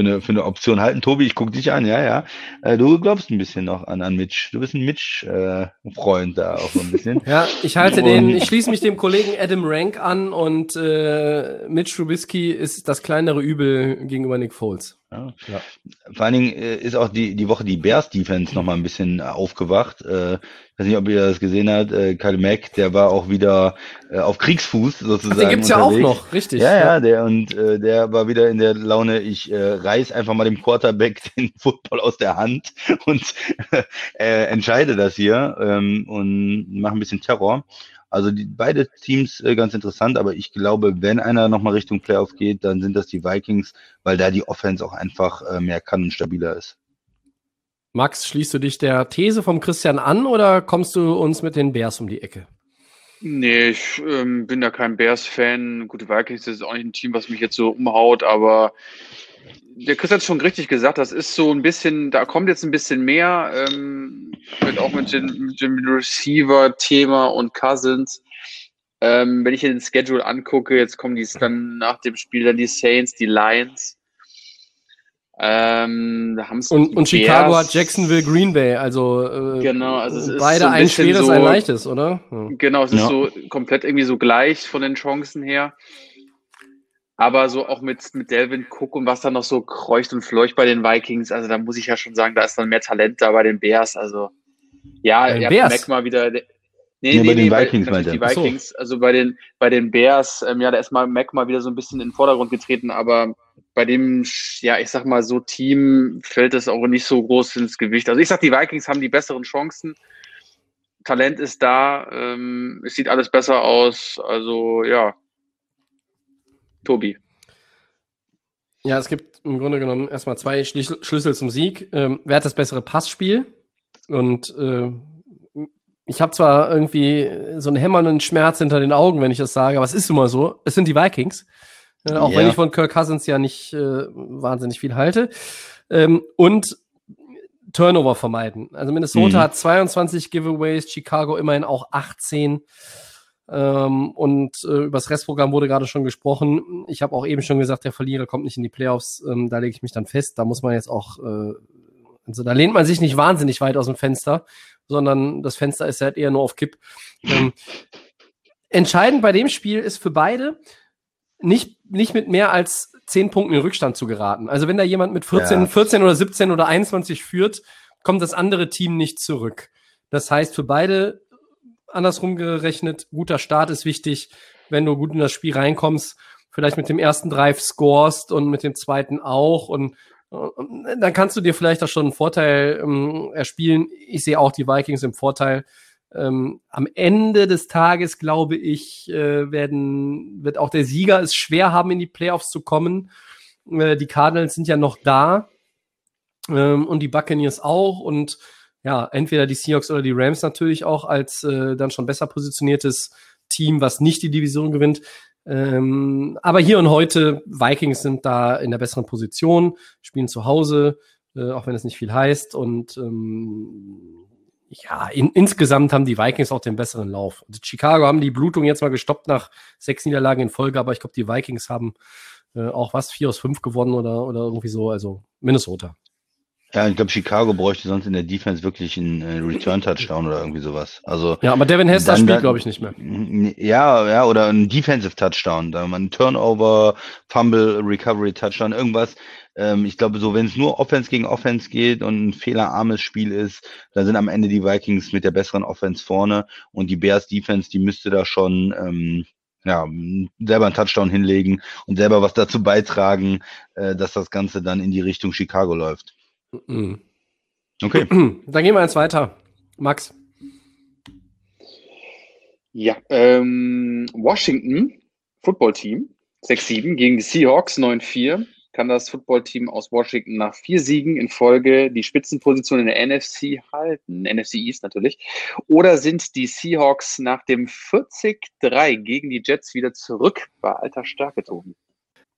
für eine, für eine Option halten. Tobi, ich gucke dich an, ja, ja. Äh, du glaubst ein bisschen noch an, an Mitch. Du bist ein Mitch-Freund äh, da auch so ein bisschen. ja, ich halte und, den, ich schließe mich dem Kollegen Adam Rank an und äh, Mitch Trubisky ist das kleinere Übel gegenüber Nick Foles. Ja. ja. Vor allen Dingen äh, ist auch die, die Woche die Bears Defense nochmal ein bisschen äh, aufgewacht. Äh, ich weiß nicht, ob ihr das gesehen habt. Äh, Kyle Mack, der war auch wieder äh, auf Kriegsfuß sozusagen. Ach, den gibt's unterwegs. ja auch noch, richtig. Ja, ja, der und äh, der war wieder in der Laune, ich äh, reiß einfach mal dem Quarterback den Football aus der Hand und äh, entscheide das hier ähm, und mache ein bisschen Terror. Also die, beide Teams äh, ganz interessant, aber ich glaube, wenn einer nochmal Richtung Playoff geht, dann sind das die Vikings, weil da die Offense auch einfach äh, mehr kann und stabiler ist. Max, schließt du dich der These vom Christian an oder kommst du uns mit den Bears um die Ecke? Nee, ich ähm, bin da kein Bears-Fan. Gute Vikings ist auch nicht ein Team, was mich jetzt so umhaut, aber der Chris hat es schon richtig gesagt, das ist so ein bisschen, da kommt jetzt ein bisschen mehr, ähm, mit, auch mit dem, mit dem Receiver-Thema und Cousins. Ähm, wenn ich den Schedule angucke, jetzt kommen die dann nach dem Spiel dann die Saints, die Lions. Ähm, da und, und Chicago hat Jacksonville, Green Bay, also, äh, genau, also es beide ist so ein, ein schweres, so, ein leichtes, oder? Ja. Genau, es ja. ist so komplett irgendwie so gleich von den Chancen her. Aber so auch mit, mit Delvin Cook und was dann noch so kreucht und fleucht bei den Vikings, also da muss ich ja schon sagen, da ist dann mehr Talent da bei den Bears. Also ja, bei ihr habt Mac mal wieder. Nee, nee, nee, bei den Vikings, bei, die Vikings, so. also bei den, bei den Bears, ähm, ja, da ist mal Mac mal wieder so ein bisschen in den Vordergrund getreten, aber bei dem, ja, ich sag mal, so Team fällt es auch nicht so groß ins Gewicht. Also ich sag, die Vikings haben die besseren Chancen. Talent ist da, ähm, es sieht alles besser aus. Also ja, Tobi. Ja, es gibt im Grunde genommen erstmal zwei Schlüssel zum Sieg. Ähm, wer hat das bessere Passspiel? Und äh, ich habe zwar irgendwie so einen hämmernden Schmerz hinter den Augen, wenn ich das sage, aber es ist immer so. Es sind die Vikings. Äh, auch ja. wenn ich von Kirk Cousins ja nicht äh, wahnsinnig viel halte. Ähm, und Turnover vermeiden. Also Minnesota mhm. hat 22 Giveaways, Chicago immerhin auch 18. Ähm, und äh, über das Restprogramm wurde gerade schon gesprochen. Ich habe auch eben schon gesagt, der Verlierer kommt nicht in die Playoffs. Ähm, da lege ich mich dann fest. Da muss man jetzt auch, äh, also da lehnt man sich nicht wahnsinnig weit aus dem Fenster, sondern das Fenster ist halt eher nur auf Kipp. Ähm, entscheidend bei dem Spiel ist für beide, nicht, nicht mit mehr als 10 Punkten in Rückstand zu geraten. Also wenn da jemand mit 14, ja. 14 oder 17 oder 21 führt, kommt das andere Team nicht zurück. Das heißt, für beide andersrum gerechnet, guter Start ist wichtig, wenn du gut in das Spiel reinkommst, vielleicht mit dem ersten Drive scorest und mit dem zweiten auch und, und dann kannst du dir vielleicht auch schon einen Vorteil ähm, erspielen. Ich sehe auch die Vikings im Vorteil. Ähm, am Ende des Tages, glaube ich, äh, werden, wird auch der Sieger es schwer haben, in die Playoffs zu kommen. Äh, die Cardinals sind ja noch da ähm, und die Buccaneers auch und ja, entweder die Seahawks oder die Rams natürlich auch als äh, dann schon besser positioniertes Team, was nicht die Division gewinnt. Ähm, aber hier und heute, Vikings sind da in der besseren Position, spielen zu Hause, äh, auch wenn es nicht viel heißt. Und ähm, ja, in, insgesamt haben die Vikings auch den besseren Lauf. Also Chicago haben die Blutung jetzt mal gestoppt nach sechs Niederlagen in Folge, aber ich glaube, die Vikings haben äh, auch was, vier aus fünf gewonnen oder, oder irgendwie so, also Minnesota. Ja, ich glaube, Chicago bräuchte sonst in der Defense wirklich einen äh, Return-Touchdown oder irgendwie sowas. Also ja, aber Devin Hester spielt, glaube ich, nicht mehr. Ja, ja, oder ein Defensive-Touchdown, da man Turnover, Fumble, Recovery-Touchdown, irgendwas. Ähm, ich glaube, so wenn es nur Offense gegen Offense geht und ein fehlerarmes Spiel ist, dann sind am Ende die Vikings mit der besseren Offense vorne und die Bears Defense, die müsste da schon ähm, ja, selber einen Touchdown hinlegen und selber was dazu beitragen, äh, dass das Ganze dann in die Richtung Chicago läuft. Mhm. Okay. Dann gehen wir eins weiter. Max. Ja, ähm, Washington, Football Team, 6-7 gegen die Seahawks, 9-4. kann das Footballteam aus Washington nach vier Siegen in Folge die Spitzenposition in der NFC halten, NFC East natürlich, oder sind die Seahawks nach dem 40-3 gegen die Jets wieder zurück bei alter Stärke, Tobi?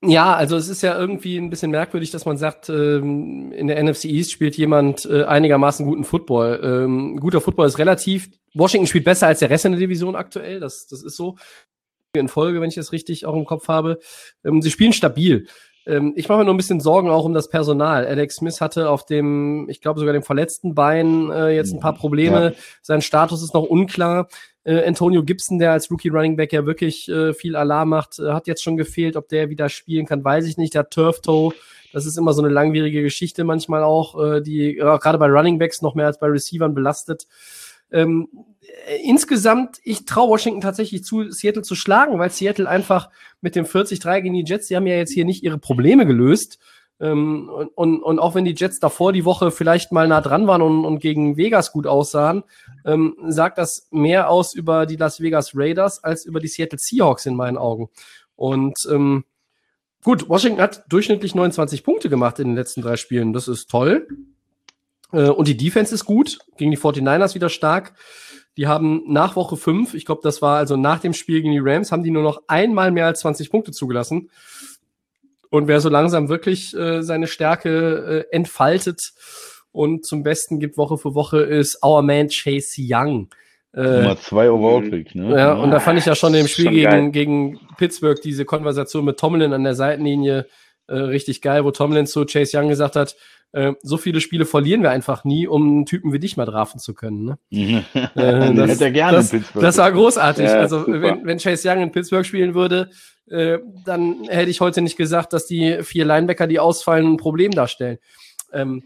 Ja, also es ist ja irgendwie ein bisschen merkwürdig, dass man sagt, ähm, in der NFC East spielt jemand äh, einigermaßen guten Football. Ähm, guter Football ist relativ. Washington spielt besser als der Rest in der Division aktuell, das, das ist so. In Folge, wenn ich das richtig auch im Kopf habe. Ähm, sie spielen stabil. Ähm, ich mache mir nur ein bisschen Sorgen auch um das Personal. Alex Smith hatte auf dem, ich glaube sogar dem verletzten Bein äh, jetzt ein paar Probleme. Ja. Sein Status ist noch unklar. Äh, Antonio Gibson, der als Rookie Running Back ja wirklich äh, viel Alarm macht, äh, hat jetzt schon gefehlt. Ob der wieder spielen kann, weiß ich nicht. Der Turf Toe. Das ist immer so eine langwierige Geschichte manchmal auch, äh, die äh, gerade bei Running Backs noch mehr als bei Receivern belastet. Ähm, äh, insgesamt, ich traue Washington tatsächlich zu, Seattle zu schlagen, weil Seattle einfach mit dem 40-3 gegen die Jets, die haben ja jetzt hier nicht ihre Probleme gelöst. Ähm, und, und, auch wenn die Jets davor die Woche vielleicht mal nah dran waren und, und gegen Vegas gut aussahen, ähm, sagt das mehr aus über die Las Vegas Raiders als über die Seattle Seahawks in meinen Augen. Und ähm, gut, Washington hat durchschnittlich 29 Punkte gemacht in den letzten drei Spielen. Das ist toll. Äh, und die Defense ist gut, gegen die 49ers wieder stark. Die haben nach Woche 5, ich glaube, das war also nach dem Spiel gegen die Rams, haben die nur noch einmal mehr als 20 Punkte zugelassen. Und wer so langsam wirklich äh, seine Stärke äh, entfaltet und zum Besten gibt Woche für Woche, ist Our Man Chase Young. Äh, Nummer zwei Overall-Pick, ne? Ja, und da fand ich ja schon im Spiel gegen, gegen Pittsburgh diese Konversation mit Tomlin an der Seitenlinie äh, richtig geil, wo Tomlin zu Chase Young gesagt hat, äh, so viele Spiele verlieren wir einfach nie, um einen Typen wie dich mal drafen zu können. Ne? äh, das, hätte er gerne das, in Pittsburgh. Das war großartig. Ja, also wenn, wenn Chase Young in Pittsburgh spielen würde, äh, dann hätte ich heute nicht gesagt, dass die vier Linebacker, die ausfallen, ein Problem darstellen. Ähm,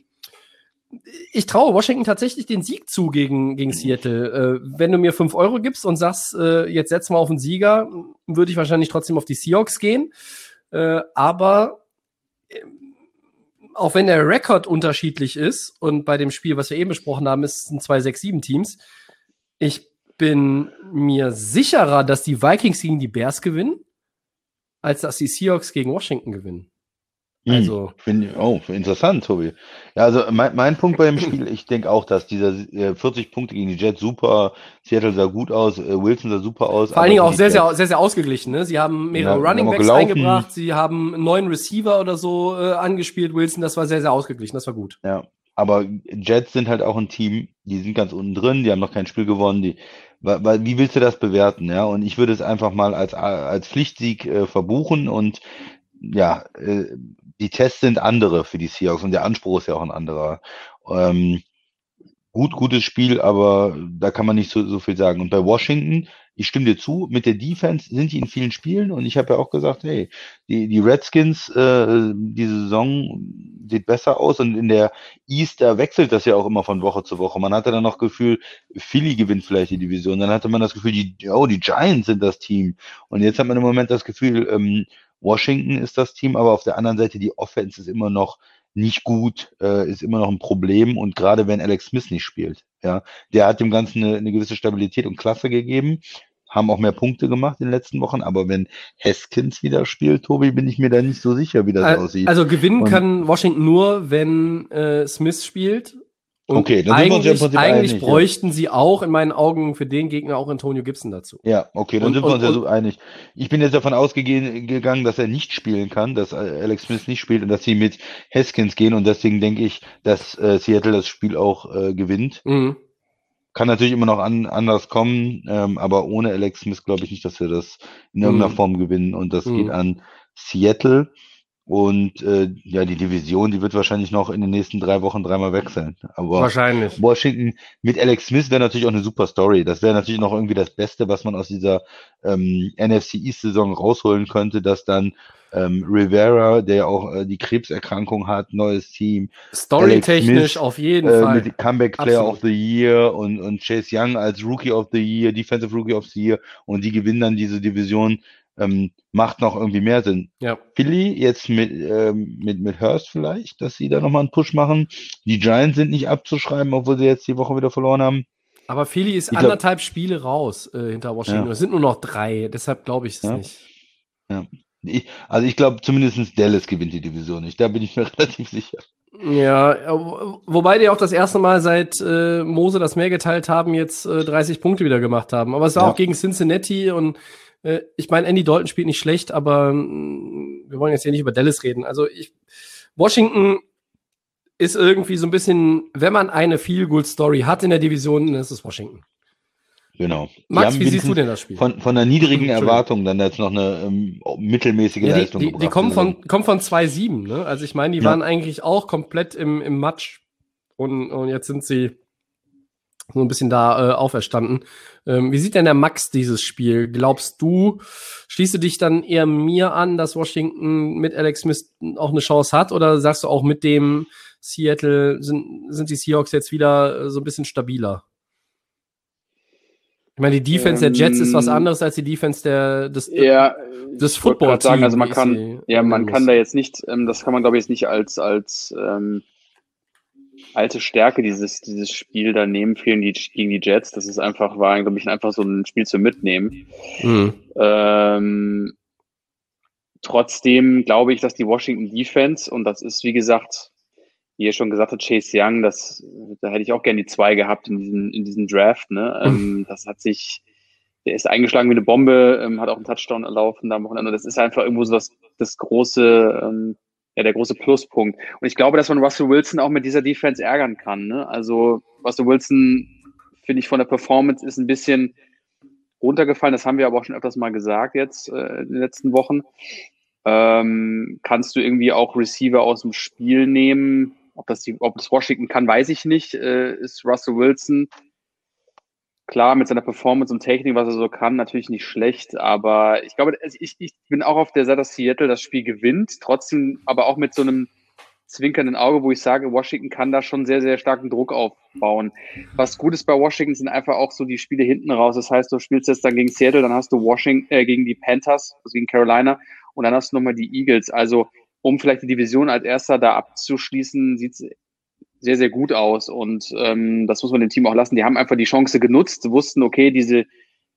ich traue Washington tatsächlich den Sieg zu gegen, gegen Seattle. Äh, wenn du mir fünf Euro gibst und sagst, äh, jetzt setz mal auf den Sieger, würde ich wahrscheinlich trotzdem auf die Seahawks gehen. Äh, aber auch wenn der Rekord unterschiedlich ist und bei dem Spiel, was wir eben besprochen haben, ist es ein 2-6-7-Teams, ich bin mir sicherer, dass die Vikings gegen die Bears gewinnen als dass die Seahawks gegen Washington gewinnen. Hm, also. Find, oh, interessant, Tobi. Ja, also mein, mein Punkt bei dem Spiel, ich denke auch, dass dieser äh, 40 Punkte gegen die Jets super, Seattle sah gut aus, äh, Wilson sah super aus. Vor allen Dingen auch sehr, sehr, sehr, sehr ausgeglichen. Ne? Sie haben mehrere ja, Running Backs eingebracht, sie haben neuen Receiver oder so äh, angespielt, Wilson, das war sehr, sehr ausgeglichen, das war gut. Ja, aber Jets sind halt auch ein Team, die sind ganz unten drin, die haben noch kein Spiel gewonnen, die wie willst du das bewerten? Ja, und ich würde es einfach mal als, als Pflichtsieg äh, verbuchen und ja, äh, die Tests sind andere für die Seahawks und der Anspruch ist ja auch ein anderer. Ähm, gut, gutes Spiel, aber da kann man nicht so, so viel sagen. Und bei Washington ich stimme dir zu, mit der Defense sind die in vielen Spielen und ich habe ja auch gesagt, hey, die, die Redskins, äh, diese Saison sieht besser aus und in der East, da wechselt das ja auch immer von Woche zu Woche. Man hatte dann noch Gefühl, Philly gewinnt vielleicht die Division, dann hatte man das Gefühl, die, oh, die Giants sind das Team und jetzt hat man im Moment das Gefühl, ähm, Washington ist das Team, aber auf der anderen Seite die Offense ist immer noch nicht gut, äh, ist immer noch ein Problem. Und gerade wenn Alex Smith nicht spielt, ja, der hat dem Ganzen eine, eine gewisse Stabilität und Klasse gegeben, haben auch mehr Punkte gemacht in den letzten Wochen, aber wenn Haskins wieder spielt, Tobi, bin ich mir da nicht so sicher, wie das also, aussieht. Also gewinnen und, kann Washington nur, wenn äh, Smith spielt und okay, dann sind wir uns ja im Prinzip eigentlich einig, bräuchten ja. sie auch in meinen Augen für den Gegner auch Antonio Gibson dazu. Ja, okay, dann und, sind wir uns ja so einig. Ich bin jetzt davon ausgegangen, dass er nicht spielen kann, dass äh, Alex Smith nicht spielt und dass sie mit Haskins gehen und deswegen denke ich, dass äh, Seattle das Spiel auch äh, gewinnt. Mhm. Kann natürlich immer noch an, anders kommen, ähm, aber ohne Alex Smith glaube ich nicht, dass wir das in irgendeiner mhm. Form gewinnen und das mhm. geht an Seattle. Und äh, ja, die Division, die wird wahrscheinlich noch in den nächsten drei Wochen dreimal wechseln. Aber wahrscheinlich. Washington mit Alex Smith wäre natürlich auch eine super Story. Das wäre natürlich noch irgendwie das Beste, was man aus dieser ähm, NFC East-Saison rausholen könnte, dass dann ähm, Rivera, der auch äh, die Krebserkrankung hat, neues Team. Storytechnisch auf jeden äh, Fall. Mit Comeback Player Absolut. of the Year und, und Chase Young als Rookie of the Year, Defensive Rookie of the Year und die gewinnen dann diese Division ähm, macht noch irgendwie mehr Sinn. Ja. Philly jetzt mit, ähm, mit, mit Hurst vielleicht, dass sie da nochmal einen Push machen. Die Giants sind nicht abzuschreiben, obwohl sie jetzt die Woche wieder verloren haben. Aber Philly ist ich anderthalb glaub, Spiele raus äh, hinter Washington. Ja. Es sind nur noch drei, deshalb glaube ich es ja. nicht. Ja. Ich, also ich glaube zumindest Dallas gewinnt die Division nicht. Da bin ich mir relativ sicher. Ja, wobei die auch das erste Mal seit äh, Mose das Meer geteilt haben, jetzt äh, 30 Punkte wieder gemacht haben. Aber es war Ja. auch gegen Cincinnati und äh, ich meine, Andy Dalton spielt nicht schlecht, aber mh, wir wollen jetzt hier nicht über Dallas reden. Also ich, Washington ist irgendwie so ein bisschen, wenn man eine Feel-Good-Story hat in der Division, dann ist es Washington. Genau. Max, wie siehst du denn das Spiel? Von, von einer niedrigen. Erwartung dann jetzt noch eine ähm, mittelmäßige Ja, die, Leistung die, die kommen von, kommen von 2-7, ne? Also ich meine, die Ja. waren eigentlich auch komplett im, im Matsch und, und jetzt sind sie so ein bisschen da äh, auferstanden. Ähm, wie sieht denn der Max dieses Spiel? Glaubst du, schließt du dich dann eher mir an, dass Washington mit Alex Smith auch eine Chance hat? Oder sagst du auch mit dem Seattle sind, sind die Seahawks jetzt wieder äh, so ein bisschen stabiler? Ich meine, die Defense der Jets ist was Ähm, anderes als die Defense der, des, Ja, des wollte gerade sagen, also man kann, ja, man kann da jetzt nicht, ähm, das kann man glaube ich jetzt nicht als, als ähm, alte Stärke dieses, dieses Spiel da nehmen für die, gegen die Jets. Das ist einfach, war, glaube ich, einfach so ein Spiel zum Mitnehmen. Mhm. Ähm, trotzdem glaube ich, dass die Washington Defense, und das ist, wie gesagt, wie ihr schon gesagt habt, Chase Young, das, da hätte ich auch gerne die zwei gehabt in diesem, in diesem Draft. Ne? Ähm, das hat sich, der ist eingeschlagen wie eine Bombe, ähm, hat auch einen Touchdown erlaufen da am Wochenende. Das ist einfach irgendwo so das, das große, ähm, ja, der große Pluspunkt. Und ich glaube, dass man Russell Wilson auch mit dieser Defense ärgern kann. Ne? Also Russell Wilson, finde ich, von der Performance ist ein bisschen runtergefallen. Das haben wir aber auch schon öfters mal gesagt jetzt äh, in den letzten Wochen. Ähm, kannst du irgendwie auch Receiver aus dem Spiel nehmen? Ob das, die, ob das Washington kann, weiß ich nicht. Äh, ist Russell Wilson klar mit seiner Performance und Technik, was er so kann, natürlich nicht schlecht. Aber ich glaube, ich, ich bin auch auf der Seite, dass Seattle das Spiel gewinnt. Trotzdem aber auch mit so einem zwinkernden Auge, wo ich sage, Washington kann da schon sehr, sehr starken Druck aufbauen. Was gut ist bei Washington sind einfach auch so die Spiele hinten raus. Das heißt, du spielst jetzt dann gegen Seattle, dann hast du Washington äh, gegen die Panthers, also gegen Carolina und dann hast du nochmal die Eagles. Also um vielleicht die Division als erster da abzuschließen, sieht sehr, sehr gut aus. Und ähm, das muss man dem Team auch lassen. Die haben einfach die Chance genutzt, wussten, okay, diese,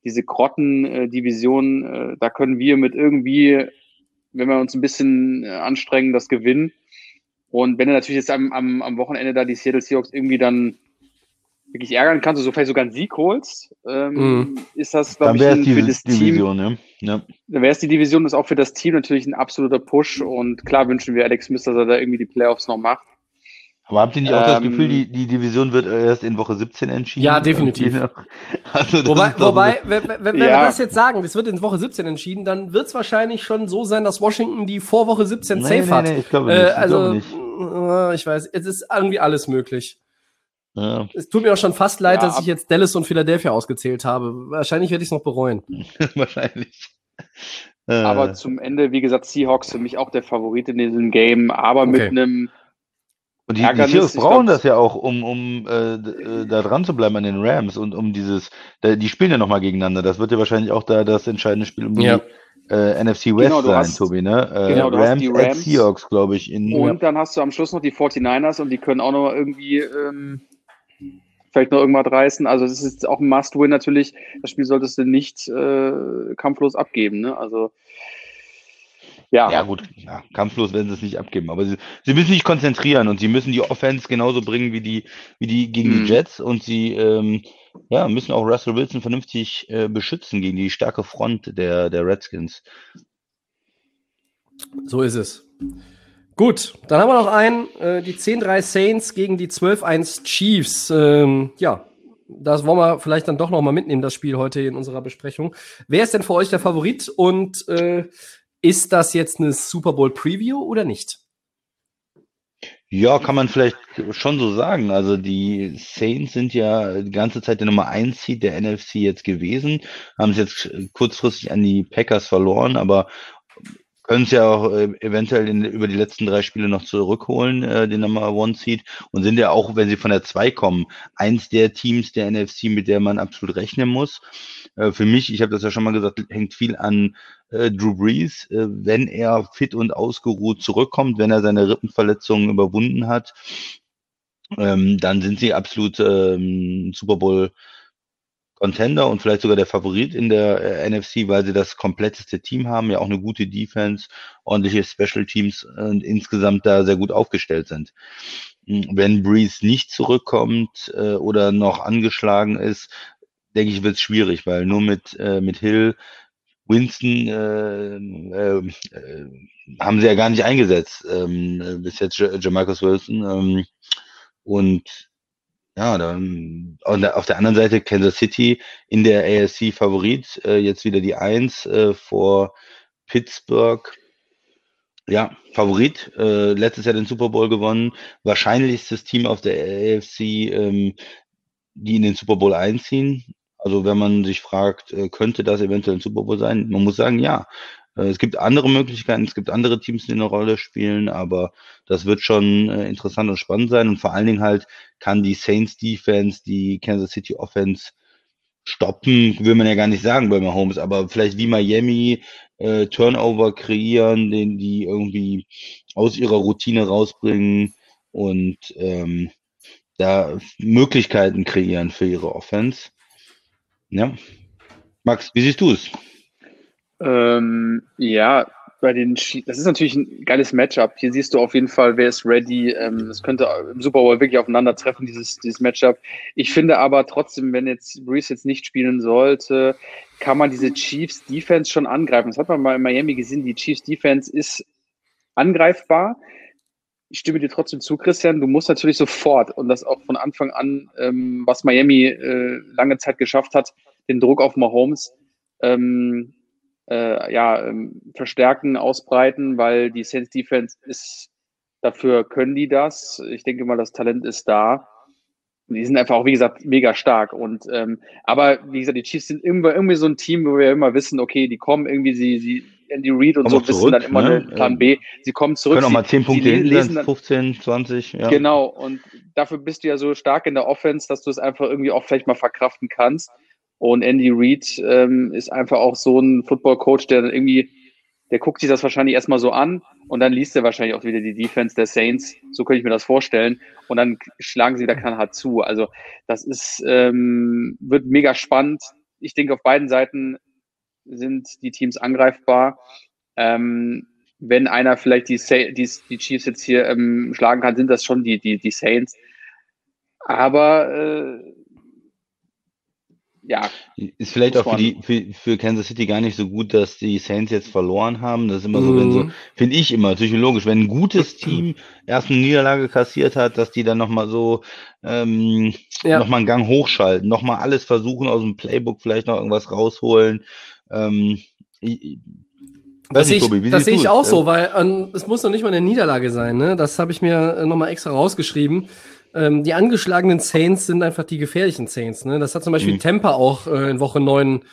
diese Grotten-Division, äh, da können wir mit irgendwie, wenn wir uns ein bisschen äh, anstrengen, das gewinnen. Und wenn du natürlich jetzt am, am, am Wochenende da die Seattle Seahawks irgendwie dann wirklich ärgern kannst, so vielleicht sogar einen Sieg holst, ähm, Mhm. ist das, glaube Dann ich, ein, es für das Team, Division, ne? Ja. dann wäre es die Division, ist auch für das Team natürlich ein absoluter Push. Und klar wünschen wir Alex Smith, dass er da irgendwie die Playoffs noch macht. Aber habt ihr nicht auch das Ähm, Gefühl, die, die Division wird erst in Woche 17 entschieden? Ja, definitiv. Also Wobei, wobei wenn, wenn, wenn wir Ja. das jetzt sagen, das wird in Woche 17 entschieden, dann wird es wahrscheinlich schon so sein, dass Washington die vor Woche 17 Nee, safe nee, hat. nee, ich glaube äh, nicht, ich also, glaube nicht. äh, ich weiß, es ist irgendwie alles möglich. Ja, Es tut mir auch schon fast leid, Ja, dass ich jetzt Dallas und Philadelphia ausgezählt habe. Wahrscheinlich werde ich es noch bereuen. wahrscheinlich. Äh, Aber zum Ende, wie gesagt, Seahawks für mich auch der Favorit in diesem Game, aber mit Okay. einem, und die, die Seahawks brauchen glaub- das ja auch, um, um äh, äh, da dran zu bleiben an den Rams und um dieses, die spielen ja nochmal gegeneinander. Das wird ja wahrscheinlich auch da das entscheidende Spiel um Ja. die äh, NFC West Genau, sein, hast- Tobi, ne? Äh, genau, du hast Rams, die at Rams Seahawks, glaube ich. In, und dann hast du am Schluss noch die 49ers und die können auch noch irgendwie ähm, vielleicht noch irgendwas reißen. Also das ist auch ein Must-Win natürlich. Das Spiel solltest du nicht äh, kampflos abgeben. Ne? Also ja, Ja, gut, ja, kampflos werden sie es nicht abgeben, aber sie, sie müssen sich konzentrieren und sie müssen die Offense genauso bringen wie die, wie die gegen Mhm. die Jets und sie ähm, ja, müssen auch Russell Wilson vernünftig äh, beschützen gegen die starke Front der, der Redskins. So ist es. Gut, dann haben wir noch einen, äh, die 10-3 Saints gegen die 12-1 Chiefs. Ähm, ja, das wollen wir vielleicht dann doch noch mal mitnehmen, das Spiel heute in unserer Besprechung. Wer ist denn für euch der Favorit und äh, ist das jetzt eine Super Bowl Preview oder nicht? Ja, kann man vielleicht schon so sagen. Also die Saints sind ja die ganze Zeit der Nummer 1 Seed der NFC jetzt gewesen, haben es jetzt kurzfristig an die Packers verloren, aber können es ja auch äh, eventuell in, über die letzten drei Spiele noch zurückholen, äh, den Nummer One Seed, und sind ja auch, wenn sie von der 2 kommen, eins der Teams der NFC, mit der man absolut rechnen muss. Äh, für mich, ich habe das ja schon mal gesagt, hängt viel an äh, Drew Brees, äh, wenn er fit und ausgeruht zurückkommt, wenn er seine Rippenverletzungen überwunden hat, ähm, dann sind sie absolut ähm, Super Bowl Contender und vielleicht sogar der Favorit in der äh, NFC, weil sie das kompletteste Team haben, ja auch eine gute Defense, ordentliche Special Teams und insgesamt da sehr gut aufgestellt sind. Hm, wenn Breeze nicht zurückkommt äh, oder noch angeschlagen ist, denke ich, wird es schwierig, weil nur mit, äh, mit Hill, Winston äh, äh, äh, haben sie ja gar nicht eingesetzt, ähm, bis jetzt Jamarcus Wilson. Ähm, und ja, dann auf der anderen Seite Kansas City in der AFC Favorit, äh, jetzt wieder die Eins äh, vor Pittsburgh. Ja, Favorit, äh, letztes Jahr den Super Bowl gewonnen, wahrscheinlich ist das Team auf der AFC, ähm, die in den Super Bowl einziehen. Also wenn man sich fragt, äh, könnte das eventuell ein Super Bowl sein? Man muss sagen, ja. Äh, es gibt andere Möglichkeiten, es gibt andere Teams, die eine Rolle spielen, aber das wird schon äh, interessant und spannend sein. Und vor allen Dingen halt kann die Saints Defense, die Kansas City Offense stoppen, will man ja gar nicht sagen bei Mahomes, aber vielleicht wie Miami äh, Turnover kreieren, den die irgendwie aus ihrer Routine rausbringen und ähm, da Möglichkeiten kreieren für ihre Offense. Ja. Max, wie siehst du es? Ähm, ja, bei den Chiefs, das ist natürlich ein geiles Matchup. Hier siehst du auf jeden Fall, wer ist ready. Ähm, es könnte im Super Bowl wirklich aufeinandertreffen, dieses, dieses Matchup. Ich finde aber trotzdem, wenn jetzt Brees jetzt nicht spielen sollte, kann man diese Chiefs Defense schon angreifen. Das hat man mal in Miami gesehen. Die Chiefs Defense ist angreifbar. Ich stimme dir trotzdem zu, Christian. Du musst natürlich sofort und das auch von Anfang an, ähm, was Miami äh, lange Zeit geschafft hat, den Druck auf Mahomes ähm, äh, ja, ähm, verstärken, ausbreiten, weil die Saints Defense ist, dafür können die das. Ich denke mal, das Talent ist da. Die sind einfach auch, wie gesagt, mega stark. Und ähm, aber wie gesagt, die Chiefs sind irgendwie, irgendwie so ein Team, wo wir immer wissen, okay, die kommen irgendwie, sie, sie Andy Reid und Kommen so auch wissen dann immer ne? nur Plan B. Sie kommen zurück. Können auch sie, mal 10 Punkte lesen sein, dann, 15, 20, ja. Genau, und dafür bist du ja so stark in der Offense, dass du es einfach irgendwie auch vielleicht mal verkraften kannst. Und Andy Reid ähm, ist einfach auch so ein Football-Coach, der dann irgendwie, der guckt sich das wahrscheinlich erstmal so an und dann liest er wahrscheinlich auch wieder die Defense der Saints. So könnte ich mir das vorstellen. Und dann schlagen sie da knallhart zu. Also das ist, ähm, wird mega spannend. Ich denke, auf beiden Seiten sind die Teams angreifbar. Ähm, wenn einer vielleicht die, Sa- die, die Chiefs jetzt hier ähm, schlagen kann, sind das schon die, die, die Saints. Aber äh, ja, Ist vielleicht auch für, die, für, für Kansas City gar nicht so gut, dass die Saints jetzt verloren haben. Das ist immer so, wenn so, Mhm. finde ich immer psychologisch, wenn ein gutes Team erst eine Niederlage kassiert hat, dass die dann nochmal so ähm, Ja. nochmal einen Gang hochschalten, nochmal alles versuchen aus dem Playbook, vielleicht noch irgendwas rausholen. Ähm, ich, Das sehe ich, Tobi, das sehe ich auch so, weil ähm, es muss noch nicht mal eine Niederlage sein. Ne? Das habe ich mir äh, nochmal extra rausgeschrieben. Ähm, die angeschlagenen Saints sind einfach die gefährlichen Saints. Ne? Das hat zum Beispiel Mhm. Tampa auch äh, in Woche 9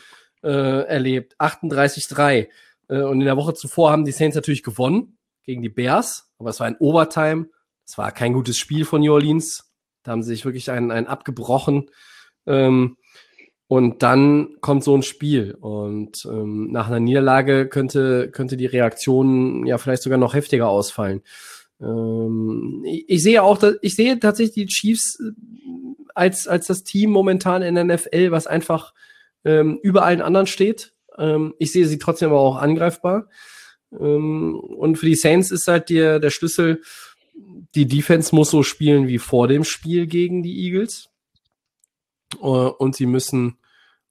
äh, erlebt. 38-3. Äh, und in der Woche zuvor haben die Saints natürlich gewonnen gegen die Bears. Aber es war ein Overtime. Es war kein gutes Spiel von New Orleans. Da haben sie sich wirklich einen, einen abgebrochen. Ähm, und dann kommt so ein Spiel. Und ähm, nach einer Niederlage könnte, könnte die Reaktion ja vielleicht sogar noch heftiger ausfallen. Ähm, ich, ich sehe auch, ich sehe tatsächlich die Chiefs äh, als, als das Team momentan in der NFL, was einfach ähm, über allen anderen steht. Ähm, ich sehe sie trotzdem aber auch angreifbar. Ähm, und für die Saints ist halt der, der Schlüssel, die Defense muss so spielen wie vor dem Spiel gegen die Eagles. Äh, und sie müssen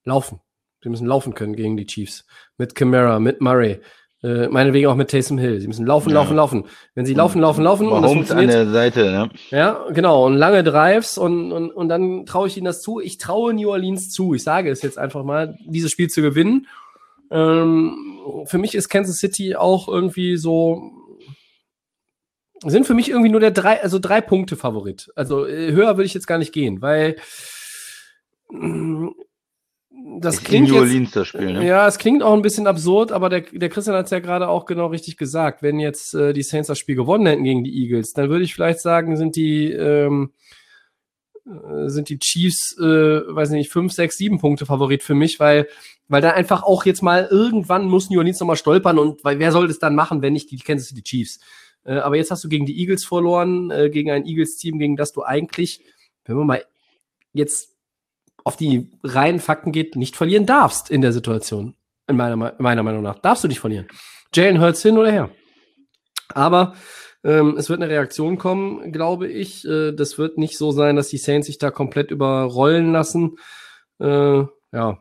laufen. Sie müssen laufen können gegen die Chiefs. Mit Camara, mit Murray, äh, meinetwegen auch mit Taysom Hill. Sie müssen laufen, Ja. laufen, laufen. Wenn sie laufen, laufen, laufen und das Mahomes an funktioniert, der Seite, ne? ja, genau. Und lange Drives und, und, und dann traue ich ihnen das zu. Ich traue New Orleans zu. Ich sage es jetzt einfach mal, dieses Spiel zu gewinnen. Ähm, für mich ist Kansas City auch irgendwie so, sind für mich irgendwie nur der drei, also drei Punkte Favorit. Also äh, höher würde ich jetzt gar nicht gehen, weil das Ist in klingt New jetzt, das Spiel, ne? ja, es klingt auch ein bisschen absurd, aber der, der Christian hat es ja gerade auch genau richtig gesagt. Wenn jetzt äh, die Saints das Spiel gewonnen hätten gegen die Eagles, dann würde ich vielleicht sagen, sind die, ähm, äh, sind die Chiefs, äh, weiß nicht, fünf, sechs, sieben Punkte Favorit für mich, weil, weil da einfach auch jetzt mal irgendwann muss New Orleans nochmal stolpern und weil wer soll das dann machen, wenn nicht die Kansas City Chiefs? Äh, aber jetzt hast du gegen die Eagles verloren, äh, gegen ein Eagles-Team, gegen das du eigentlich, wenn wir mal jetzt auf die reinen Fakten geht, nicht verlieren darfst in der Situation. In meiner, meiner Meinung nach. Darfst du nicht verlieren. Jalen Hurts hin oder her. Aber ähm, es wird eine Reaktion kommen, glaube ich. Äh, das wird nicht so sein, dass die Saints sich da komplett überrollen lassen. Äh, ja.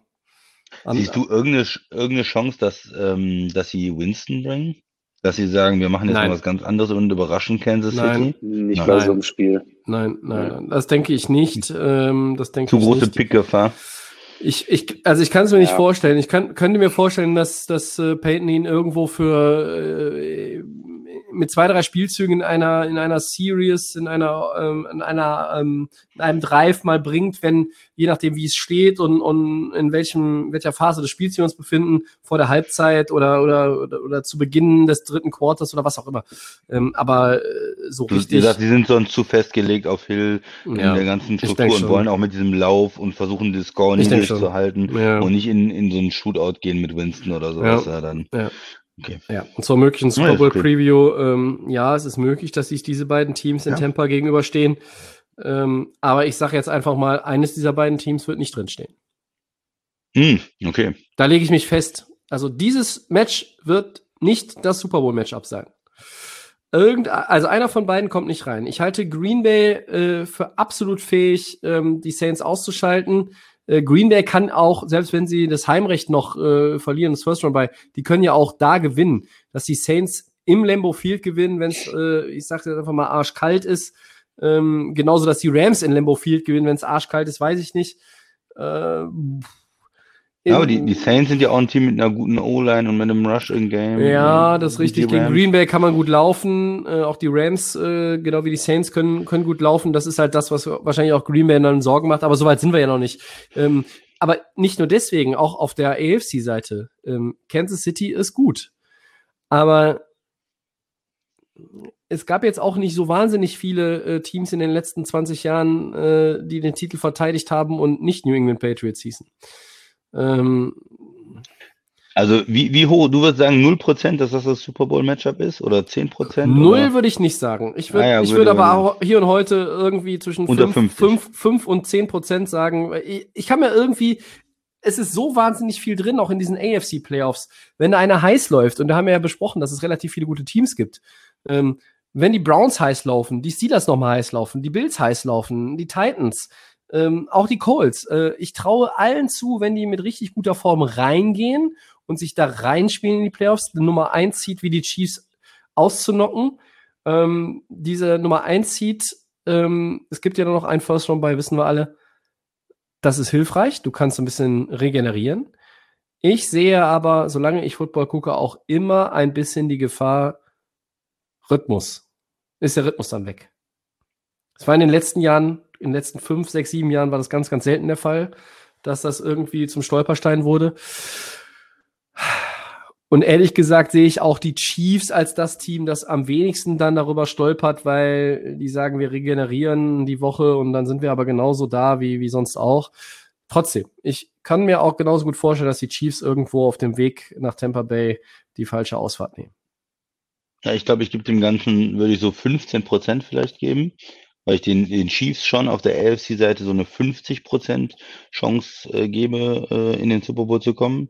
Siehst du irgendeine, irgendeine Chance, dass, ähm, dass sie Winston bringen? Dass sie sagen, wir machen jetzt Nein. mal was ganz anderes und überraschen Kansas Nein. City? Nicht Nein. bei so einem Spiel. Nein, nein, nein, das denke ich nicht. Ähm, das denke Zu ich große nicht. Pickgefahr. Ich, ich, also ich kann es mir nicht Ja. vorstellen. Ich kann, könnte mir vorstellen, dass, dass äh, Peyton ihn irgendwo für äh, mit zwei, drei Spielzügen in einer, in einer Series, in einer, ähm, in einer, ähm, in einem Drive mal bringt, wenn, je nachdem wie es steht und, und in welchem, welcher Phase des Spiels wir uns befinden, vor der Halbzeit oder, oder, oder, oder zu Beginn des dritten Quarters oder was auch immer. Ähm, aber äh, so Du, richtig. ihr sagt, sie sind sonst zu festgelegt auf Hill in Ja, der ganzen Struktur und wollen auch mit diesem Lauf und versuchen, den Score Ich denk niedrig schon. zu halten Ja. und nicht in, in so einen Shootout gehen mit Winston oder sowas. Ja. dann. Ja. Okay. Ja, und zur möglichen Super ist Bowl. Preview, ähm, ja, es ist möglich, dass sich diese beiden Teams in Ja. Tampa gegenüberstehen. Ähm, aber ich sage jetzt einfach mal, eines dieser beiden Teams wird nicht drinstehen. Hm, okay. Da lege ich mich fest. Also dieses Match wird nicht das Super Bowl Matchup sein. Irgend, also einer von beiden kommt nicht rein. Ich halte Green Bay äh, für absolut fähig, ähm, die Saints auszuschalten. Äh, Green Bay kann auch, selbst wenn sie das Heimrecht noch äh, verlieren, das First Round bei, die können ja auch da gewinnen. Dass die Saints im Lambeau Field gewinnen, wenn es, äh, ich sage jetzt einfach mal, arschkalt ist. Ähm, genauso, dass die Rams in Lambeau Field gewinnen, wenn es arschkalt ist, weiß ich nicht. Äh, Ja, aber die, die Saints sind ja auch ein Team mit einer guten O-Line und mit einem Rush in Game. ja, das ist richtig. Gegen. Green Bay kann man gut laufen. Äh, auch die Rams, äh, genau wie die Saints, können, können gut laufen. Das ist halt das, was wahrscheinlich auch Green Bay dann Sorgen macht. Aber soweit sind wir ja noch nicht. Ähm, aber nicht nur deswegen, auch auf der AFC-Seite. Ähm, Kansas City ist gut. Aber es gab jetzt auch nicht so wahnsinnig viele äh, Teams in den letzten 20 Jahren, äh, die den Titel verteidigt haben und nicht New England Patriots hießen. Ähm, Also wie, wie hoch? Du würdest sagen 0%, dass das das Super Bowl Matchup ist? Oder 10%? Null Oder? würde ich nicht sagen. Ich würde Ah ja, ich gut, würd aber hier und heute irgendwie zwischen Unter 5, 50. 5, 5 und 10 Prozent sagen. Ich, ich kann mir irgendwie, es ist so wahnsinnig viel drin, auch in diesen AFC-Playoffs. Wenn da einer heiß läuft, und da haben wir ja besprochen, dass es relativ viele gute Teams gibt, ähm, wenn die Browns heiß laufen, die Steelers nochmal heiß laufen, die Bills heiß laufen, die Titans, ähm, auch die Colts. Äh, ich traue allen zu, wenn die mit richtig guter Form reingehen und sich da reinspielen in die Playoffs, eine Nummer 1 zieht, wie die Chiefs auszunocken. Ähm, diese Nummer 1 Seed, ähm, es gibt ja nur noch einen First Round bei, wissen wir alle. Das ist hilfreich. Du kannst ein bisschen regenerieren. Ich sehe aber, solange ich Football gucke, auch immer ein bisschen die Gefahr, Rhythmus. Ist der Rhythmus dann weg? Es war in den letzten Jahren, in den letzten fünf, sechs, sieben Jahren war das ganz, ganz selten der Fall, dass das irgendwie zum Stolperstein wurde. Und ehrlich gesagt sehe ich auch die Chiefs als das Team, das am wenigsten dann darüber stolpert, weil die sagen, wir regenerieren die Woche und dann sind wir aber genauso da wie, wie sonst auch. Trotzdem, ich kann mir auch genauso gut vorstellen, dass die Chiefs irgendwo auf dem Weg nach Tampa Bay die falsche Ausfahrt nehmen. Ja, ich glaube, ich gebe dem Ganzen, würde ich so 15% vielleicht geben, weil ich den, den Chiefs schon auf der AFC-Seite so eine 50% Chance äh, gebe, äh, in den Super Bowl zu kommen.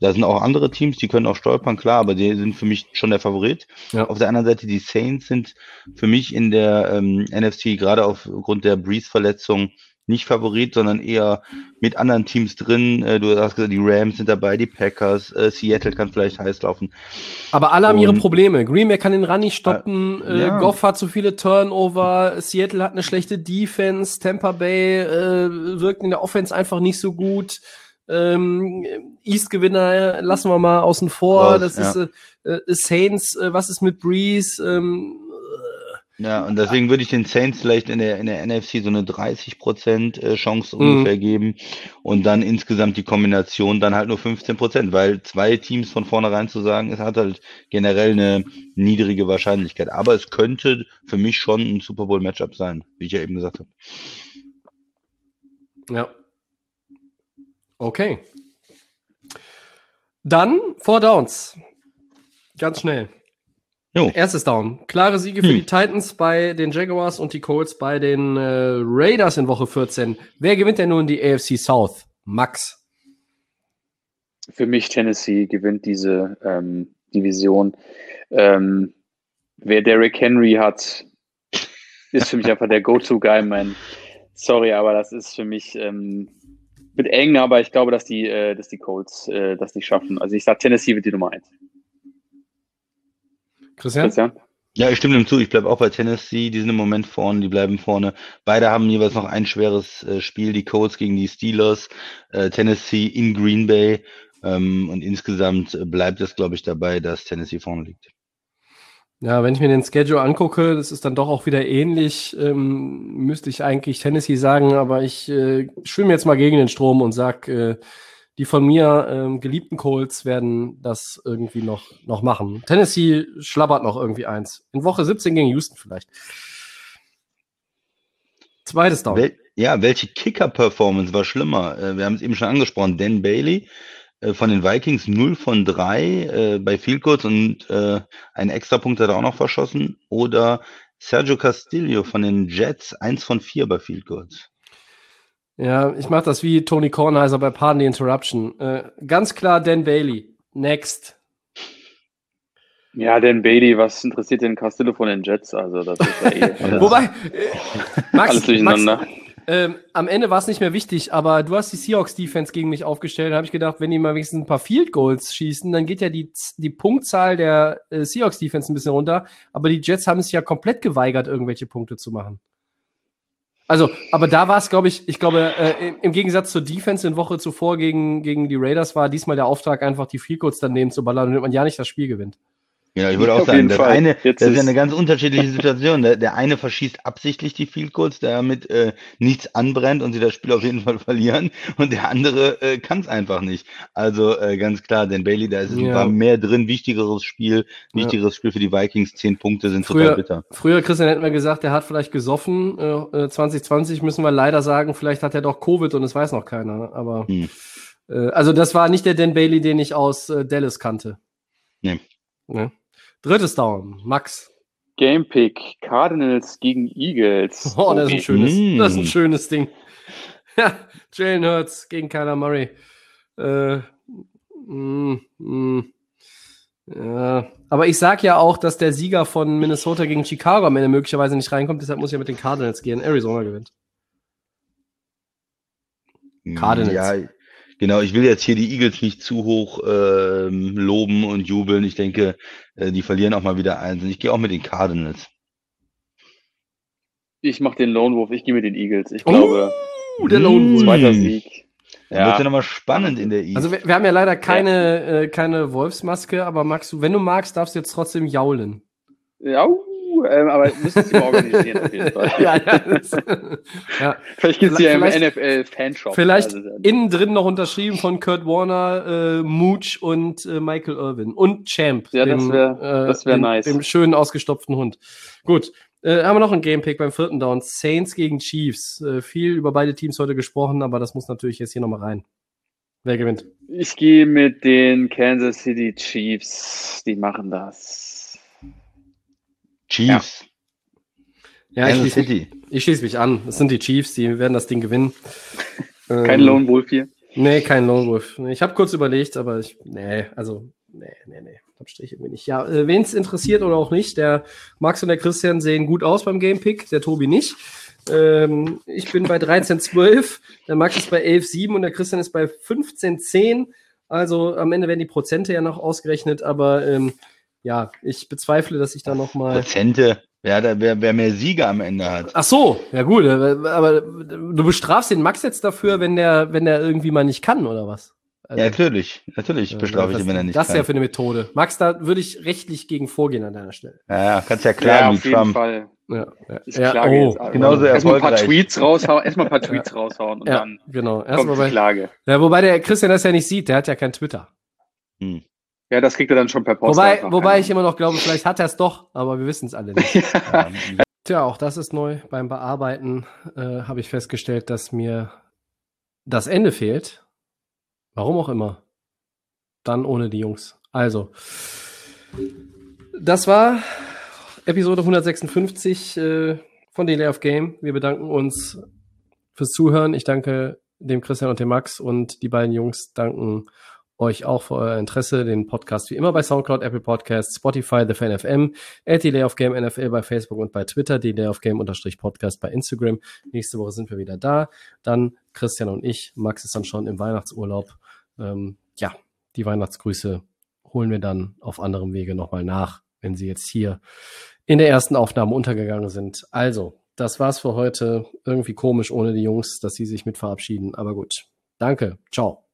Da sind auch andere Teams, die können auch stolpern, klar, aber die sind für mich schon der Favorit. Ja. Auf der anderen Seite, die Saints sind für mich in der ähm, NFC gerade aufgrund der Breeze-Verletzung nicht Favorit, sondern eher mit anderen Teams drin. Äh, du hast gesagt, die Rams sind dabei, die Packers, äh, Seattle kann vielleicht heiß laufen. Aber alle haben ihre Und- Probleme. Green Bay kann den Run nicht stoppen. Äh, ja. Goff hat zu viele Turnover. Seattle hat eine schlechte Defense. Tampa Bay äh, wirkt in der Offense einfach nicht so gut. Ähm, East-Gewinner äh, lassen wir mal außen vor. Raus, das ja. ist äh, äh, Saints. Äh, was ist mit Breeze? Ähm, Ja, und deswegen würde ich den Saints vielleicht in der, in der NFC so eine 30% äh, Chance Mhm. ungefähr geben und dann insgesamt die Kombination dann halt nur 15%, weil zwei Teams von vornherein zu sagen, es hat halt generell eine niedrige Wahrscheinlichkeit. Aber es könnte für mich schon ein Super Bowl Matchup sein, wie ich ja eben gesagt habe. Ja. Okay. Dann Four Downs. Ganz schnell. Jo. Erstes Down. Klare Siege für Hm. die Titans bei den Jaguars und die Colts bei den äh, Raiders in Woche 14. Wer gewinnt denn nun die AFC South? Max. Für mich Tennessee gewinnt diese ähm, Division. Ähm, wer Derrick Henry hat, ist für mich einfach der Go-To-Guy, man. Sorry, aber das ist für mich ähm, wird eng, aber ich glaube, dass die, äh, dass die Colts äh, das nicht schaffen. Also ich sage, Tennessee wird die Nummer eins. Christian? Christian? Ja, ich stimme dem zu. Ich bleibe auch bei Tennessee. Die sind im Moment vorne, die bleiben vorne. Beide haben jeweils noch ein schweres äh, Spiel. Die Colts gegen die Steelers, äh, Tennessee in Green Bay. Ähm, und insgesamt äh, bleibt es, glaube ich, dabei, dass Tennessee vorne liegt. Ja, wenn ich mir den Schedule angucke, das ist dann doch auch wieder ähnlich. Ähm, müsste ich eigentlich Tennessee sagen, aber ich äh, schwimme jetzt mal gegen den Strom und sag, äh, die von mir ähm, geliebten Colts werden das irgendwie noch, noch machen. Tennessee schlabbert noch irgendwie eins. In Woche 17 gegen Houston vielleicht. Zweites Down. Wel ja, welche Kicker-Performance war schlimmer? Äh, wir haben es eben schon angesprochen. Dan Bailey äh, von den Vikings 0 von 3 äh, bei Field Goals und äh, einen Extrapunkt hat er auch noch verschossen. Oder Sergio Castillo von den Jets 1 von 4 bei Field Goals. Ja, ich mache das wie Tony Kornheiser bei Pardon the Interruption. Äh, ganz klar Dan Bailey. Next. Ja, Dan Bailey, was interessiert den Castillo von den Jets? Also das ist ja eh alles, Wobei, äh, Max, alles durcheinander. Max ähm, am Ende war es nicht mehr wichtig, aber du hast die Seahawks-Defense gegen mich aufgestellt. Da habe ich gedacht, wenn die mal wenigstens ein paar Field Goals schießen, dann geht ja die, die Punktzahl der äh, Seahawks-Defense ein bisschen runter. Aber die Jets haben es ja komplett geweigert, irgendwelche Punkte zu machen. Also, aber da war es, glaube ich, ich glaube, äh, im, Gegensatz zur Defense in Woche zuvor gegen, gegen die Raiders war diesmal der Auftrag, einfach die Field Goals daneben zu ballern, damit man ja nicht das Spiel gewinnt. Ja, ich würde auch sagen, Fall. eine, Jetzt das ist ja eine ganz unterschiedliche Situation. Der, der eine verschießt absichtlich die Field Goals, damit äh, nichts anbrennt und sie das Spiel auf jeden Fall verlieren. Und der andere äh, kann es einfach nicht. Also äh, ganz klar, denn Bailey, da ist es Ja. mehr drin, wichtigeres Spiel, wichtigeres Spiel für die Vikings. Zehn Punkte sind Früher- total bitter. Früher, Christian, hätten wir gesagt, der hat vielleicht gesoffen. Äh, äh, 2020 müssen wir leider sagen, vielleicht hat er doch Covid und es weiß noch keiner. Aber Hm. äh, also das war nicht der Dan Bailey, den ich aus äh, Dallas kannte. Nee. Ne? Drittes Down, Max. Game Pick, Cardinals gegen Eagles. Oh, das ist ein schönes, Mm. das ist ein schönes Ding. Ja, Jalen Hurts gegen Kyler Murray. Äh, mm, mm, ja. Aber ich sag ja auch, dass der Sieger von Minnesota gegen Chicago am Ende möglicherweise nicht reinkommt, deshalb muss ich ja mit den Cardinals gehen. Arizona gewinnt. Cardinals. Ja, genau. Ich will jetzt hier die Eagles nicht zu hoch ähm, loben und jubeln. Ich denke, äh, die verlieren auch mal wieder eins. Und ich gehe auch mit den Cardinals. Ich mache den Lone Wolf, ich gehe mit den Eagles. Ich Oh, glaube, Uh, der Lone Wolf. zweiter. Sieg. Dann wird Ja, ja nochmal spannend in der East. Also wir, wir haben ja leider keine, äh, keine Wolfsmaske, aber Max, du, wenn du magst, darfst du jetzt trotzdem jaulen. ja uh, ähm, aber müssen sie mal organisieren auf jeden Fall. ja, ja, das, ja. Vielleicht gibt es ja im NFL-Fanshop. Vielleicht Also, dann- innen drin noch unterschrieben von Kurt Warner, äh, Mooch und äh, Michael Irvin und Champ. Ja, das wär- das wär dem, nice. Dem schönen ausgestopften Hund. Gut. Äh, haben wir noch einen Gamepick beim vierten Down. Saints gegen Chiefs. Äh, viel über beide Teams heute gesprochen, aber das muss natürlich jetzt hier nochmal rein. Wer gewinnt? Ich gehe mit den Kansas City Chiefs. Die machen das. Chiefs. Ja, ich Kansas schließe, City. ich schließe mich an. Das sind die Chiefs, die werden das Ding gewinnen. Kein Ähm, Lone Wolf hier. Nee, kein Lone Wolf. Ich habe kurz überlegt, aber ich, nee, also, nee, nee, nee, Abstrich irgendwie nicht. Ja, äh, wen es interessiert oder auch nicht, der Max und der Christian sehen gut aus beim Gamepick, der Tobi nicht. Ähm, ich bin bei 13,12, der Max ist bei 11,7 und der Christian ist bei 15,10. Also am Ende werden die Prozente ja noch ausgerechnet, aber ähm, ja, ich bezweifle, dass ich da noch mal Prozente. Wer, da, wer, wer mehr Sieger am Ende hat. Ach so, ja gut, äh, aber du bestrafst den Max jetzt dafür, wenn der, wenn der irgendwie mal nicht kann, oder was? Also- Ja, natürlich. Natürlich bestrafe ich das, ihn, wenn er nicht Das ist ja kann. für eine Methode. Max, da würde ich rechtlich gegen vorgehen an deiner Stelle. Ja, ja, kannst ja Ja, klagen auf wie jeden Trump. Fall. Ja, ja. Ich ja, klage oh, jetzt. genauso Erstmal ein paar. Tweets raushauen, erstmal ein paar Tweets raushauen und ja, dann genau. Erst kommt die wobei, Klage. ja, wobei der Christian das ja nicht sieht, der hat ja kein Twitter. Hm. Ja, das kriegt er dann schon per Post. Wobei, wobei ich immer noch glaube, vielleicht hat er es doch, aber wir wissen es alle nicht. Ja. Tja, auch das ist neu. Beim Bearbeiten äh, habe ich festgestellt, dass mir das Ende fehlt. Warum auch immer. Dann ohne die Jungs. Also, das war Episode 156 äh, von Delay of Game. Wir bedanken uns fürs Zuhören. Ich danke dem Christian und dem Max und die beiden Jungs danken euch auch für euer Interesse, den Podcast wie immer bei Soundcloud, Apple Podcasts, Spotify, The Fan FM, at Delay of Game NFL bei Facebook und bei Twitter, Delay of Game unterstrich Podcast bei Instagram. Nächste Woche sind wir wieder da. Dann Christian und ich. Max ist dann schon im Weihnachtsurlaub. Ähm, ja, die Weihnachtsgrüße holen wir dann auf anderem Wege nochmal nach, wenn sie jetzt hier in der ersten Aufnahme untergegangen sind. Also, das war's für heute. Irgendwie komisch ohne die Jungs, dass sie sich mit verabschieden. Aber gut. Danke. Ciao.